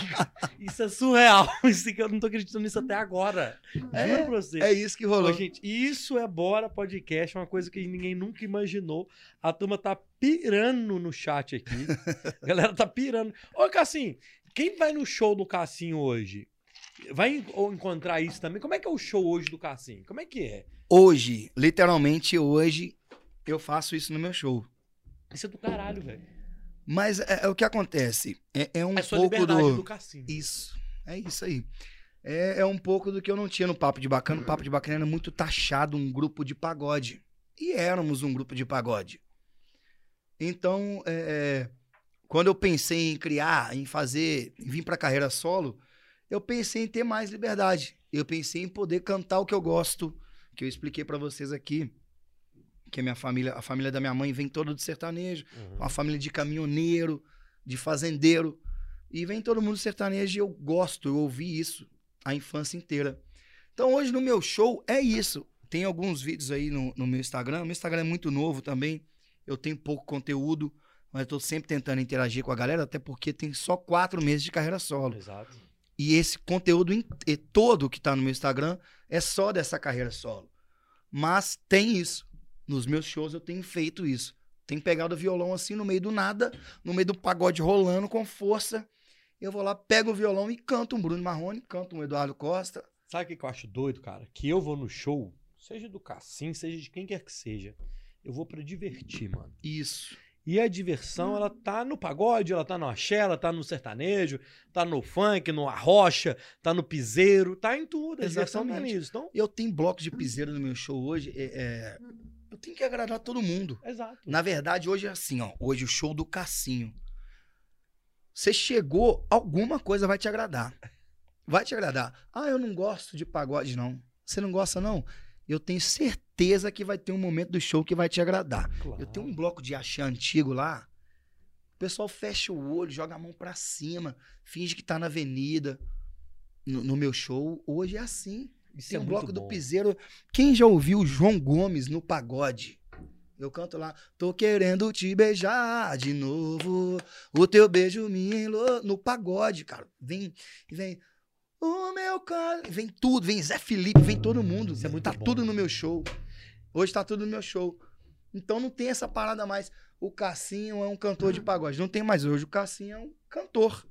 Isso é surreal. Isso que eu não tô acreditando nisso até agora. É, Juro pra você. É isso que Ô, rolou. gente, isso é Bora Podcast, uma coisa que ninguém nunca imaginou. A turma tá pirando no chat aqui. A galera tá pirando. Ô, Cassim, quem vai no show do Cassim hoje? Vai encontrar isso também? Como é que é o show hoje do Cassim? Como é que é? Hoje, literalmente hoje, eu faço isso no meu show. Isso é do caralho, velho. Mas é, é o que acontece. É, é um É sua pouco do. do Cassim. Isso. É isso aí. É, é um pouco do que eu não tinha no Papo de Bacana. O Papo de Bacana era muito taxado um grupo de pagode. E éramos um grupo de pagode. Então, é, é, quando eu pensei em criar, em fazer, em vir pra carreira solo, eu pensei em ter mais liberdade. Eu pensei em poder cantar o que eu gosto, que eu expliquei pra vocês aqui. Que a minha família, a família da minha mãe vem toda do sertanejo Uhum. uma família de caminhoneiro, de fazendeiro. E vem todo mundo sertanejo e eu gosto, eu ouvi isso a infância inteira. Então hoje no meu show é isso. Tem alguns vídeos aí no, no meu Instagram. Meu Instagram é muito novo também. Eu tenho pouco conteúdo, mas eu tô sempre tentando interagir com a galera, até porque tem só quatro meses de carreira solo. Exato. E esse conteúdo e todo que tá no meu Instagram é só dessa carreira solo. Mas tem isso. Nos meus shows eu tenho feito isso. Tenho pegado o violão assim no meio do nada, no meio do pagode rolando com força. Eu vou lá, pego o violão e canto um Bruno Marrone, canto um Eduardo Costa. Sabe o que eu acho doido, cara? Que eu vou no show, seja do Cassim, seja de quem quer que seja, eu vou pra divertir, mano. Isso. E a diversão, ela tá no pagode, ela tá no axé, ela tá no sertanejo, tá no funk, no arrocha, tá no piseiro, tá em tudo. A diversão tá Exatamente. nisso. Então, Eu tenho bloco de piseiro no meu show hoje. é- é, Eu tenho que agradar todo mundo. exato. Na verdade, hoje é assim, ó. Hoje o show do Cassinho. Você chegou, alguma coisa vai te agradar. Vai te agradar. Ah, eu não gosto de pagode, não. Você não gosta, não? Eu tenho certeza que vai ter um momento do show que vai te agradar. Claro. Eu tenho um bloco de axé antigo lá. O pessoal fecha o olho, joga a mão pra cima, finge que tá na avenida. No, no meu show, hoje é assim. Isso Tem é um bloco do bom. piseiro. Quem já ouviu o João Gomes no pagode? Eu canto lá, tô querendo te beijar de novo. O teu beijo me enlou no pagode, cara. Vem, vem. O meu cara. Vem tudo, vem Zé Felipe, vem todo mundo. Isso é muito tá bom, tudo no meu show. Hoje tá tudo no meu show. Então não tem essa parada mais. O Cassinho é um cantor de pagode. Não tem mais hoje. O Cassinho é um cantor.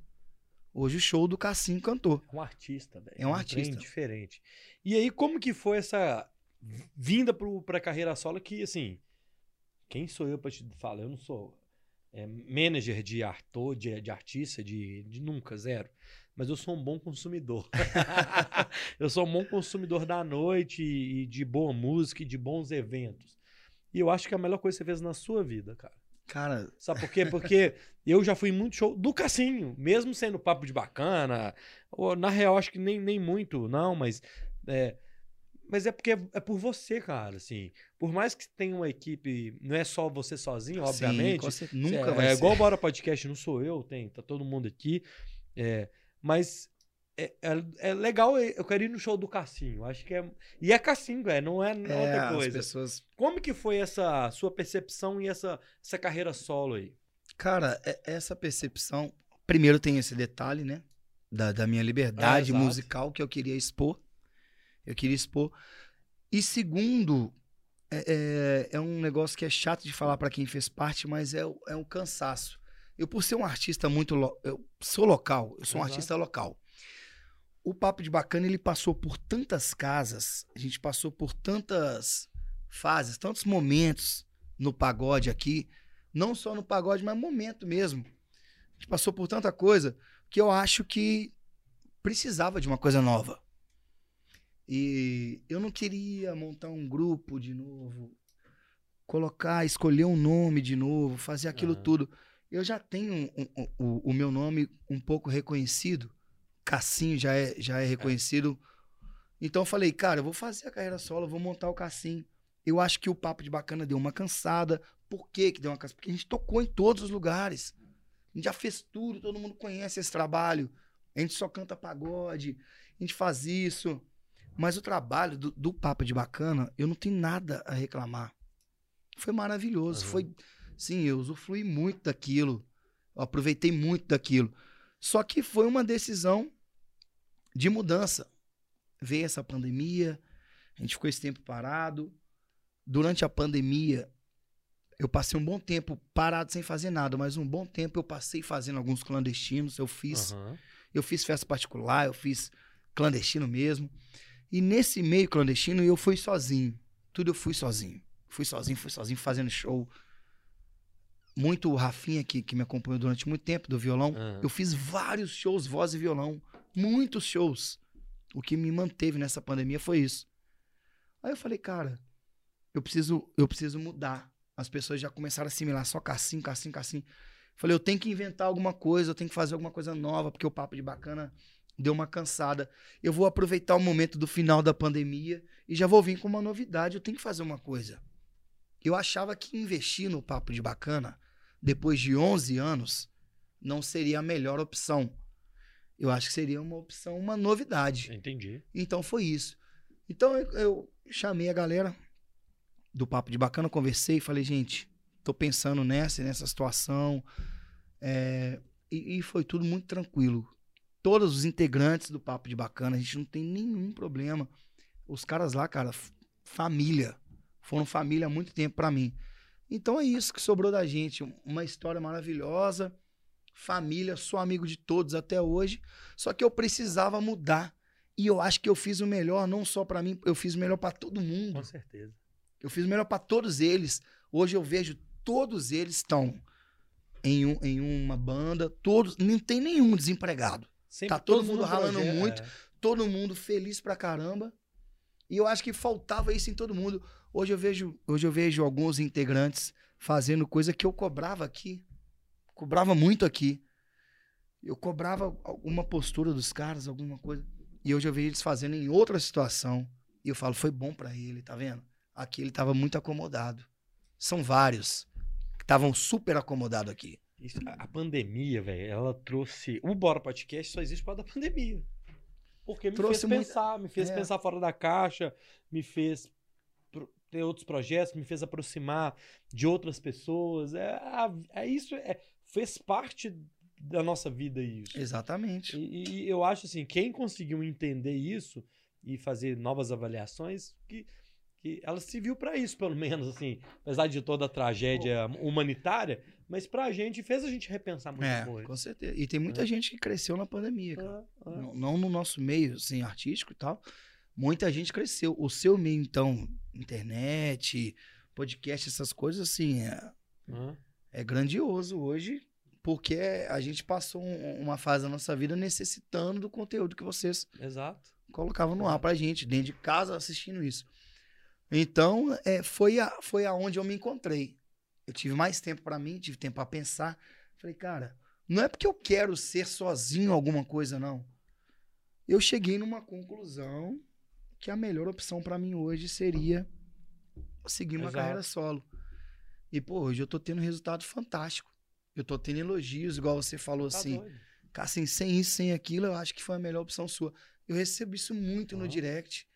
Hoje o show do Cassinho cantor. É um artista, velho. É um artista. diferente. E aí, como que foi essa vinda pro, pra carreira solo que, assim, quem sou eu pra te falar? Eu não sou é, manager de ator, de, de artista, de, de nunca, zero. Mas eu sou um bom consumidor. eu sou um bom consumidor da noite e, e de boa música e de bons eventos. E eu acho que é a melhor coisa que você fez na sua vida, cara. Cara, Sabe por quê? Porque eu já fui muito show do Cassinho, mesmo sendo papo de bacana. Ou, na real, acho que nem, nem muito, não, mas. É, mas é porque é, é por você, cara. Assim, por mais que tenha uma equipe, não é só você sozinho, sim, obviamente. com certeza, nunca é, vai é ser. igual o Bora Podcast, não sou eu, tem, tá todo mundo aqui. É, mas é, é, é legal, eu quero ir no show do Cassinho. Acho que é. E é Cassinho, é, não é, não é outra coisa. pessoas Como que foi essa sua percepção e essa, essa carreira solo aí? Cara, é- essa percepção. Primeiro tem esse detalhe, né? Da, da minha liberdade exato. musical que eu queria expor. Eu queria expor. E segundo, é, é, um negócio que é chato de falar pra quem fez parte, mas é, é um cansaço. Eu, por ser um artista muito. lo- Eu sou local, eu sou um Exato. artista local. O Papo de Bacana, ele passou por tantas casas, a gente passou por tantas fases, tantos momentos no pagode aqui, não só no pagode, mas momento mesmo. A gente passou por tanta coisa que eu acho que precisava de uma coisa nova. E eu não queria montar um grupo de novo, colocar, escolher um nome de novo, fazer aquilo Aham. tudo. Eu já tenho um- um- o, o meu nome um pouco reconhecido. Cassinho já é, já é reconhecido. Então eu falei, cara, eu vou fazer a carreira solo, vou montar o Cassinho. Eu acho que o Papo de Bacana deu uma cansada. Por que que deu uma cansada? Porque a gente tocou em todos os lugares. A gente já fez tudo, todo mundo conhece esse trabalho. A gente só canta pagode, a gente faz isso. Mas o trabalho do, do Papo de Bacana, eu não tenho nada a reclamar. Foi maravilhoso. Uhum. Foi, sim, eu usufruí muito daquilo. Eu aproveitei muito daquilo. Só que foi uma decisão de mudança. Veio essa pandemia, a gente ficou esse tempo parado. Durante a pandemia, eu passei um bom tempo parado sem fazer nada, mas um bom tempo eu passei fazendo alguns clandestinos. Eu fiz, Aham. eu fiz festa particular, eu fiz clandestino mesmo. E nesse meio clandestino eu fui sozinho. Tudo eu fui sozinho. Fui sozinho, fui sozinho fazendo show. Muito o Rafinha, que, que me acompanhou durante muito tempo, do violão. Aham. Eu fiz vários shows, voz e violão. Muitos shows. O que me manteve nessa pandemia foi isso. Aí eu falei, cara, eu preciso, eu preciso mudar. As pessoas já começaram a assimilar só cassim, cassim, cassim. Falei, eu tenho que inventar alguma coisa, eu tenho que fazer alguma coisa nova, porque o papo de bacana deu uma cansada. Eu vou aproveitar o momento do final da pandemia e já vou vir com uma novidade, eu tenho que fazer uma coisa. Eu achava que investir no papo de bacana, depois de 11 anos, não seria a melhor opção. Eu acho que seria uma opção, uma novidade. Entendi. Então foi isso. Então eu, eu chamei a galera do Papo de Bacana, conversei e falei, gente, tô pensando nessa, e nessa situação. É, e, e foi tudo muito tranquilo. Todos os integrantes do Papo de Bacana, a gente não tem nenhum problema. Os caras lá, cara, família. Foram família há muito tempo pra mim. Então é isso que sobrou da gente. Uma história maravilhosa. Família, sou amigo de todos até hoje. Só que eu precisava mudar. E eu acho que eu fiz o melhor, não só pra mim, eu fiz o melhor pra todo mundo. Com certeza. Eu fiz o melhor pra todos eles. Hoje eu vejo todos eles estão em, um- em uma banda, todos, não tem nenhum desempregado. Sempre, Tá todo todos mundo no ralando projeto, muito. é. Todo mundo feliz pra caramba. E eu acho que faltava isso em todo mundo. Hoje eu vejo, hoje eu vejo alguns integrantes fazendo coisa que eu cobrava aqui. Cobrava muito aqui. Eu cobrava alguma postura dos caras, alguma coisa. E hoje eu vejo eles fazendo em outra situação. E eu falo, foi bom pra ele, tá vendo? Aqui ele tava muito acomodado. São vários que estavam super acomodados aqui. Isso- a pandemia, velho, ela trouxe. O Bora Podcast só existe por causa da pandemia. Porque me Trouxe fez muito- pensar, me fez é. pensar fora da caixa, me fez ter outros projetos, me fez aproximar de outras pessoas. É, a- é isso, é, fez parte da nossa vida isso. Exatamente. E, e eu acho assim, quem conseguiu entender isso e fazer novas avaliações, que, que ela se viu para isso, pelo menos, assim, apesar de toda a tragédia humanitária, mas pra gente fez a gente repensar muita É, coisa. com certeza. E tem muita É. gente que cresceu na pandemia, cara. Ah, ah. Não, não no nosso meio, assim, artístico e tal. Muita gente cresceu. O seu meio, então, internet, podcast, essas coisas, assim, é, Ah. é grandioso hoje, porque a gente passou um- uma fase da nossa vida necessitando do conteúdo que vocês Exato. colocavam no ar pra gente, dentro de casa, assistindo isso. Então, é, foi, a, foi aonde eu me encontrei. Eu tive mais tempo pra mim, tive tempo pra pensar. Falei, cara, não é porque eu quero ser sozinho alguma coisa, não. Eu cheguei numa conclusão que a melhor opção pra mim hoje seria seguir uma Exato. carreira solo. E, pô, hoje eu tô tendo resultado fantástico. Eu tô tendo elogios, igual você falou Tá assim. doido. Cara, assim, sem isso, sem aquilo, eu acho que foi a melhor opção sua. Eu recebo isso muito no Aham. direct.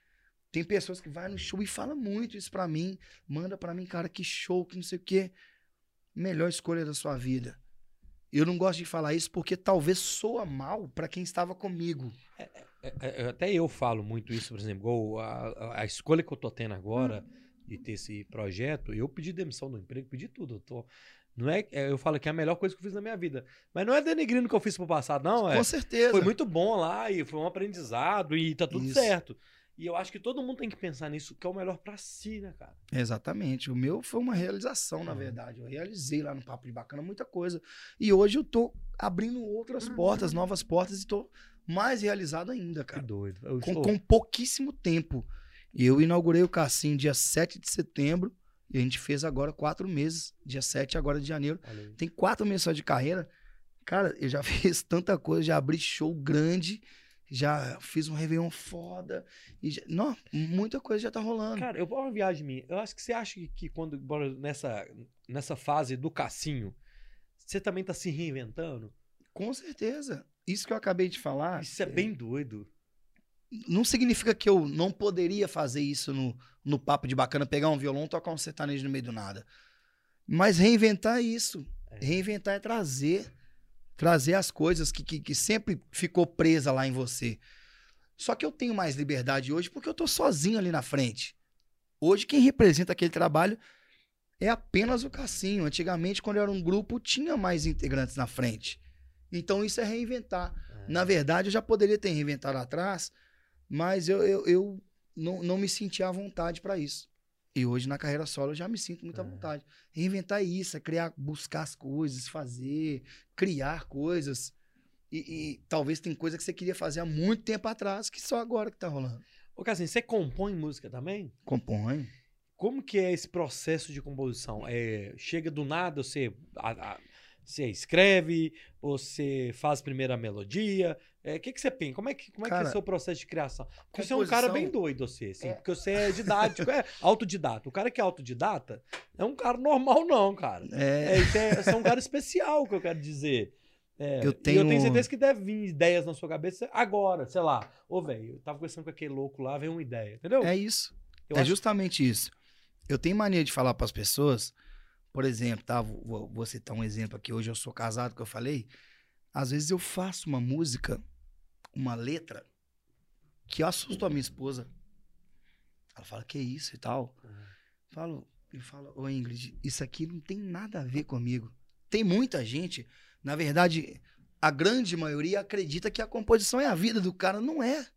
Tem pessoas que vai no show e falam muito isso pra mim. Manda pra mim, cara, que show, que não sei o quê. Melhor escolha da sua vida. Eu não gosto de falar isso porque talvez soa mal pra quem estava comigo. É, é, até eu falo muito isso, por exemplo, a, a- escolha que eu tô tendo agora de ter esse projeto, eu pedi demissão do emprego, pedi tudo. Eu tô, não é, é, eu falo que é a melhor coisa que eu fiz na minha vida. Mas não é denegrindo o que eu fiz pro passado, não. É, Com certeza. foi muito bom lá e foi um aprendizado e tá tudo Isso. certo. E eu acho que todo mundo tem que pensar nisso, que é o melhor pra si, né, cara? Exatamente. O meu foi uma realização, na Uhum. verdade. Eu realizei lá no Papo de Bacana muita coisa. E hoje eu tô abrindo outras portas, novas portas, e tô mais realizado ainda, Que cara. doido. Eu com, com pouquíssimo tempo. Eu inaugurei o Cassim dia 7 de setembro e a gente fez agora quatro meses, dia 7 agora de janeiro. Aí. Tem quatro meses só de carreira. Cara, eu já fiz tanta coisa, já abri show grande, já fiz um Réveillon foda. E já- não, muita coisa já tá rolando. Cara, eu vou uma viagem minha. Eu acho que você acha que, que quando nessa, nessa fase do cassinho, você também tá se reinventando? Com certeza. Isso que eu acabei de falar. Isso é bem doido. Não significa que eu não poderia fazer isso no, no papo de bacana, pegar um violão, tocar um sertanejo no meio do nada. Mas reinventar é isso. É. Reinventar é trazer. Trazer as coisas que, que, que sempre ficou presa lá em você. Só que eu tenho mais liberdade hoje porque eu tô sozinho ali na frente. Hoje quem representa aquele trabalho é apenas o Cassinho. Antigamente, quando era um grupo, tinha mais integrantes na frente. Então isso é reinventar. Na verdade, eu já poderia ter reinventado atrás, mas eu, eu, eu não, não me sentia à vontade para isso. E hoje, na carreira solo, eu já me sinto muito à É. vontade. Reinventar é isso, é criar, buscar as coisas, fazer, criar coisas. E, e talvez tem coisa que você queria fazer há muito tempo atrás, que só agora que tá rolando. Ô, Cassinho, você compõe música também? Compõe. Como que é esse processo de composição? É, chega do nada, você, a- a- você escreve, você faz primeiro a melodia? É, O que, que você pensa? Como é que, como é, que é Cara, o seu processo de criação? Porque você é um cara bem composição- doido, você, assim, É. porque você é didático, é autodidata. O cara que é autodidata é um cara normal, não, cara. É, É, é, você é um cara especial, que eu quero dizer. É, Eu E eu tenho- tenho certeza que deve vir ideias na sua cabeça agora, sei lá. Ô, velho, eu tava conversando com aquele louco lá, veio uma ideia, entendeu? é isso. Eu é acho- justamente isso. Eu tenho mania de falar para as pessoas, por exemplo, tá? Vou, vou- citar um exemplo aqui. Hoje eu sou casado, que eu falei. Às vezes eu faço uma música, uma letra, que assusta a minha esposa. Ela fala, que isso e tal. Uhum. Falo, ele fala, ô Ingrid, isso aqui não tem nada a ver comigo. Tem muita gente, na verdade, a grande maioria acredita que a composição é a vida do cara. Não é.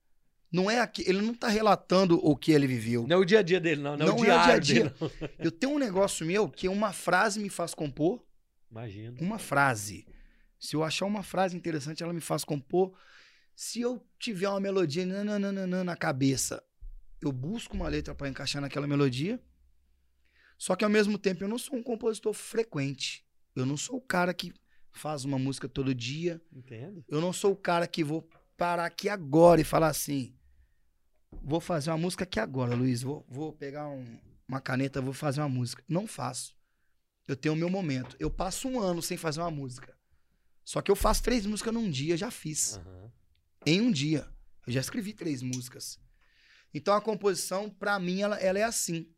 Não é aqui. Ele não tá relatando o que ele viveu. Não é o dia a dia dele, não. Não, é Não o é o dia a dia. dele. Eu tenho um negócio meu que uma frase me faz compor. Imagina. Uma frase. Se eu achar uma frase interessante, ela me faz compor. Se eu tiver uma melodia nananana na cabeça, eu busco uma letra para encaixar naquela melodia. Só que ao mesmo tempo eu não sou um compositor frequente. Eu não sou o cara que faz uma música todo dia. Entendo. Eu não sou o cara que vou parar aqui agora e falar assim: vou fazer uma música aqui agora, Luiz. Vou, vou pegar um- uma caneta, vou fazer uma música. Não faço. Eu tenho o meu momento. Eu passo um ano sem fazer uma música. Só que eu faço três músicas num dia, já fiz. Aham. Em um dia. Eu já escrevi três músicas. Então a composição, pra mim, ela, ela é assim.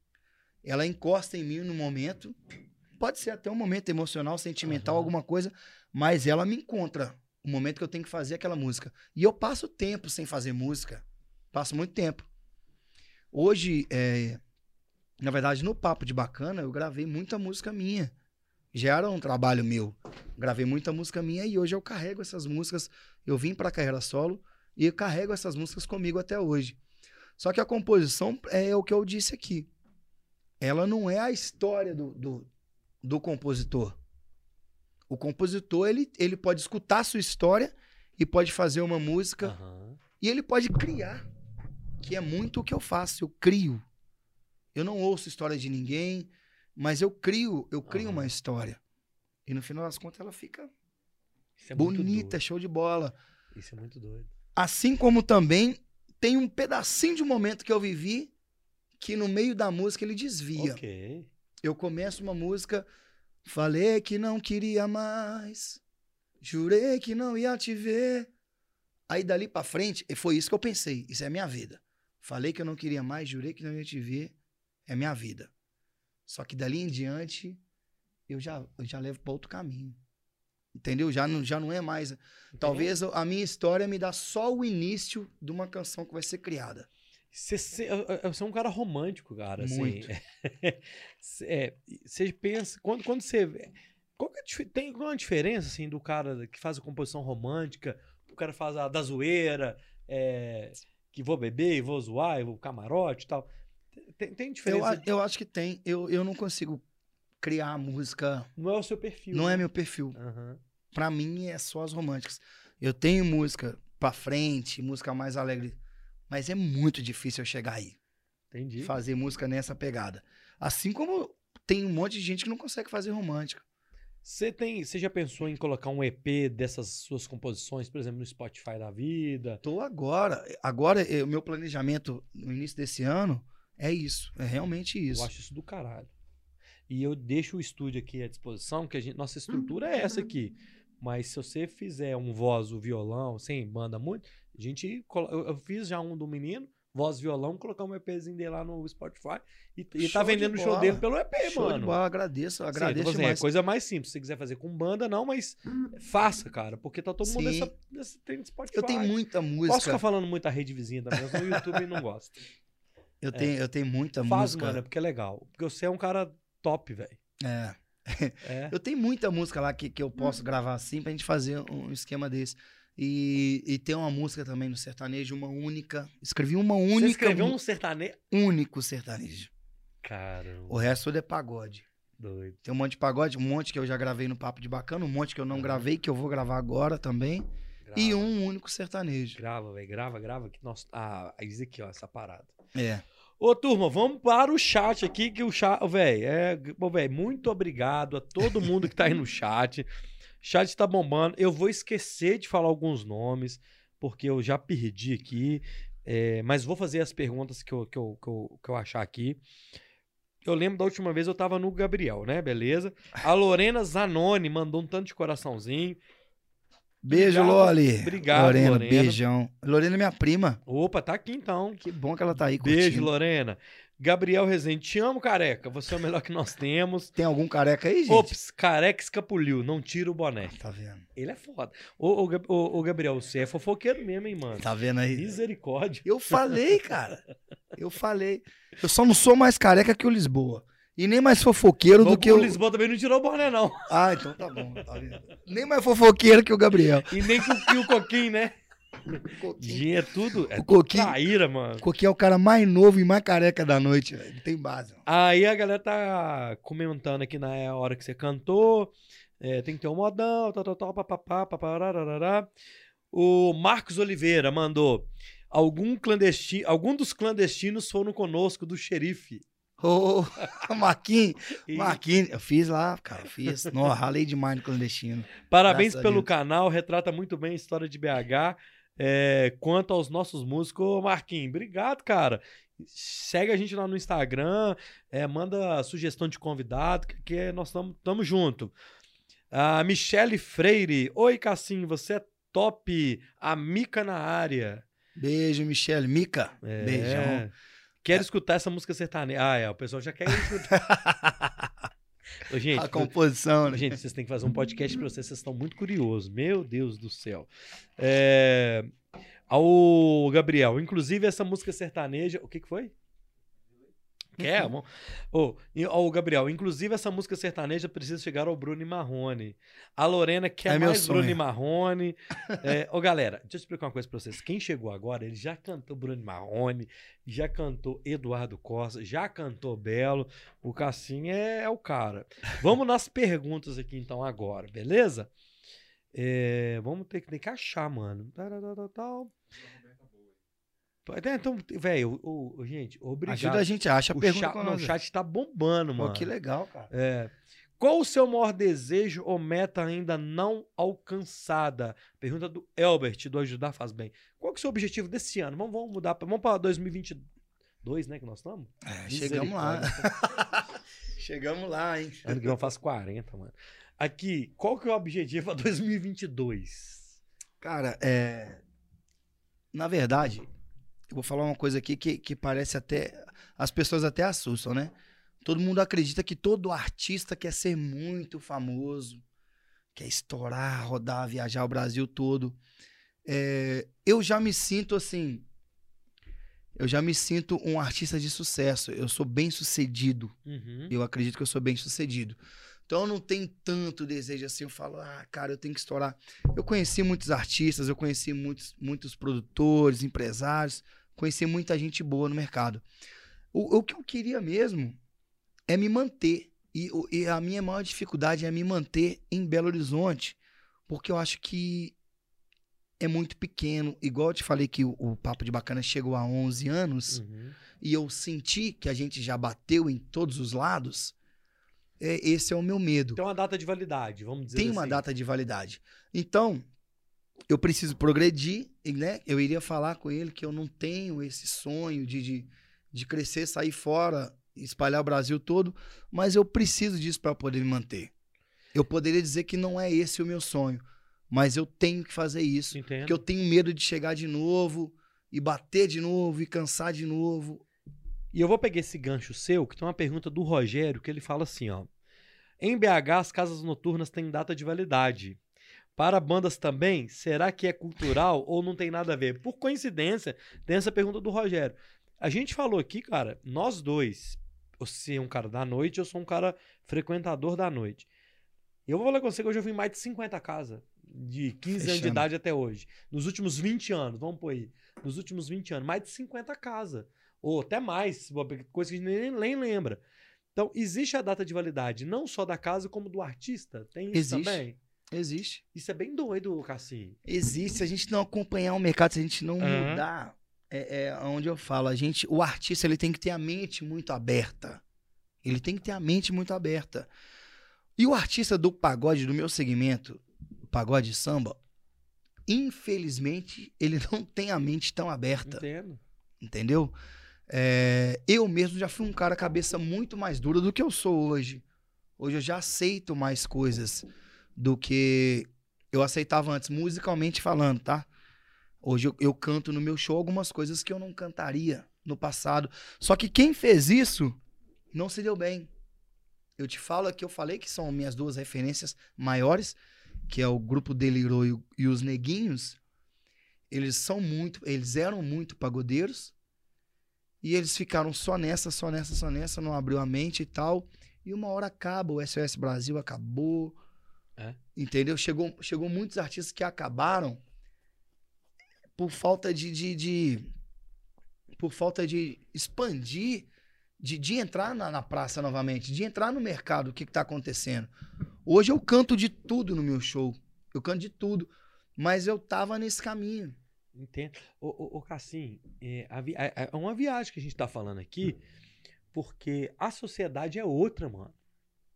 ela encosta em mim no momento. Pode ser até um momento emocional, sentimental, Aham. alguma coisa, mas ela me encontra o momento que eu tenho que fazer aquela música. E eu passo tempo sem fazer música. Passo muito tempo. Hoje, é, na verdade, no Papo de Bacana, eu gravei muita música minha. Já era um trabalho meu. Gravei muita música minha e hoje eu carrego essas músicas. Eu vim pra carreira solo e eu carrego essas músicas comigo até hoje. Só que a composição é o que eu disse aqui. Ela não é a história do, do, do compositor. O compositor, ele, ele pode escutar a sua história e pode fazer uma música Aham. e ele pode criar, que é muito o que eu faço. Eu crio. Eu não ouço história de ninguém, mas eu crio, eu crio uma história. E no final das contas ela fica é bonita, show de bola. Isso é muito doido. Assim como também tem um pedacinho de momento que eu vivi que no meio da música ele desvia. Ok. Eu começo uma música, falei que não queria mais, jurei que não ia te ver. Aí dali pra frente, e foi isso que eu pensei, isso é a minha vida. Falei que eu não queria mais, jurei que não ia te ver, é minha vida. Só que dali em diante, eu já, eu já levo pra outro caminho. Entendeu? Já não, já não é mais. Talvez a minha história me dá só o início de uma canção que vai ser criada. Você, é um cara romântico, cara. assim. Muito. Cê- é, você pensa. Quando, quando você. Qual é tem alguma diferença, assim, do cara que faz a composição romântica, o cara faz a da zoeira, é, que vou beber, e vou zoar, e vou camarote e tal. Tem, tem Eu, diferença. a- eu acho que tem. Eu, eu não consigo criar música. Não é o seu perfil. Não é né? meu perfil. Aham. Pra mim é só as românticas. Eu tenho música pra frente, música mais alegre, mas é muito difícil eu chegar aí, Entendi. fazer música nessa pegada. Assim como tem um monte de gente que não consegue fazer romântica. Você tem, você já pensou em colocar um EP dessas suas composições, por exemplo, no Spotify da vida? Tô agora, agora eh, o meu planejamento no início desse ano é isso, é realmente isso. Eu acho isso do caralho. E eu deixo o estúdio aqui à disposição, que a gente, nossa estrutura é essa aqui. Mas se você fizer um voz, o violão, sem banda muito, a gente. Eu, eu fiz já um do menino, voz, violão, colocar um EPzinho dele lá no Spotify e, e tá vendendo o show bola. dele pelo EP, Show mano. de bola, agradeço, Sim, agradeço tipo assim, é coisa mais simples. Se você quiser fazer com banda, não, mas faça, cara. Porque tá todo mundo Sim. nessa, nesse trem de Spotify. Eu tenho muita Posso música. ficar falando muito a rede vizinha também, mas no YouTube não gosto. Eu tenho, eu tenho muita Faz, música. mano, é porque é legal. Porque você é um cara top, velho. É. É. Eu tenho muita música lá que, que eu posso gravar assim pra gente fazer um esquema desse. E, e tem uma música também no sertanejo, uma única. Escrevi uma Você única. escreveu mu- um sertanejo? único sertanejo. Caramba, O resto tudo é pagode. doido. Tem um monte de pagode, um monte que eu já gravei no Papo de Bacana, um monte que eu não gravei, que eu vou gravar agora também. Grava, E um único sertanejo. Grava, velho. Grava, grava. Que nós... Ah, isso aqui, ó, essa parada. É. Ô, turma, vamos para o chat aqui, que o chat... Velho, é... Velho, muito obrigado a todo mundo que tá aí no chat. Chat tá bombando. Eu vou esquecer de falar alguns nomes, porque eu já perdi aqui. É, mas vou fazer as perguntas que eu, que, eu, que, eu, que eu achar aqui. Eu lembro da última vez eu tava no Gabriel, né? Beleza. A Lorena Zanoni mandou um tanto de coraçãozinho. Beijo, Obrigado. Loli. Obrigado, Lorena, Lorena. beijão. Lorena é minha prima. Opa, tá aqui então. Que bom que ela tá aí Beijo, curtindo. Lorena. Gabriel Rezende, te amo, careca. Você é o melhor que nós temos. Tem algum careca aí, gente? Ops, careca escapuliu, não tira o boné. Tá vendo? Ele é foda. Ô, ô, ô, ô, Gabriel, você é fofoqueiro mesmo, hein, mano? Tá vendo aí? Misericórdia. Eu falei, cara. Eu falei. Eu só não sou mais careca que o Lisboa. E nem mais fofoqueiro do que o o. Lisboa também não tirou o boné, não. Ah, então tá bom. Tá vendo? Nem mais fofoqueiro que o Gabriel. E nem com, que o Coquinho, né? O Coquinho, Gente, é tudo. É o Coquinho, traíra, mano. o Coquinho é o cara mais novo e mais careca da noite, velho. Não tem base. não. Aí a galera tá comentando aqui na hora que você cantou. é, tem que ter um modão, tal, tal, tal, papapá, paparararará. O Marcos Oliveira mandou. Algum clandestino, algum dos clandestinos foram conosco do xerife. Ô, Marquinhos, E Marquinhos, eu fiz lá, cara, fiz. Nossa, ralei demais no clandestino. parabéns graças pelo canal, retrata muito bem a história de BH. É, quanto aos nossos músicos, Marquinhos, obrigado, cara. Segue a gente lá no Instagram, é, manda sugestão de convidado, que, que nós estamos junto. A Michele Freire, oi Cassim, você é top, a Mica na área. Beijo, Michele. Mica, É. beijão. Quero escutar essa música sertaneja. Ah, é, o pessoal já quer escutar. Ô, gente, a composição, né? Gente, vocês têm que fazer um podcast pra vocês, vocês estão muito curiosos. Meu Deus do céu. É... Ao Gabriel, inclusive essa música sertaneja. O que, que foi? Quer? Uhum. Ô, oh, Gabriel, inclusive essa música sertaneja precisa chegar ao Bruno Marrone. A Lorena quer é mais Bruno Marrone. é, ô, galera, deixa eu explicar uma coisa pra vocês. Quem chegou agora, ele já cantou Bruno Marrone, já cantou Eduardo Costa, já cantou Belo. O Cassim é, é o cara. Vamos nas perguntas aqui então agora, beleza? É, vamos ter, ter que achar, mano. Tal, tal, tal. Então, velho, gente, obrigado. Ajuda a gente, acha a o pergunta. Chat, o chat tá bombando, mano. Pô, que legal, cara. É. Qual o seu maior desejo ou meta ainda não alcançada? Pergunta do Elbert, do Ajudar Faz Bem. Qual que é o seu objetivo desse ano? Vamos, vamos mudar, vamos para 2022, né, que nós estamos? É, chegamos lá. chegamos lá, hein? Ano que eu faço 40, mano. Aqui, qual que é o objetivo para 2022? Cara, é... Na verdade, eu vou falar uma coisa aqui que, que parece até. As pessoas até assustam, né? Todo mundo acredita que todo artista quer ser muito famoso, quer estourar, rodar, viajar o Brasil todo. É, eu já me sinto assim. Eu já me sinto um artista de sucesso. Eu sou bem sucedido. Uhum. Eu acredito que eu sou bem sucedido. Então eu não tenho tanto desejo assim. Eu falo, ah, cara, eu tenho que estourar. Eu conheci muitos artistas, eu conheci muitos, muitos produtores, empresários conhecer muita gente boa no mercado. O, o que eu queria mesmo é me manter. E, e, a minha maior dificuldade é me manter em Belo Horizonte, porque eu acho que é muito pequeno. Igual eu te falei que o, o Papo de Bacana chegou há 11 anos, uhum. e eu senti que a gente já bateu em todos os lados. É, esse é o meu medo. Tem uma data de validade, vamos dizer Tem assim. uma data de validade. Então, eu preciso progredir, né? Eu iria falar com ele que eu não tenho esse sonho de, de, de crescer, sair fora, espalhar o Brasil todo, mas eu preciso disso para poder me manter. Eu poderia dizer que não é esse o meu sonho, mas eu tenho que fazer isso, Entendo. porque eu tenho medo de chegar de novo e bater de novo e cansar de novo. E eu vou pegar esse gancho seu, que tem uma pergunta do Rogério, que ele fala assim, ó: Em BH as casas noturnas têm data de validade. Para bandas também, será que é cultural ou não tem nada a ver? Por coincidência, tem essa pergunta do Rogério. A gente falou aqui, cara, nós dois, você é um cara da noite, eu sou um cara frequentador da noite. Eu vou falar com você que hoje eu vim mais de 50 casas, de 15 Fechando. anos de idade até hoje. Nos últimos 20 anos, vamos por aí. Nos últimos 20 anos, mais de 50 casas. Ou até mais, coisa que a gente nem, nem lembra. Então, existe a data de validade, não só da casa, como do artista. Tem isso existe. também? Existe. Isso é bem doido, Cassim. Existe. Se a gente não acompanhar o mercado, se a gente não uhum. mudar, é, é onde eu falo. A gente, o artista ele tem que ter a mente muito aberta. Ele tem que ter a mente muito aberta. E o artista do pagode, do meu segmento, pagode samba, infelizmente, ele não tem a mente tão aberta. Entendo. Entendeu? É, eu mesmo já fui um cara cabeça muito mais dura do que eu sou hoje. Hoje eu já aceito mais coisas do que eu aceitava antes, musicalmente falando, tá? Hoje eu, eu, canto no meu show algumas coisas que eu não cantaria no passado. Só que quem fez isso não se deu bem. Eu te falo que eu falei que são minhas duas referências maiores, que é o grupo Delirou e, e os Neguinhos. Eles são muito, eles eram muito pagodeiros. E eles ficaram só nessa, só nessa, só nessa, não abriu a mente e tal. E uma hora acaba, o SOS Brasil acabou, é. Entendeu? Chegou, chegou muitos artistas que acabaram por falta de, de, de por falta de expandir, de, de entrar na, na, praça novamente, de entrar no mercado, o que, está acontecendo. Hoje eu canto de tudo no meu show. Eu canto de tudo. Mas eu tava nesse caminho. Entendo. Ô, ô, ô Cassim, é, é, é uma viagem que a gente tá falando aqui, porque a sociedade é outra, mano.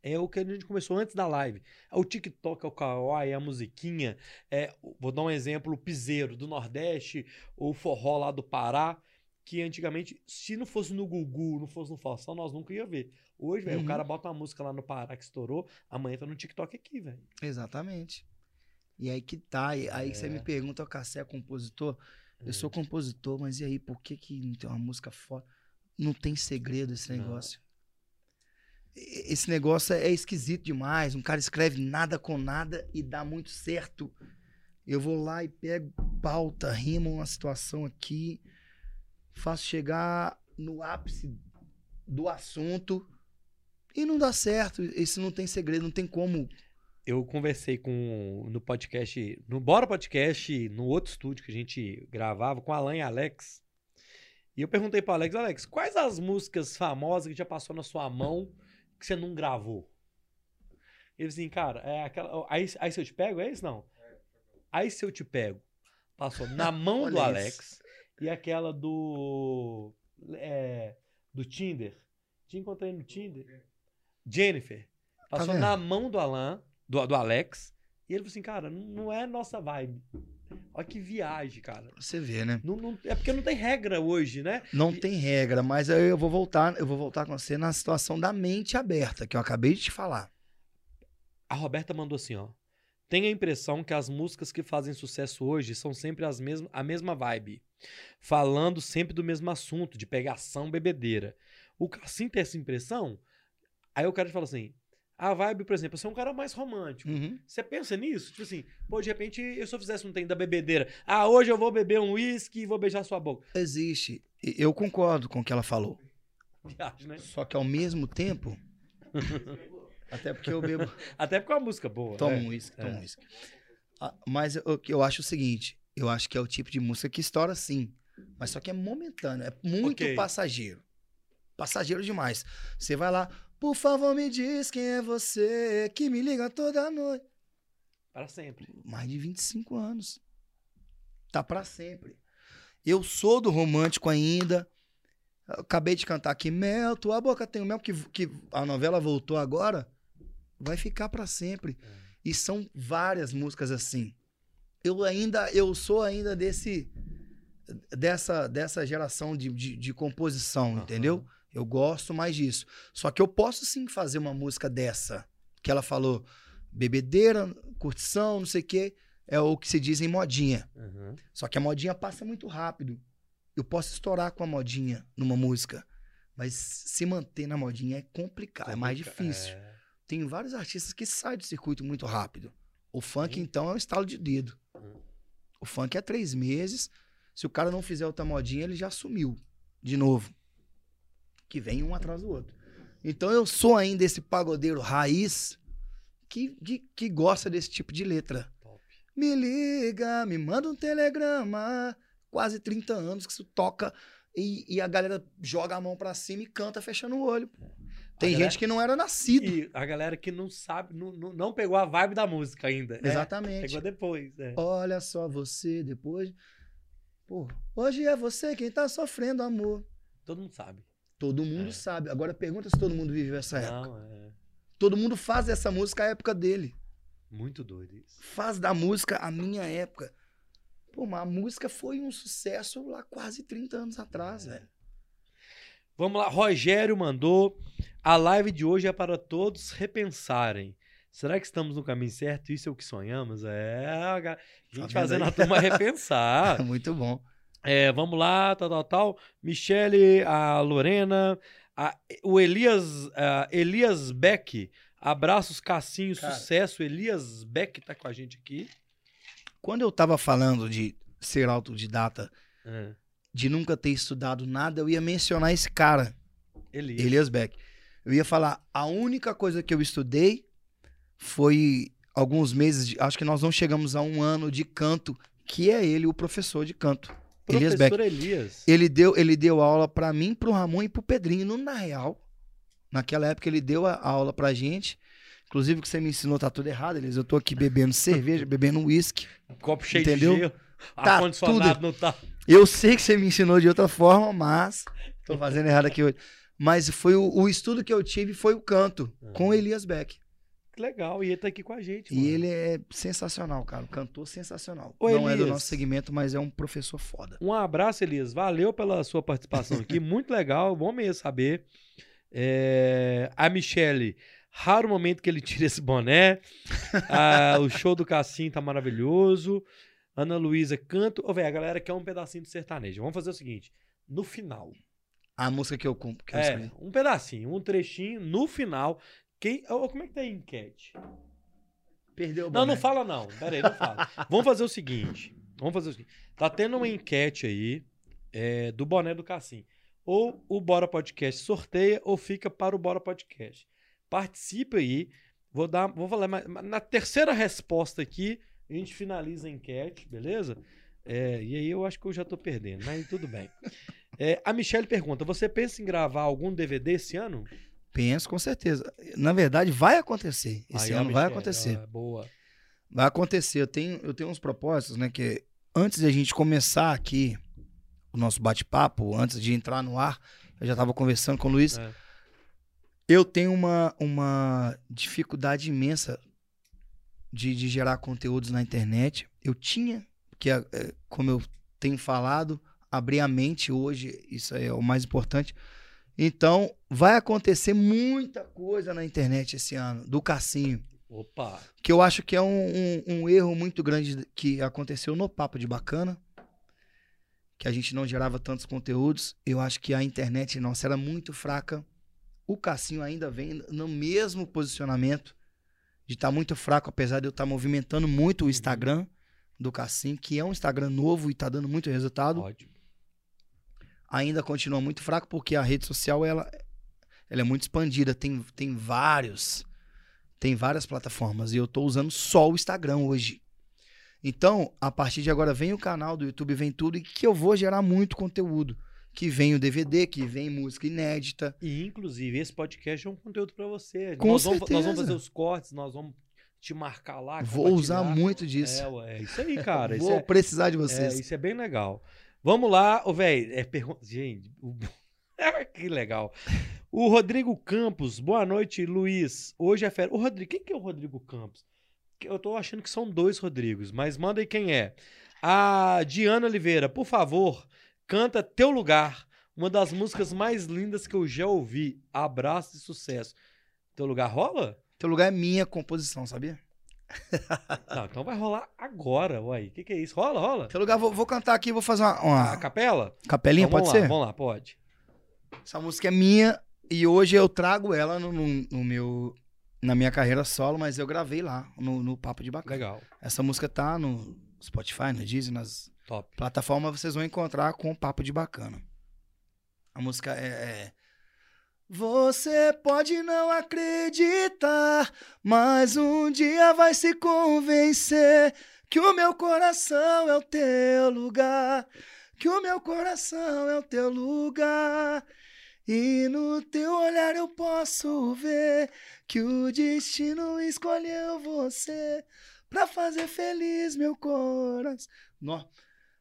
É o que a gente começou antes da live. É o TikTok, é o Kawaii, é a musiquinha. É, vou dar um exemplo: o piseiro do Nordeste, ou o forró lá do Pará. Que antigamente, se não fosse no Gugu, não fosse no Faustão, nós nunca ia ver. Hoje, velho, uhum. o cara bota uma música lá no Pará que estourou, amanhã tá no TikTok aqui, velho. Exatamente. E aí que tá. Aí é. que você me pergunta, o Cassé é compositor? Eu sou é. compositor, mas e aí, por que que não tem uma música foda? Não tem segredo esse Não. negócio. E- Esse negócio é esquisito demais. Um cara escreve nada com nada e dá muito certo. Eu vou lá e pego pauta, rimo uma situação aqui, faço chegar no ápice do assunto e não dá certo. Isso não tem segredo, não tem como. Eu conversei com no podcast, no Bora Podcast, no outro estúdio que a gente gravava com Alan e Alex. E eu perguntei para Alex, Alex, quais as músicas famosas que já passou na sua mão que você não gravou? Ele assim, cara, é aquela. Aí, aí se eu te pego, é isso não? Aí se eu te pego, passou na mão do Alex e aquela do. é, do Tinder. Te encontrei no Tinder. Jennifer. Passou vendo? na mão do Alan, do, do Alex. E ele falou assim, cara, não, não é nossa vibe. Olha que viagem, cara. Você vê, né? Não, não- é porque não tem regra hoje, né? Não tem regra, mas aí eu vou voltar, eu vou voltar com você na situação da mente aberta, que eu acabei de te falar. A Roberta mandou assim, ó. Tenho a impressão que as músicas que fazem sucesso hoje são sempre as mesmas, a mesma vibe. Falando sempre do mesmo assunto, de pegação, bebedeira. O Cassim tem essa impressão? Aí o cara fala assim, a vibe, por exemplo, você é um cara mais romântico. Uhum. Você pensa nisso? Tipo assim, pô, de repente, eu se eu fizesse um tem da bebedeira. Ah, hoje eu vou beber um uísque e vou beijar sua boca. Existe. Eu concordo com o que ela falou. Viagem, né? Só que ao mesmo tempo. até porque eu bebo. Até porque é uma música boa. Toma né? um uísque, toma É. um uísque. Ah, Mas eu, eu acho o seguinte: eu acho que é o tipo de música que estoura sim. Mas só que é momentâneo, é muito Ok. passageiro. Passageiro demais. Você vai lá, por favor, me diz quem é você que me liga toda noite. Para sempre. mais de 25 anos. Tá pra sempre. Eu sou do romântico ainda. Eu acabei de cantar aqui Mel, tua boca tem o mel que, que a novela voltou agora. Vai ficar pra sempre. E são várias músicas assim. Eu ainda eu sou ainda desse dessa dessa geração de, de, de composição, Aham. entendeu? Eu gosto mais disso. Só que eu posso sim fazer uma música dessa que ela falou bebedeira, curtição, não sei o quê, é o que se diz em modinha. Uhum. Só que a modinha passa muito rápido. Eu posso estourar com a modinha numa música, mas se manter na modinha é complicado, é mais Complica- difícil. é. Tem vários artistas que saem do circuito muito rápido. O funk, então, é um estalo de dedo. Hum. O funk é três meses. Se o cara não fizer outra modinha, ele já sumiu de novo. Que vem um atrás do outro. Então eu sou ainda esse pagodeiro raiz que, que, que gosta desse tipo de letra. Top. Me liga, me manda um telegrama. Quase 30 anos que isso toca e, e a galera joga a mão pra cima e canta fechando o olho. Tem galera- gente que não era nascido. E a galera que não sabe, não, não, não pegou a vibe da música ainda. né? Exatamente. Pegou depois. é. Olha só você depois. Pô, hoje é você quem tá sofrendo amor. Todo mundo sabe. Todo mundo É. sabe. Agora pergunta se todo mundo viveu essa época. Não, é Todo mundo faz essa música a época dele. muito doido isso. Faz da música a minha época. Pô, mas a música foi um sucesso lá quase 30 anos atrás, É. velho. Vamos lá, Rogério mandou. A live de hoje é para todos repensarem. Será que estamos no caminho certo? Isso é o que sonhamos? É, a ga- gente fazendo aí? a turma repensar. Muito bom. É, vamos lá, tal, tal, tal. Michele, a Lorena, a- o Elias, a Elias Beck. Abraços, Cassinho, Cara. sucesso. Elias Beck tá com a gente aqui. Quando eu tava falando de ser autodidata, É, de nunca ter estudado nada, eu ia mencionar esse cara. Elias. Elias Beck. Eu ia falar, a única coisa que eu estudei foi alguns meses, de- acho que nós não chegamos a um ano de canto, que é ele o professor de canto. Elias Beck. Professor Elias. Ele deu, ele deu aula pra mim, pro Ramon e pro Pedrinho. No, na real, naquela época ele deu a, a aula pra gente. Inclusive o que você me ensinou tá tudo errado, Elias. Eu tô aqui bebendo cerveja, bebendo uísque. Copo cheio Entendeu? de gelo. Tá Ar-condicionado não tá. Eu sei que você me ensinou de outra forma, mas tô fazendo errado aqui hoje. Mas foi o, o estudo que eu tive foi o canto com o Elias Beck. Que legal. E ele tá aqui com a gente. E mano. ele é sensacional, cara. Um cantor sensacional. Ô, Não é do Elias. nosso segmento, mas é um professor foda. Um abraço, Elias. Valeu pela sua participação aqui. Muito legal. Bom mesmo saber. É, A Michele. Raro momento que ele tira esse boné. Ah, o show do Cassim tá maravilhoso. Ana Luísa, canto. Ô, velho, a galera quer um pedacinho do sertanejo. Vamos fazer o seguinte: no final, A música que eu, com- que eu É, um pedacinho, um trechinho, no final. Quem, Ô, como é que tá a enquete? Perdeu o Não, não boné. fala não. Pera aí, não fala. Vamos fazer o seguinte. Vamos fazer o seguinte. Tá tendo uma enquete aí é, do boné do Cassim. Ou o Bora Podcast sorteia ou fica para o Bora Podcast. Participe aí. Vou dar, vou falar, na terceira resposta aqui, a gente finaliza a enquete, beleza? É, e aí eu acho que eu já tô perdendo, mas tudo bem. É, a Michelle pergunta: você pensa em gravar algum DVD esse ano? Penso, com certeza. Na verdade, vai acontecer. Esse Aí, ano vai acontecer. boa. Vai acontecer. Eu tenho, eu tenho uns propósitos, né? Que antes de a gente começar aqui o nosso bate-papo, antes de entrar no ar, eu já estava conversando com o Luiz. É. Eu tenho uma, uma dificuldade imensa de, de gerar conteúdos na internet. Eu tinha, que é, é, como eu tenho falado, abrir a mente hoje, isso é o mais importante. Então, vai acontecer muita coisa na internet esse ano, do Cassinho Opa! que eu acho que é um, um- um erro muito grande que aconteceu no Papo de Bacana, que a gente não gerava tantos conteúdos. Eu acho que a internet nossa era muito fraca. O Cassinho ainda vem no mesmo posicionamento de estar muito fraco, apesar de eu estar movimentando muito o Instagram do Cassinho, que é um Instagram novo e está dando muito resultado Ótimo. Ainda continua muito fraco porque a rede social ela, ela é muito expandida, tem, tem vários tem várias plataformas e eu tô usando só o Instagram hoje. Então, a partir de agora vem o canal do YouTube, vem tudo e que eu vou gerar muito conteúdo, que vem o DVD, que vem música inédita. E, inclusive, esse podcast é um conteúdo pra você. Com nós, vamos, nós certeza. vamos fazer os cortes, nós vamos te marcar lá. Vou usar muito disso. É, ué, é isso aí, cara. Vou é, precisar de é, vocês. isso é bem legal. Vamos lá, ô, velho. É, pergunta. Gente, o- que legal. O Rodrigo Campos, boa noite, Luiz. Hoje é férias. O Rodrigo, quem que é o Rodrigo Campos? Eu tô achando que são dois Rodrigos, mas manda aí quem é. A Diana Oliveira, por favor, canta Teu Lugar, uma das músicas mais lindas que eu já ouvi. Abraço e sucesso. Teu Lugar rola? Teu lugar é minha composição, sabia? Não, então vai rolar agora, uai. O que, que é isso? Rola, rola? Teu lugar, vou, vou cantar aqui, vou fazer uma, A uma capela? capelinha, Então pode ser? Lá, vamos lá, pode. Essa música é minha e hoje eu trago ela no, no- no meu na minha carreira solo, mas eu gravei lá no, no Papo de Bacana. Legal. Essa música tá no Spotify, no Deezer, nas Top. plataformas vocês vão encontrar com o Papo de Bacana. A música é, é Você pode não acreditar, mas um dia vai se convencer que o meu coração é o teu lugar, que o meu coração é o teu lugar. E no teu olhar eu posso ver que o destino escolheu você pra fazer feliz meu coração.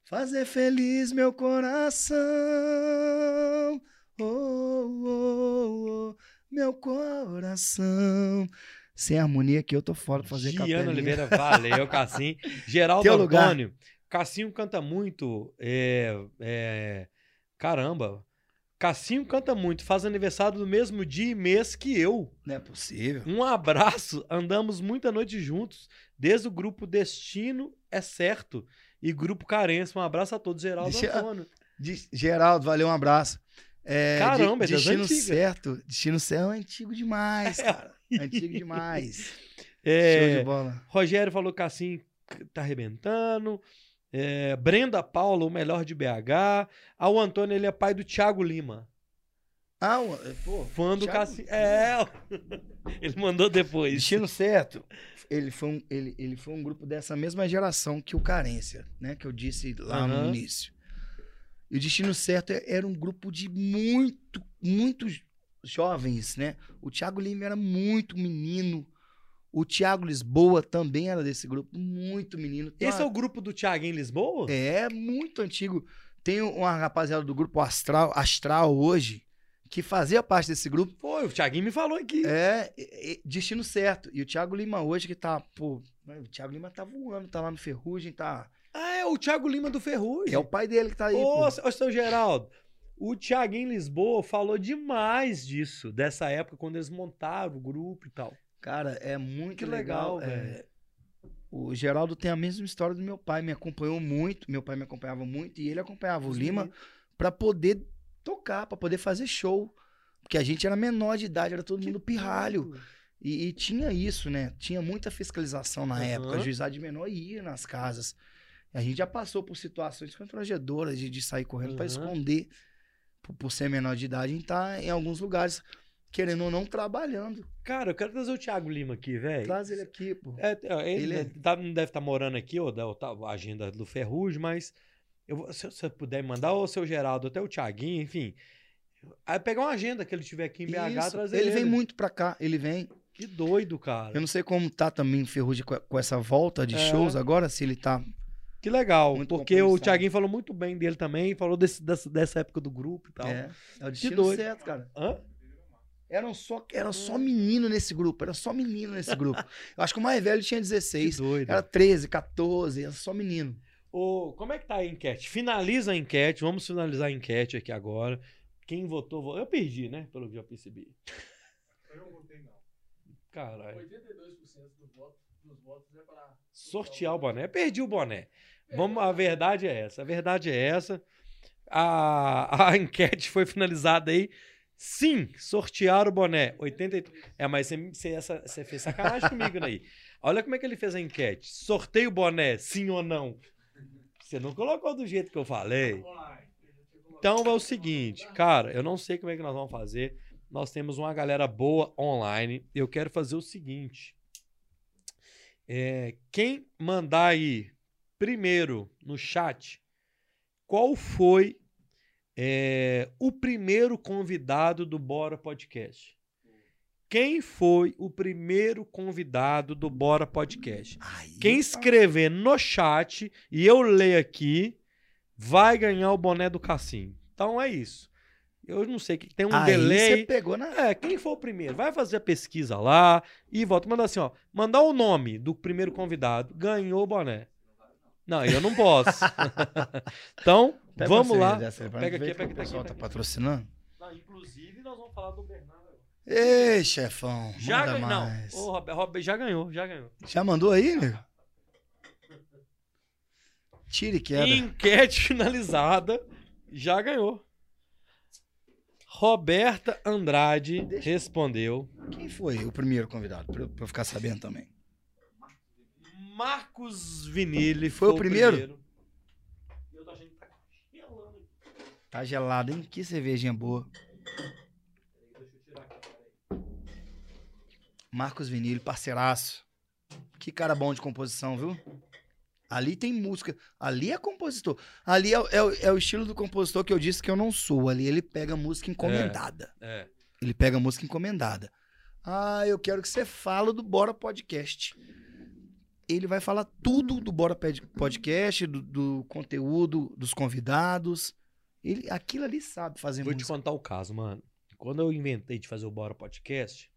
Fazer feliz meu coração. Oh, oh, oh, meu coração. Sem harmonia aqui eu tô fora pra fazer Giana capelinha. Oliveira, valeu, Cassim. Geraldo Teu lugar. Antônio. Cassinho canta muito. É, é, caramba. Cassinho canta muito. Faz aniversário no mesmo dia e mês que eu. Não é possível. Um abraço. Andamos muita noite juntos. Desde o grupo Destino é Certo e Grupo Carência. Um abraço a todos. Geraldo Deixa- Antônio. De- Geraldo, valeu, um abraço. É, Caramba, é de, Destino certo. Destino certo é antigo demais, cara. Antigo demais. Show É, de bola. Rogério falou que assim tá arrebentando. É, Brenda Paula, o melhor de BH. Ah, o Antônio, ele é pai do Thiago Lima. Ah, o- pô, Fã do Cassim. É, ele mandou depois. Destino certo. Ele foi, um, ele, ele foi um grupo dessa mesma geração que o Carência, né? Que eu disse lá no Aham. início. E o Destino Certo é- era um grupo de muito, muitos jovens, né? O Thiago Lima era muito menino. O Thiago Lisboa também era desse grupo, muito menino. Tem Esse é o grupo do Thiago em Lisboa? É muito antigo. Tem uma rapaziada do grupo Astral, Astral hoje, que fazia parte desse grupo. Foi, o Thiaguinho me falou aqui. É, é, é, destino certo. E o Thiago Lima hoje que tá, pô, o Thiago Lima tá voando, tá lá no Ferrugem, tá. Ah, é o Thiago Lima do Ferrugem. É o pai dele que tá aí. Ô, ô, seu Geraldo, o Thiago em Lisboa falou demais disso, dessa época, quando eles montaram o grupo e tal. Cara, é muito Que legal. legal, é. velho. O Geraldo tem a mesma história do meu pai, me acompanhou muito, meu pai me acompanhava muito e ele acompanhava o Lima pra poder tocar, pra poder fazer show. Porque a gente era menor de idade, era todo Que mundo pirralho. E, e tinha isso, né? Tinha muita fiscalização na Aham. época. O juizado de menor ia nas casas. A gente já passou por situações constrangedoras de, de sair correndo pra Aham. esconder por, por ser menor de idade e estar em alguns lugares, querendo ou não, trabalhando. Cara, eu quero trazer o Thiago Lima aqui, velho. Traz ele aqui, pô. É, é, ele Ele é- tá- não deve estar morando aqui, ou da tá- a agenda do Ferrugem, mas eu, se você puder mandar, ou o seu Geraldo, até o Thiaguinho, enfim. Aí pegar uma agenda que ele tiver aqui em BH, Isso. trazer ele ele. vem muito pra cá, ele vem. Que doido, cara. Eu não sei como tá também o Ferrugem com, com essa volta de É. shows agora, se ele tá. Que legal, Muito porque o. Thiaguinho falou muito bem dele também, falou desse, dessa, dessa época do grupo e tal. É, é o destino doido. certo, cara. Hã? Eram só, era só menino nesse grupo, era só menino nesse grupo. Eu acho que o mais velho tinha Que 16, doido. era 13, 14, era só menino. Ô, como é que tá a enquete? Finaliza a enquete, vamos finalizar a enquete aqui agora. Quem votou, vo- eu perdi, né? Pelo que eu percebi. Eu não votei, não. Caralho. 82% do voto, dos votos é para. Sortear o boné. Perdi o boné. Vamos, a verdade é essa. A verdade é essa. A, a enquete foi finalizada aí. Sim, sortear o boné. 83. É, mas você, você, você fez sacanagem comigo aí. Olha como é que ele fez a enquete. Sorteio o boné, sim ou não? Você não colocou do jeito que eu falei. Então é o seguinte, cara, eu não sei como é que nós vamos fazer. Nós temos uma galera boa online. Eu quero fazer o seguinte. É, quem mandar aí primeiro no chat qual foi é, o primeiro convidado do Bora Podcast? Quem foi o primeiro convidado do Bora Podcast? Aí, Quem escrever no chat e eu ler aqui vai ganhar o boné do Cassim. Então é isso. Eu não sei que tem um aí delay. você pegou na. É, quem for o primeiro, vai fazer a pesquisa lá e volta. Manda assim, ó. Mandar o nome do primeiro convidado, ganhou o boné. Não, eu não posso. então, Pega vamos lá. pra Pega aqui, pega o pessoal aqui, tá aqui. patrocinando. Não, inclusive, nós vamos falar do Bernardo. agora. Ei, chefão, Já manda ganhou. mais. Não, o Rob- Rob- já ganhou, já ganhou. Já mandou aí, nego? Tira e queda. Enquete finalizada, já ganhou. Roberta Andrade Deixa- respondeu. Quem foi o primeiro convidado? Pra eu, pra eu ficar sabendo também. Marcos Vinili Foi foi, o primeiro? Eu tô achando que tá gelando. Tá gelado, hein? Que cervejinha boa. Marcos Vinili, parceiraço. Que cara bom de composição, viu? Ali tem música. Ali é compositor. Ali é, o- é é o estilo do compositor que eu disse que eu não sou. Ali ele pega música encomendada. É. Ele pega música encomendada. Ah, eu quero que você fale do Bora Podcast. Ele vai falar tudo do Bora Pod- Podcast, do, do conteúdo, dos convidados. Ele, aquilo ali sabe fazer Vou te música. contar o caso, mano. Quando eu inventei de fazer o Bora Podcast,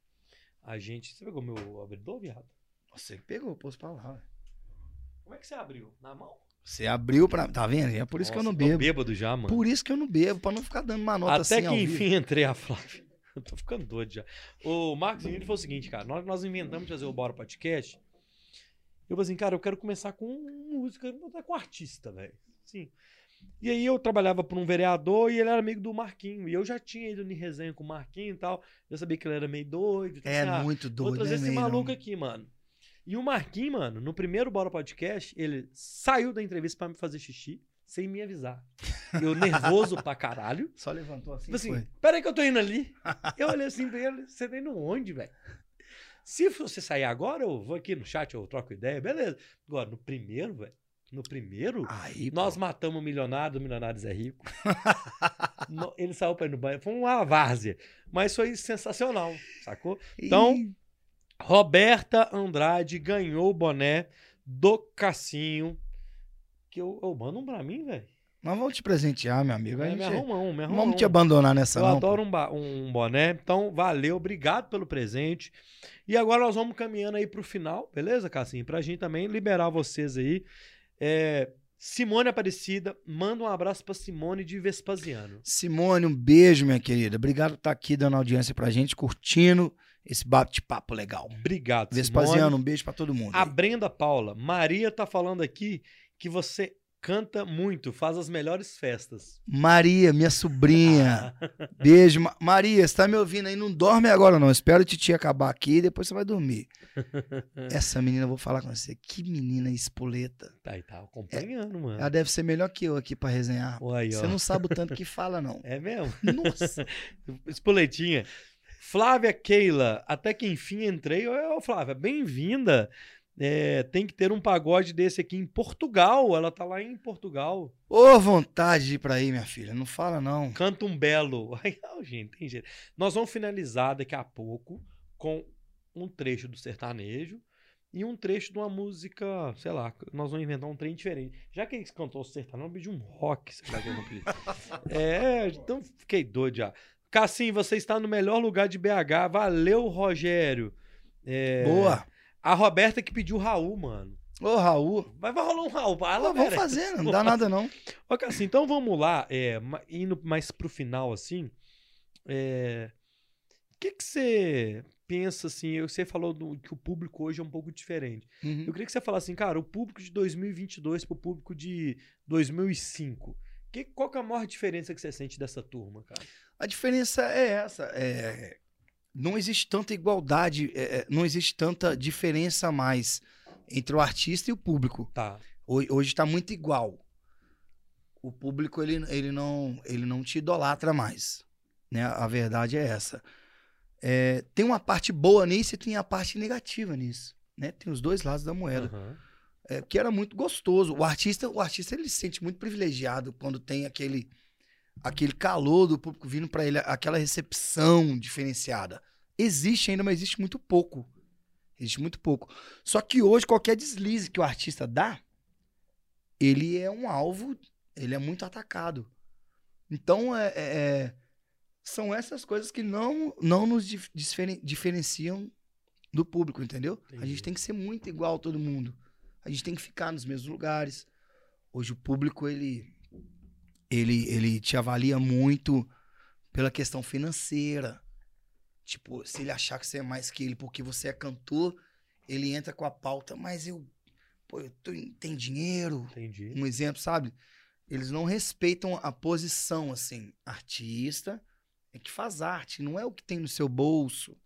a gente. Você pegou meu abridor, viado? Você que pegou, pôs pra lá. Como é que você abriu? Na mão? Você abriu pra. Tá vendo? É por isso que eu não Nossa, tô bebo. bêbado já, mano. Por isso que eu não bebo, pra não ficar dando uma nota Até assim que ao vivo. enfim entrei a Flávia. Eu tô ficando doido já. O Marcos Vinicius foi o seguinte, cara. Nós, nós inventamos de fazer o Bora Podcast. Eu falei assim, cara, eu quero começar com música, com artista, velho. Sim. E aí eu trabalhava por um vereador e ele era amigo do Marquinho. E eu já tinha ido em resenha com o Marquinho e tal. Eu sabia que ele era meio doido. Então, É assim, ah, muito Vou doido, trazer né, esse maluco não? aqui, mano. E o Marquinhos, mano, no primeiro Bora Podcast, ele saiu da entrevista pra me fazer xixi sem me avisar. Eu nervoso pra caralho. Só levantou assim, Tipo assim, peraí que eu tô indo ali. Eu olhei assim pra ele, você tá indo onde, velho? Se você sair agora, eu vou aqui no chat, eu troco ideia, beleza. Agora, no primeiro, velho, no primeiro, Aí, nós pô. matamos o milionário, o milionário é rico. No- ele saiu pra ir no banho, foi uma várzea. Mas foi sensacional, sacou? Então, Ih, Roberta Andrade ganhou o boné do Cassinho. Que eu, eu mando um pra mim, velho. Nós vamos te presentear, meu amigo. A É, gente... Me arruma um, me Não arruma vamos um. te abandonar nessa, Eu não. adoro um, um boné. Então, valeu, obrigado pelo presente. E agora nós vamos caminhando aí pro final, beleza, Cassinho? Pra gente também liberar vocês aí. É, Simone Aparecida, manda um abraço pra Simone de Vespasiano. Simone, um beijo, minha querida. Obrigado por estar aqui dando audiência pra gente, curtindo esse bate-papo legal. Obrigado, Vespasiano, Simone. um beijo pra todo mundo. A aí. Brenda Paula, Maria tá falando aqui que você canta muito, faz as melhores festas. Maria, minha sobrinha. Beijo. Ma- Maria, você tá me ouvindo aí? Não dorme agora, não. Espero o titi acabar aqui e depois você vai dormir. Essa menina, eu vou falar com você. Que menina espoleta. Tá, aí tá acompanhando, mano. Ela deve ser melhor que eu aqui pra resenhar. Aí, Você não sabe o tanto que fala, não. É mesmo? Nossa. Espoletinha. Flávia Keila, até que enfim entrei. Ô, Flávia, bem-vinda. É, tem que ter um pagode desse aqui em Portugal. Ela tá lá em Portugal. Ô, vontade de ir pra aí, minha filha. Não fala, não. Canta um belo. Ai, não, gente, tem jeito. Nós vamos finalizar daqui a pouco com um trecho do sertanejo e um trecho de uma música, sei lá, nós vamos inventar um trem diferente. Já que eles cantou o sertanejo, vamos pedir um rock, sei lá que eu. É, então fiquei doido já. Cassim, você está no melhor lugar de BH. Valeu, Rogério. É, Boa. A Roberta que pediu o Raul, mano. Ô, Raul. Vai, vai rolar um Raul. Ela Ela vamos fazer, não dá nada, não. Ok, assim, então vamos lá, é, indo mais pro final, assim, é, o que que você pensa, assim, eu- você falou do- que o público hoje é um pouco diferente. Uhum. Eu queria que você falasse assim, cara, o público de 2022 pro público de 2005, que, qual que é a maior diferença que você sente dessa turma, cara? A diferença é essa. é, não existe tanta igualdade, é, é, não existe tanta diferença mais entre o artista e o público. Tá, Hoje, está muito igual. O público ele, ele, não, ele não te idolatra mais. Né? A verdade é essa. É, tem uma parte boa nisso e tem a parte negativa nisso. Né? Tem os dois lados da moeda. aham, É, que era muito gostoso. O artista, o artista ele se sente muito privilegiado quando tem aquele aquele calor do público vindo para ele, aquela recepção diferenciada. Existe ainda, mas existe muito pouco. Existe muito pouco. Só que hoje qualquer deslize que o artista dá, ele é um alvo, ele é muito atacado. Então é, é- é- são essas coisas que não não nos dif- diferen- diferenciam do público, entendeu? A Entendi. gente tem que ser muito igual a todo mundo. A gente tem que ficar nos mesmos lugares. Hoje o público ele ele ele te avalia muito pela questão financeira. Tipo, se ele achar que você é mais que ele porque você é cantor, ele entra com a pauta, mas eu pô, eu tô, tem dinheiro, entendi. um exemplo, sabe? Eles não respeitam a posição, assim. Artista é que faz arte, não é o que tem no seu bolso,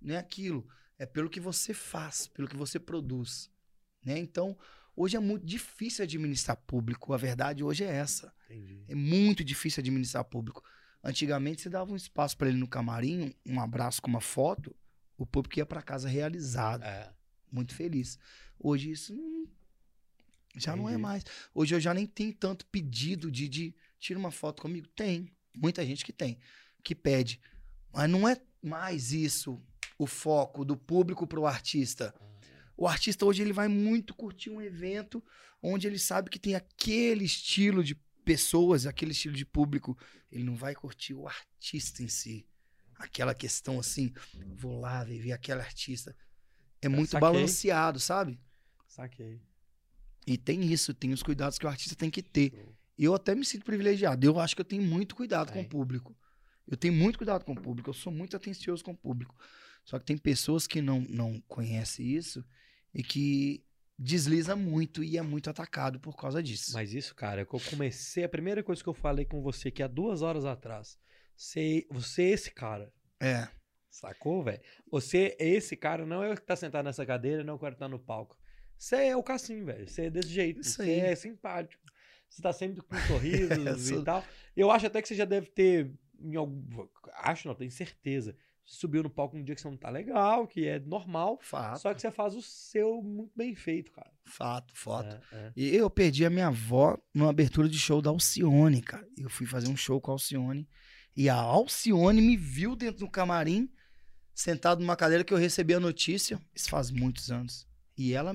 não é aquilo. É pelo que você faz, pelo que você produz. Né? Então, hoje é muito difícil administrar público. A verdade hoje é essa. Entendi. É muito difícil administrar público. Antigamente, você dava um espaço para ele no camarim, um abraço com uma foto, o público ia para casa realizado É, muito feliz. Hoje isso não- já não é Entendi. mais. Hoje eu já nem tenho tanto pedido de, de tira uma foto comigo. Tem. Muita gente que tem, que pede. Mas não é mais isso o foco do público pro artista. O artista hoje ele vai muito curtir um evento onde ele sabe que tem aquele estilo de pessoas, aquele estilo de público. Ele não vai curtir o artista em si. Aquela questão assim, vou lá ver, aquele artista. É muito saquei. balanceado, sabe? saquei. E tem isso, tem os cuidados que o artista tem que ter. Eu até me sinto privilegiado. Eu acho que eu tenho muito cuidado com Tem. o público. Eu tenho muito cuidado com o público. Eu sou muito atencioso com o público. Só que tem pessoas que não, não conhecem isso e que desliza muito e é muito atacado por causa disso. Mas isso, cara, é que eu comecei. A primeira coisa que eu falei com você que há duas horas atrás. Você, você é esse cara. É. Sacou, velho? Você é esse cara, não é o que tá sentado nessa cadeira, não é o que tá no palco. Você é o Cassim, velho. Você é desse jeito. Isso Você aí. é simpático. Você tá sempre com sorrisos e tal. Eu acho até que você já deve ter. Em algum... Acho, não, tenho certeza. Você subiu no palco um dia que você não tá legal, que é normal. Fato. Só que você faz o seu muito bem feito, cara. Fato, foto. É, é. E eu perdi a minha avó numa abertura de show da Alcione, cara. Eu fui fazer um show com a Alcione. E a Alcione me viu dentro do camarim, sentado numa cadeira que eu recebi a notícia. Isso faz muitos anos. E ela,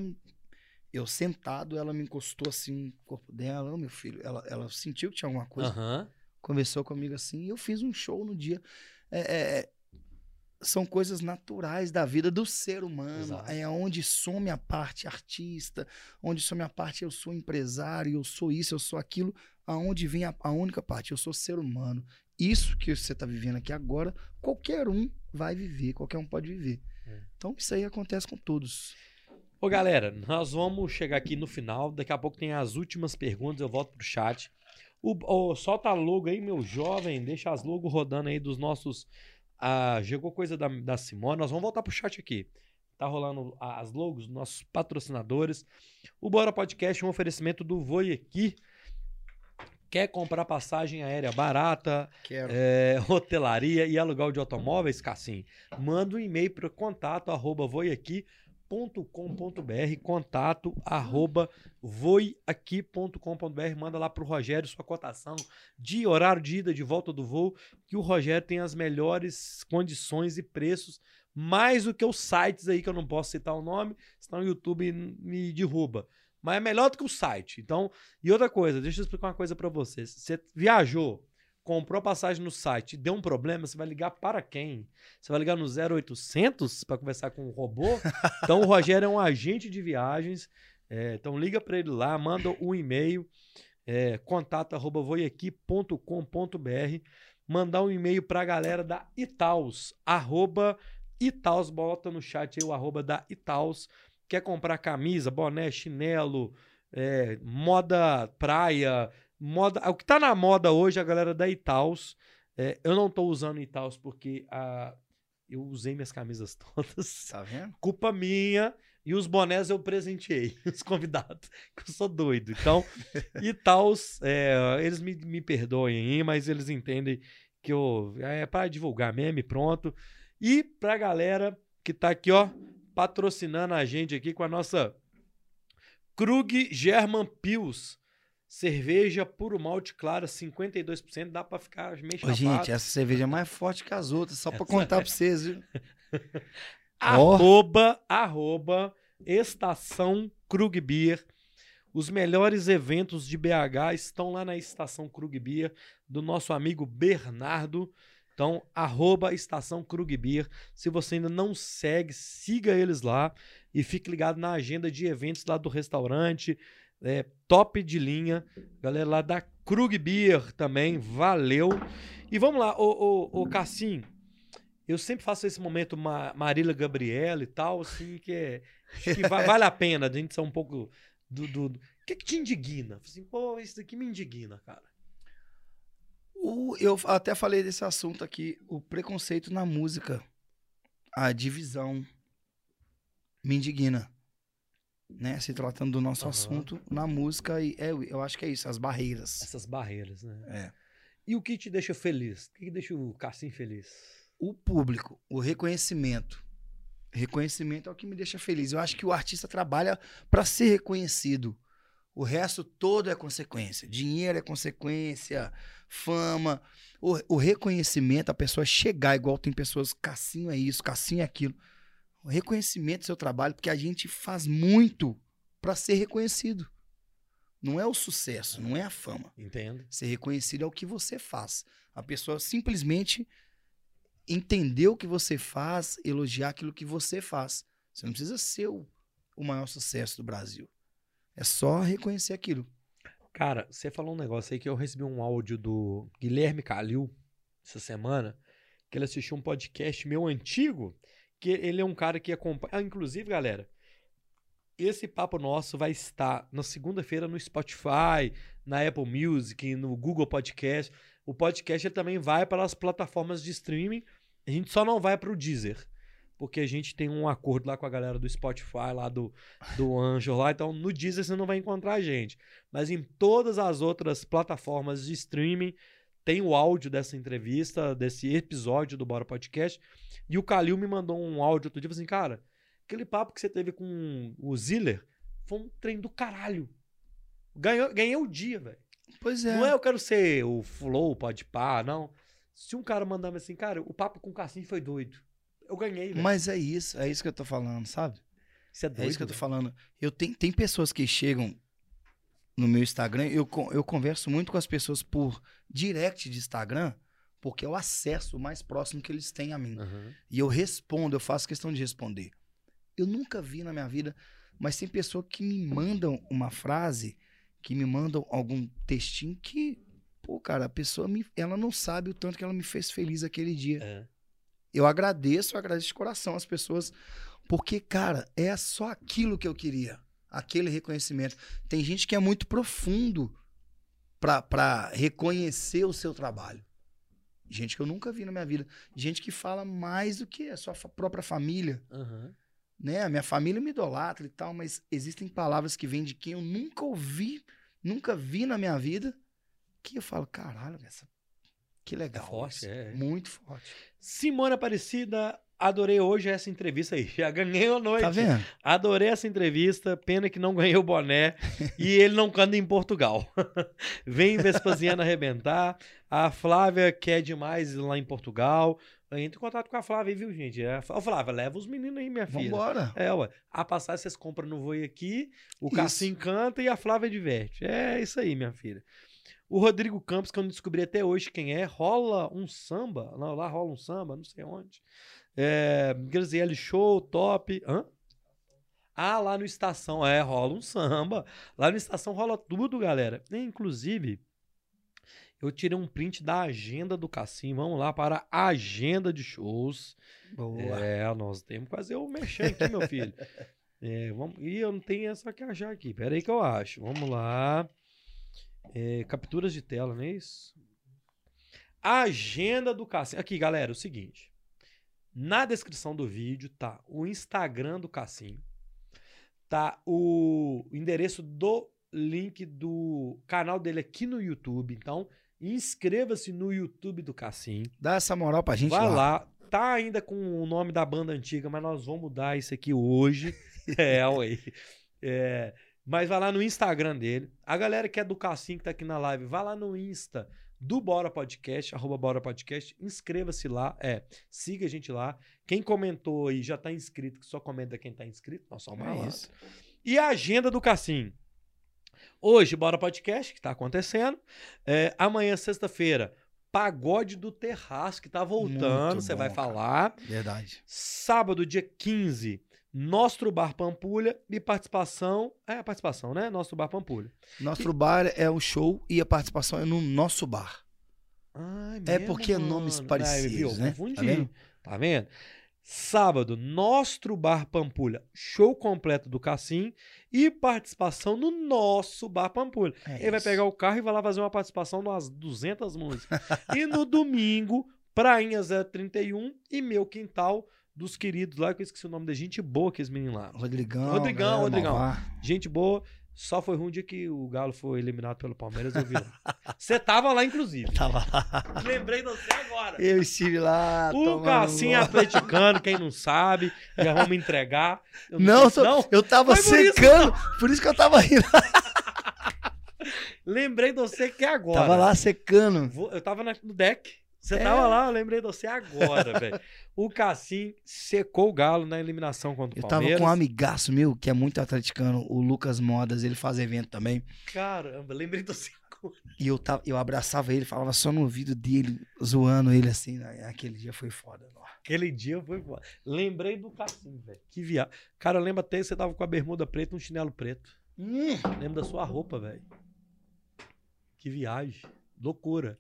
eu sentado, ela me encostou assim no corpo dela. Ô, meu filho, ela, ela sentiu que tinha alguma coisa. Aham. Conversou comigo assim. E eu fiz um show no dia. É, é, é, são coisas naturais da vida do ser humano. Exato. É onde some a parte artista, onde some a parte eu sou empresário, eu sou isso, eu sou aquilo, aonde vem a, a única parte, eu sou ser humano. Isso que você está vivendo aqui agora, qualquer um vai viver, qualquer um pode viver. É. Então isso aí acontece com todos. Ô, galera, nós vamos chegar aqui no final. Daqui a pouco tem as últimas perguntas. Eu volto pro chat. O, o, solta a logo aí, meu jovem. Deixa as logos rodando aí dos nossos. Ah, chegou coisa da, da Simone. Nós vamos voltar pro chat aqui. Tá rolando as logos nossos patrocinadores. O Bora Podcast é um oferecimento do Voiqui. Quer comprar passagem aérea barata, é, hotelaria e aluguel de automóveis, Cassim? Manda um e-mail para contato arroba voiaqui.com.br contato arroba voiaqui.com.br manda lá pro Rogério sua cotação de horário de ida de volta do voo que o Rogério tem as melhores condições e preços mais do que os sites aí que eu não posso citar o nome senão o YouTube me derruba. Mas é melhor do que o site. Então e outra coisa deixa eu explicar uma coisa para vocês você viajou comprou a passagem no site, deu um problema, você vai ligar para quem? Você vai ligar no 0800 para conversar com o robô? Então o Rogério é um agente de viagens. É, então liga para ele lá, manda um e-mail, é, contato@voiaqui.com.br, mandar um e-mail para a galera da Itaus, arroba Itaus, bota no chat aí o arroba da Itaus. Quer comprar camisa, boné, chinelo, é, moda praia, moda. O que tá na moda hoje, a galera da Itaus. É, eu não tô usando Itaus porque a, eu usei minhas camisas todas. Tá vendo? Culpa minha. E os bonés eu presenteei, os convidados, que eu sou doido. Então, Itaus, é, eles me, me perdoem aí, mas eles entendem que eu, é para divulgar meme, pronto. E pra galera que tá aqui, ó, patrocinando a gente aqui com a nossa Krug German Pils. Cerveja puro malte clara, 52%, dá pra ficar meio Ô, chapado. gente, essa cerveja é mais forte que as outras, só pra Essa- contar pra vocês, viu? Arroba, arroba, Estação Krug Beer. Os melhores eventos de BH estão lá na Estação Krug Beer, do nosso amigo Bernardo. Então, arroba Estação Krug Beer. Se você ainda não segue, siga eles lá e fique ligado na agenda de eventos lá do restaurante. É, top de linha. Galera lá da Krug Beer também, valeu. E vamos lá, ô, ô, ô Cassim, eu sempre faço esse momento Ma Marília Gabriela e tal, assim, que é. Que va- vale a pena a gente ser um pouco do- O que, que te indigna? Assim, pô, isso daqui me indigna, cara. O- eu até falei desse assunto aqui, o preconceito na música, a divisão me indigna. Né? Se tratando do nosso Aham. assunto na música, e é, eu acho que é isso, as barreiras. Essas barreiras, né? É. E o que te deixa feliz? O que, que deixa o Cassim feliz? O público, o reconhecimento. Reconhecimento é o que me deixa feliz. Eu acho que o artista trabalha para ser reconhecido. O resto todo é consequência. Dinheiro é consequência, fama. O, o reconhecimento, a pessoa chegar, igual tem pessoas, Cassinho é isso, Cassinho é aquilo. O reconhecimento do seu trabalho, porque a gente faz muito para ser reconhecido. Não é o sucesso, não é a fama. Entendo. Ser reconhecido é o que você faz. A pessoa simplesmente entender o que você faz, elogiar aquilo que você faz. Você não precisa ser o, o maior sucesso do Brasil. É só reconhecer aquilo. Cara, você falou um negócio aí que eu recebi um áudio do Guilherme Calil essa semana, que ele assistiu um podcast meu antigo, que ele é um cara que acompanha. Ah, inclusive, galera, esse papo nosso vai estar na segunda-feira no Spotify, na Apple Music, no Google Podcast. O podcast ele também vai para as plataformas de streaming. A gente só não vai para o Deezer. Porque a gente tem um acordo lá com a galera do Spotify, lá do, do Anjo lá. Então, no Deezer você não vai encontrar a gente. Mas em todas as outras plataformas de streaming tem o áudio dessa entrevista, desse episódio do Bora Podcast. E o Calil me mandou um áudio outro dia, assim, cara, aquele papo que você teve com o Ziller foi um trem do caralho. Ganhou, ganhei o dia, velho. Pois é. Não é eu quero ser o flow, pode pá, não. Se um cara mandar me assim, cara, o papo com o Cassim foi doido. Eu ganhei, velho. Mas é isso, é isso que eu tô falando, sabe? Isso é doido. É isso que eu tô falando. Eu tenho, tem pessoas que chegam no meu Instagram, eu, eu converso muito com as pessoas por direct de Instagram, porque é o acesso mais próximo que eles têm a mim. Aham. E eu respondo, eu faço questão de responder. Eu nunca vi na minha vida, mas tem pessoas que me mandam uma frase, que me mandam algum textinho que, pô, cara, a pessoa me, ela não sabe o tanto que ela me fez feliz aquele dia. É. Eu agradeço, eu agradeço de coração as pessoas, Porque, cara, é só aquilo que eu queria. Aquele reconhecimento. Tem gente que é muito profundo pra, pra reconhecer o seu trabalho. Gente que eu nunca vi na minha vida. Gente que fala mais do que a sua própria família. Aham. Né? A minha família me idolatra e tal, mas existem palavras que vêm de quem eu nunca ouvi, nunca vi na minha vida, que eu falo, caralho, essa... que legal. forte, isso. é. Muito forte. Simone Aparecida, adorei hoje essa entrevista aí. Já ganhei a noite. Tá vendo? Adorei essa entrevista. Pena que não ganhei o boné e ele não canta em Portugal. Vem Vespasiano arrebentar. A Flávia quer demais ir lá em Portugal. Entre em contato com a Flávia, aí, viu, gente? É, Ô, Flávia, leva os meninos aí, minha filha. Vambora. É, ué. A passagem vocês compram no Voi aqui, o. Cassim canta e a Flávia diverte. É isso aí, minha filha. O Rodrigo Campos, que eu não descobri até hoje quem é, rola um samba. Não, lá rola um samba, não sei onde. É, Graziele Show, top. Hã? Ah, lá no Estação, é, rola um samba. Lá no Estação rola tudo, galera. Inclusive, eu tirei um print da agenda do Cassim. Vamos lá para a agenda de shows. Boa. É, nós temos que fazer o mexer aqui, meu filho. É, vamos... E eu não tenho essa que achar aqui. Pera aí que eu acho. Vamos lá. É, capturas de tela, não é isso? Agenda do Cassim. Aqui, galera, o seguinte. Na descrição do vídeo tá o Instagram do Cassim. Tá o endereço do link do canal dele aqui no YouTube. Então, inscreva-se no YouTube do Cassim. Dá essa moral pra gente Vai lá. lá. Tá ainda com o nome da banda antiga, mas nós vamos mudar isso aqui hoje. é, ué. É, mas vai lá no Instagram dele. A galera que é do Cassim, que tá aqui na live, vai lá no Insta do Bora Podcast, arroba Bora Podcast. Inscreva-se lá. É, siga a gente lá. Quem comentou aí já tá inscrito, que só comenta quem tá inscrito. Nós somos É isso. E a agenda do Cassim. Hoje, Bora Podcast, que tá acontecendo. É, amanhã, sexta-feira, Pagode do Terraço, que tá voltando, Muito você vai cara. falar. Verdade. Sábado, dia 15, Nostro Bar Pampulha e participação. É a participação, né? Nostro Bar Pampulha. Nosso bar é um show e a participação é no nosso bar. Ai, É mesmo, porque é nomes mano. parecidos, Ai, viu? né? Tá vendo? Tá vendo? Sábado, Nostro Bar Pampulha, show completo do Cassim e participação no nosso Bar Pampulha. É Ele vai isso. pegar o carro e vai lá fazer uma participação umas 200 músicas. e no domingo, Prainha 031 e Meu Quintal dos queridos lá, que eu esqueci o nome da gente boa que esse menino lá. Rodrigão. Rodrigão, Rodrigão. Malvá. Gente boa, só foi ruim dia que o Galo foi eliminado pelo Palmeiras, eu vi lá. Você tava lá, inclusive. Tava lá. Lembrei de você agora. Eu estive lá. O um- atleticano, quem não sabe, já vamos entregar. Eu Não, sei- tô- eu tava Foi por isso, secando. Por isso que eu tava rindo. lembrei de você que é agora. Tava lá secando. Eu tava no deck. Você É. tava lá, eu lembrei de você agora, velho. O Cassim secou o Galo na eliminação contra o Eu tava Palmeiras. com um amigaço meu, que é muito atleticano, o Lucas Modas, ele faz evento também. Caramba, lembrei de você agora. E eu, tava, eu abraçava ele, falava só no ouvido dele, zoando ele assim. né? Aquele dia foi foda. ó. Aquele dia foi foda. Lembrei do Cassim, velho. Que viagem. Cara, lembra até que você tava com a bermuda preta e um chinelo preto. Hum, Lembro da sua roupa, velho. Que viagem. Loucura.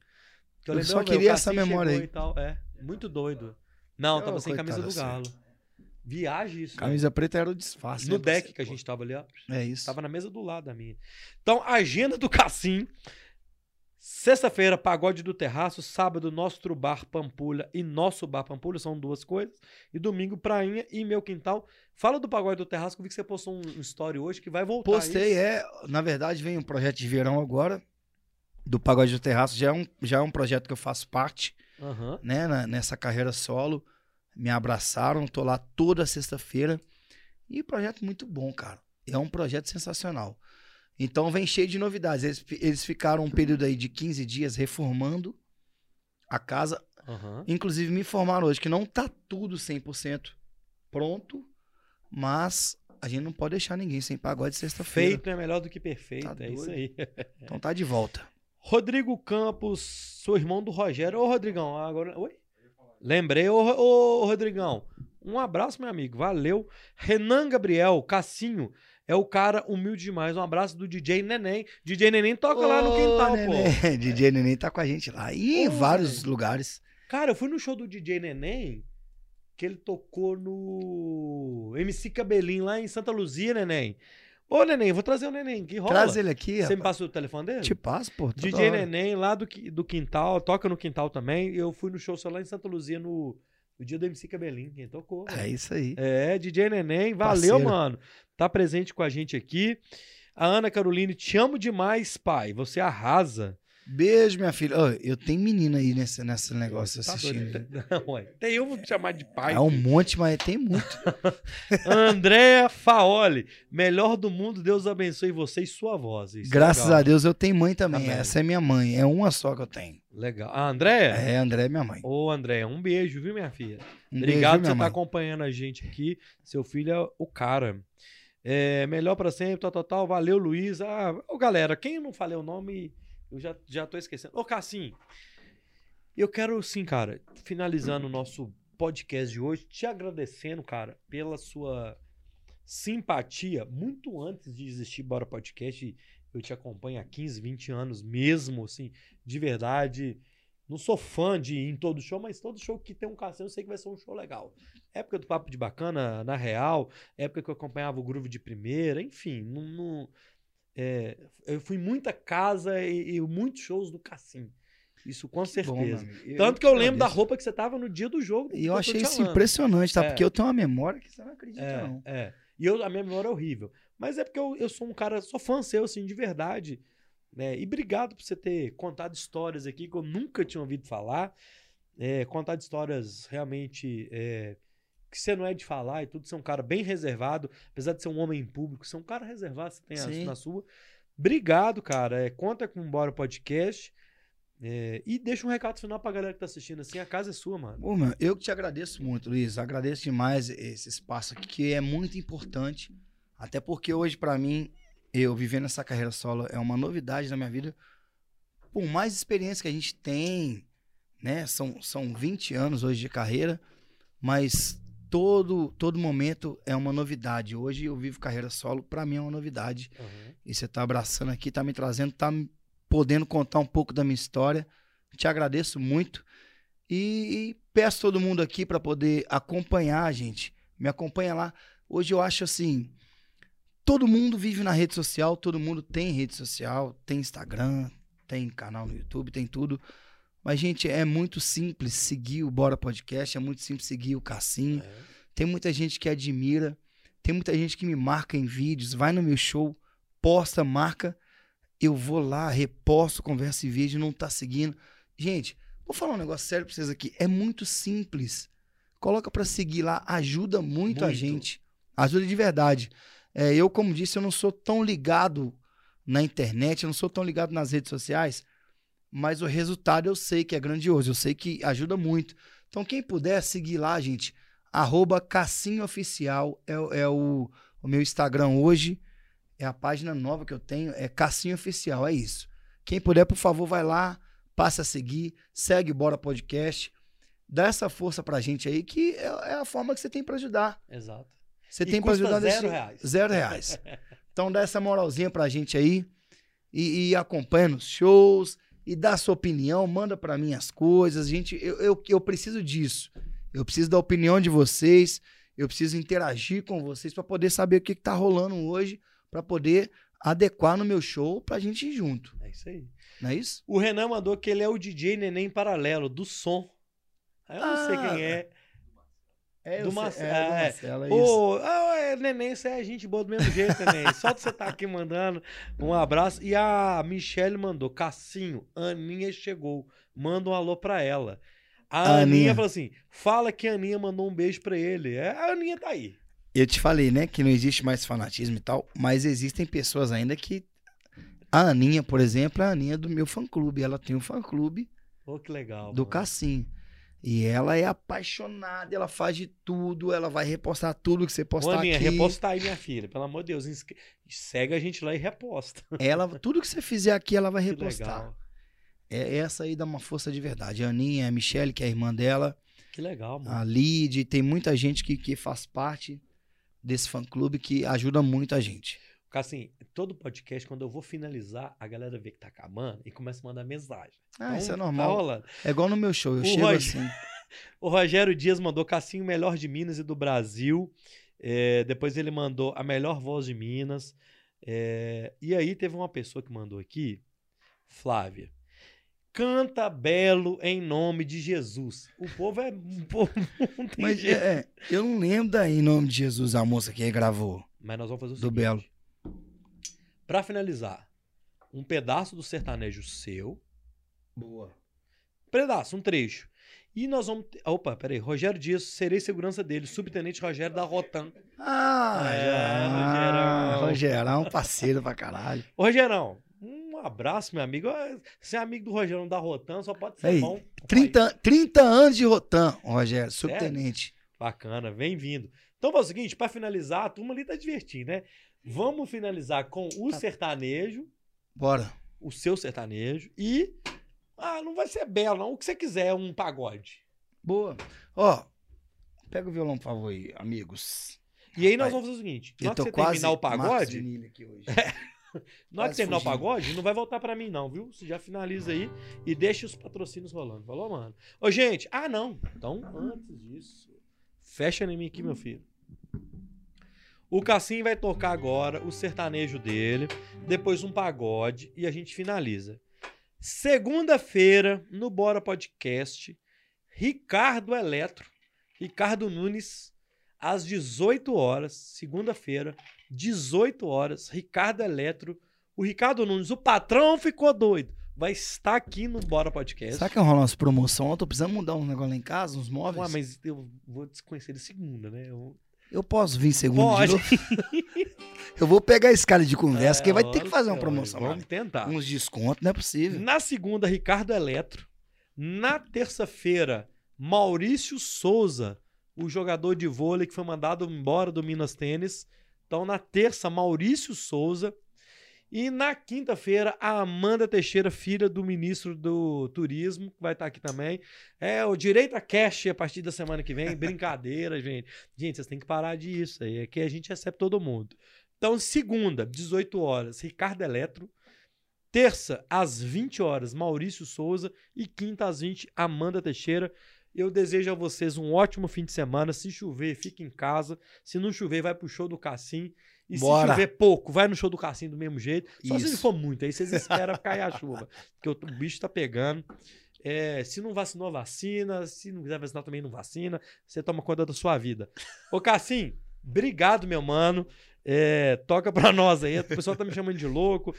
Que Eu lembro, só queria essa memória aí. É, muito doido. Não, Ô, tava sem camisa do coitada Galo. Viagem isso. camisa preta era o disfarce. No né, deck que a gente tava ali, ó. É isso. Tava na mesa do lado da minha. Então, agenda do Cassim. Sexta-feira, pagode do terraço. Sábado, nosso bar Pampulha e nosso bar Pampulha. São duas coisas. E domingo, prainha e meu quintal. Fala do pagode do terraço, que eu vi que você postou um, um story hoje que vai voltar. Postei, isso. é. Na verdade, vem um projeto de verão agora, do Pagode do Terraço. Já é um, já é um projeto que eu faço parte, Aham. né? na- nessa carreira solo. Me abraçaram, tô lá toda sexta-feira. E projeto muito bom, cara. É um projeto sensacional. Então vem cheio de novidades. Eles, eles ficaram um período aí de 15 dias reformando a casa. Aham. Inclusive me informaram hoje que não tá tudo 100% pronto, mas a gente não pode deixar ninguém sem pagode sexta-feira. Feito é melhor do que perfeito. Tá é isso doido. aí. Então tá de volta. Rodrigo Campos, sou irmão do Rogério. Ô, Rodrigão, agora. Oi? Lembrei, ô, ô, Rodrigão. Um abraço, meu amigo. Valeu. Renan Gabriel, Cassinho. É o cara humilde demais. Um abraço do DJ Neném. DJ Neném toca lá no Ô, quintal, Neném. pô. DJ Neném tá com a gente lá. E em Ô, vários velho. lugares. Cara, eu fui no show do DJ Neném. que ele tocou no MC Cabelinho lá em Santa Luzia, neném. Ô, neném, vou trazer o neném, que rola. Traz ele aqui, Você me passa o telefone dele? Te passo, pô. toda DJ hora. Neném, lá do, do Quintal, toca no Quintal também. Eu fui no show só lá em Santa Luzia no, no dia do MC Cabelinho, quem tocou. É velho. isso aí. É, DJ Neném, valeu, Parceiro. mano. Tá presente com a gente aqui. A Ana Caroline, te amo demais, pai. Você arrasa. Beijo, minha filha. Ô, eu tenho menina aí nesse, nesse negócio Tá assistindo. Não, ué. Tem eu vou te chamar de pai. É um monte, mas tem muito. Andréa Faoli, melhor do mundo, Deus abençoe você e sua voz. Isso é Graças legal. a Deus eu tenho mãe também. Amém. Essa é minha mãe. É uma só que eu tenho. Legal. A Andréa? É, André é minha mãe. Ô, Andréa, um beijo, viu, minha filha? Um Obrigado por você minha estar acompanhando a gente aqui. Seu filho é o cara. É, melhor pra sempre, tal, tal, tal. Valeu, Luiz. Ah, ô, galera, quem não falei o nome, eu já, já tô esquecendo. Ô, Cassim, eu quero, sim, cara, finalizando o nosso podcast de hoje, te agradecendo, cara, pela sua simpatia. Muito antes de existir Bora Podcast, eu te acompanho há 15, 20 anos mesmo, assim, de verdade. Não sou fã de ir em todo show, mas todo show que tem um Cassiano eu sei que vai ser um show legal. Época do Papo de Bacana, na real, época que eu acompanhava o Groove de primeira, enfim, não, não- é, eu fui em muita casa e, e muitos shows do Cassim. Isso com Bom, certeza. amigo. Tanto que eu lembro da roupa que você tava no dia do jogo. E que eu tô achei isso impressionante, tá? É. Porque eu tenho uma memória que você não acredita, É, não. é. E eu, a minha memória é horrível. Mas é porque eu, eu sou um cara, sou fã seu, assim, de verdade. Né? E obrigado por você ter contado histórias aqui que eu nunca tinha ouvido falar. É, contado histórias realmente é, que você não é de falar e tudo. Você é um cara bem reservado. Apesar de ser um homem público, você é um cara reservado, você tem a, Sim. na sua. Obrigado, cara. É, conta com o Bora Podcast. É, e deixa um recado final pra galera que tá assistindo assim. A casa é sua, mano. Pô, meu, eu que te agradeço muito, Luiz. Agradeço demais esse espaço aqui, que é muito importante. Até porque hoje, pra mim, eu vivendo essa carreira solo é uma novidade na minha vida. Por mais experiência que a gente tem, né? São, são 20 anos hoje de carreira, mas todo, todo momento é uma novidade. Hoje eu vivo carreira solo, pra mim é uma novidade. E você tá abraçando aqui, tá me trazendo, tá podendo contar um pouco da minha história. Te agradeço muito. E, e peço todo mundo aqui para poder acompanhar a gente. Me acompanha lá. Hoje eu acho assim, todo mundo vive na rede social, todo mundo tem rede social, tem Instagram, tem canal no YouTube, tem tudo. Mas, gente, é muito simples seguir o Bora Podcast, é muito simples seguir o Cassim. É. Tem muita gente que admira, tem muita gente que me marca em vídeos, vai no meu show, posta, marca, eu vou lá, reposto, conversa e vídeo, não tá seguindo. Gente, vou falar um negócio sério pra vocês aqui, é muito simples. Coloca pra seguir lá, ajuda muito, a Muito. gente. Ajuda de verdade. É, eu, como disse, eu não sou tão ligado na internet, eu não sou tão ligado nas redes sociais, mas o resultado eu sei que é grandioso, eu sei que ajuda muito. Então, quem puder seguir lá, gente, arroba Oficial é, o- é o, o meu Instagram hoje. É a página nova que eu tenho, é Cassinho Oficial, é isso. Quem puder, por favor, vai lá, passa a seguir, segue o Bora Podcast, dá essa força pra gente aí, que é, é a forma que você tem pra ajudar. Exato. Você E tem pra custa ajudar zero reais. Zero reais. Então dá essa moralzinha pra gente aí e, e acompanha nos shows e dá sua opinião, manda pra mim as coisas. Gente, eu, eu, eu preciso disso. Eu preciso da opinião de vocês, eu preciso interagir com vocês pra poder saber o que, que tá rolando hoje, pra poder adequar no meu show pra gente ir junto. É isso aí. Não é isso? O Renan mandou que ele é o DJ Neném Paralelo, do som. Aí Eu não sei Ah, quem é. É, Do eu sei- Marce- é, do é, Marcelo, é isso. Ô, ah, é, Neném, você é gente boa do mesmo jeito, Neném. Só de você estar aqui mandando um abraço. E a Michelle mandou, Cassinho, Aninha chegou. Manda um alô pra ela. A A Aninha, Aninha. falou assim, fala que a Aninha mandou um beijo pra ele. É, a Aninha tá aí. Eu te falei, né, que não existe mais fanatismo e tal, mas existem pessoas ainda que. A Aninha, por exemplo, é a Aninha do meu fã-clube. Ela tem um fã-clube Ô, que legal. do mano. Cassim. E ela é apaixonada, ela faz de tudo, ela vai repostar tudo que você postar Aninha, aqui. reposta aí, minha filha. Pelo amor de Deus, inscre- segue a gente lá e reposta. Ela, tudo que você fizer aqui, ela vai Que repostar. legal. É essa aí dá uma força de verdade. A Aninha, a Michelle, que é a irmã dela, Que legal, mano. a Lid, tem muita gente que, que faz parte desse fã-clube que ajuda muito a gente. Assim, todo podcast, quando eu vou finalizar, a galera vê que tá acabando e começa a mandar mensagem. Ah, Então, isso é Tá normal. rolando. É igual no meu show, eu O chego Roger- assim. O Rogério Dias mandou Cassinho melhor de Minas e do Brasil. É, depois ele mandou a melhor voz de Minas. É, e aí teve uma pessoa que mandou aqui, Flávia. Canta belo em nome de Jesus. O povo é. O povo Mas jeito. é, eu não lembro daí, em nome de Jesus, a moça que gravou. Mas nós vamos fazer o Do seguinte. Belo. Pra finalizar, um pedaço do sertanejo seu. Boa. Pedaço, um trecho. E nós vamos. Opa, peraí. Rogério Dias, serei segurança dele. Subtenente Rogério da Rotan. Ah, É, já. Rogerão. Rogerão, parceiro pra caralho. Rogerão, um abraço, meu amigo. Ah, Ser amigo do Rogerão da Rotan só pode ser Aí, bom. 30, 30 anos de Rotan, Rogério, subtenente. Bacana, bem-vindo. Então, é o seguinte, pra finalizar, a turma ali tá divertindo, né? Vamos finalizar com o Tá. sertanejo, Bora. o seu sertanejo, e. Ah, não vai ser belo, não. O que você quiser, um pagode. Boa. Ó, pega o violão, por favor, aí, amigos. E aí nós vamos fazer o seguinte: na Eu hora que você quase terminar o pagode, aqui hoje. na hora que terminar o fugindo. pagode, não vai voltar pra mim, não, viu? Você já finaliza aí e deixa os patrocínios rolando. Falou, mano? Ô, gente, ah, não. Então, antes disso, fecha em mim aqui, meu filho. O Cassim vai tocar agora o sertanejo dele, depois um pagode e a gente finaliza. Segunda-feira, no Bora Podcast, Ricardo Eletro, Ricardo Nunes, às 18 horas, segunda-feira, 18 horas, Ricardo Eletro, o Ricardo Nunes, o patrão ficou doido, vai estar aqui no Bora Podcast. Será que rolar umas promoção? Eu tô precisando mudar um negócio lá em casa, uns móveis. Ué, mas eu vou desconhecer ele segunda, né? Eu... Eu posso vir segundo Pode. Eu vou pegar esse cara de conversa, que É, vai ter que fazer uma promoção. Vamos tentar. Uns descontos, não é possível. Na segunda, Ricardo Eletro. Na terça-feira, Maurício Souza, o jogador de vôlei que foi mandado embora do Minas Tênis. Então, na terça, Maurício Souza. E na quinta-feira, a Amanda Teixeira, filha do ministro do Turismo, vai estar aqui também. É o Direito a Cash a partir da semana que vem. Brincadeira, gente. Gente, vocês têm que parar disso aí. Aqui a gente recebe todo mundo. Então, segunda, 18 horas, Ricardo Eletro. Terça, às 20 horas, Maurício Souza. E quinta, às 20, Amanda Teixeira. Eu desejo a vocês um ótimo fim de semana. Se chover, fique em casa. Se não chover, vai pro show do Cassim. E Bora. se chover pouco, vai no show do Cassim do mesmo jeito. Só se Isso. for muito, aí vocês esperam cair a chuva. Porque o bicho tá pegando. É, se não vacinou, vacina. Se não quiser vacinar, também não vacina. Você toma conta da sua vida. Ô, Cassim, obrigado, meu mano. É, toca pra nós aí. O pessoal tá me chamando de louco.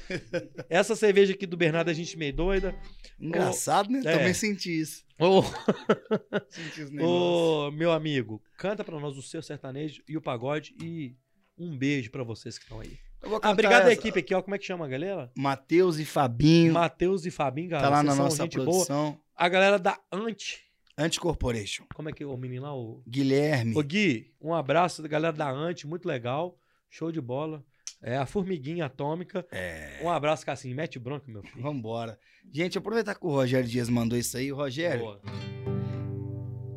Essa cerveja aqui do Bernardo é gente meio doida. Engraçado, né? é. Também senti isso. Ô, negócio. ô, meu amigo, canta pra nós o seu sertanejo e o pagode. E um beijo pra vocês que estão aí. Eu vou Ah, obrigado à essa. equipe aqui, ó. Como é que chama a galera? Matheus e Fabinho. Matheus e Fabinho, galera. tá lá na nossa gente boa. produção. A galera da Ant. Anticorporation. Como é que é o menino lá? O... Guilherme. Ô Gui, um abraço da galera da Ant, muito legal. Show de bola. É a formiguinha atômica. É. Um abraço, Cassim. Mete bronca, meu filho. Vambora. Gente, aproveitar que o Rogério Dias mandou isso aí. Rogério, Boa.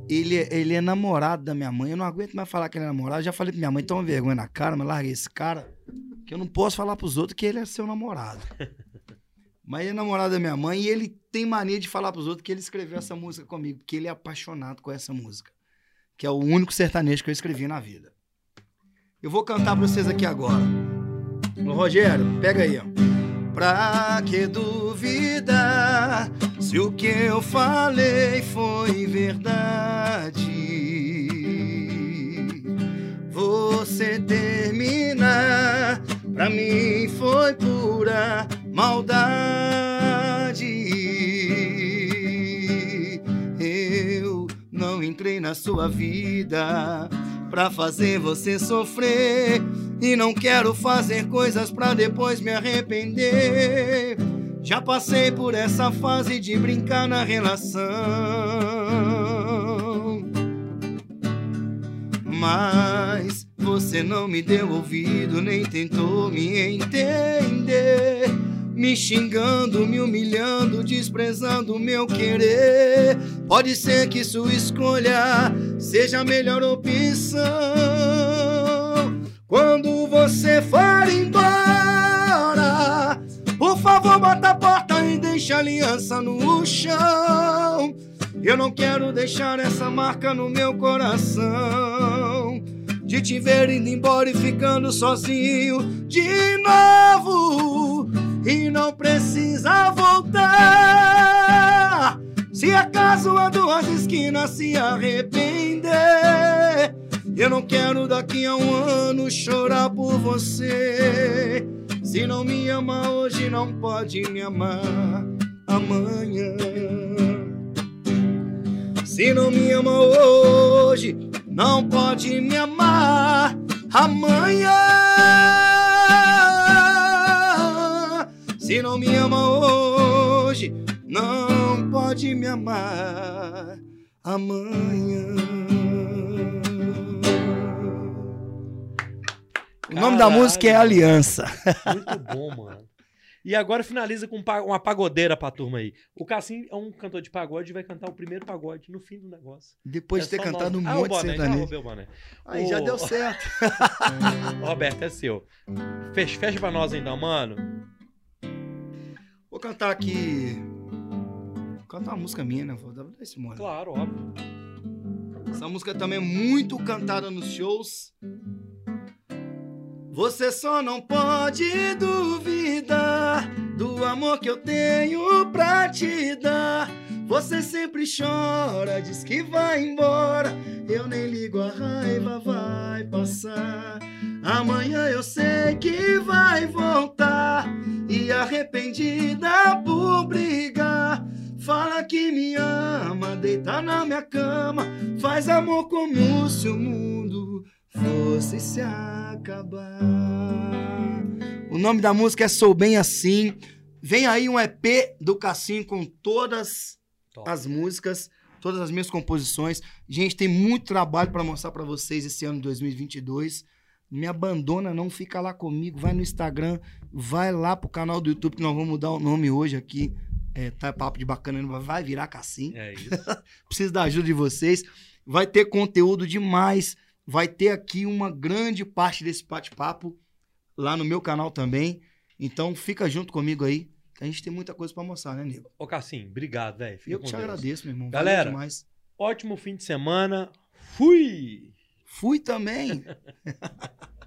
Ele, é- ele é namorado da minha mãe. Eu não aguento mais falar que ele é namorado. Eu já falei pra minha mãe, toma vergonha na cara, mas larga esse cara. Que eu não posso falar pros outros que ele é seu namorado. mas ele é namorado da minha mãe e ele tem mania de falar pros outros que ele escreveu essa música comigo. Porque ele é apaixonado com essa música. Que é o único sertanejo que eu escrevi na vida. Eu vou cantar pra vocês aqui agora. Ô, Rogério, pega aí, ó. Pra que duvidar se o que eu falei foi verdade? Você terminar, pra mim foi pura maldade. Eu não entrei na sua vida pra fazer você sofrer. E não quero fazer coisas pra depois me arrepender. Já passei por essa fase de brincar na relação. Mas você não me deu ouvido, nem tentou me entender. Me xingando, me humilhando, desprezando o meu querer. Pode ser que sua escolha seja a melhor opção. Quando você for embora, por favor, bota a porta e deixa a aliança no chão. Eu não quero deixar essa marca no meu coração. De te ver indo embora e ficando sozinho de novo. E não precisa voltar. Se acaso a duas esquinas se arrepender, eu não quero daqui a um ano chorar por você. Se não me ama hoje, não pode me amar amanhã. Se não me ama hoje, não pode me amar amanhã. Se não me ama hoje, não pode me amar amanhã. O nome da Caralho, música é. Aliança. Muito bom, mano. E agora finaliza com um uma pagodeira pra turma aí. O Cassim é um cantor de pagode e vai cantar o primeiro pagode no fim do negócio. Depois É de ter cantado um monte de sertanejo. o boné. Aí já deu certo. Roberto, é seu. Fecha, fecha pra nós então, mano. Vou cantar aqui. Vou cantar uma música minha, né? Vou dar esse mole. Claro, óbvio. Essa música também é muito cantada nos shows. Você só não pode duvidar do amor que eu tenho pra te dar. Você sempre chora, diz que vai embora. Eu nem ligo, a raiva vai passar. Amanhã eu sei que vai voltar. E arrependida por brigar. Fala que me ama, deita na minha cama. Faz amor como se o mundo fosse se acabar. O nome da música é Sou Bem Assim. Vem aí um EP do Cassim com todas Top. as músicas, todas as minhas composições. Gente, tem muito trabalho para mostrar para vocês esse ano de 2022. Me abandona, não fica lá comigo. Vai no Instagram, vai lá pro canal do YouTube que nós vamos mudar o nome hoje aqui. É, tá papo de bacana, vai virar Cassim É isso. preciso da ajuda de vocês. Vai ter conteúdo demais. Vai ter aqui uma grande parte desse bate-papo lá no meu canal também. Então fica junto comigo aí, que a gente tem muita coisa pra mostrar, né, nego? Ô, Cassim, obrigado, velho. Eu te Deus. agradeço, meu irmão. Galera. Ótimo fim de semana. Fui! Fui também.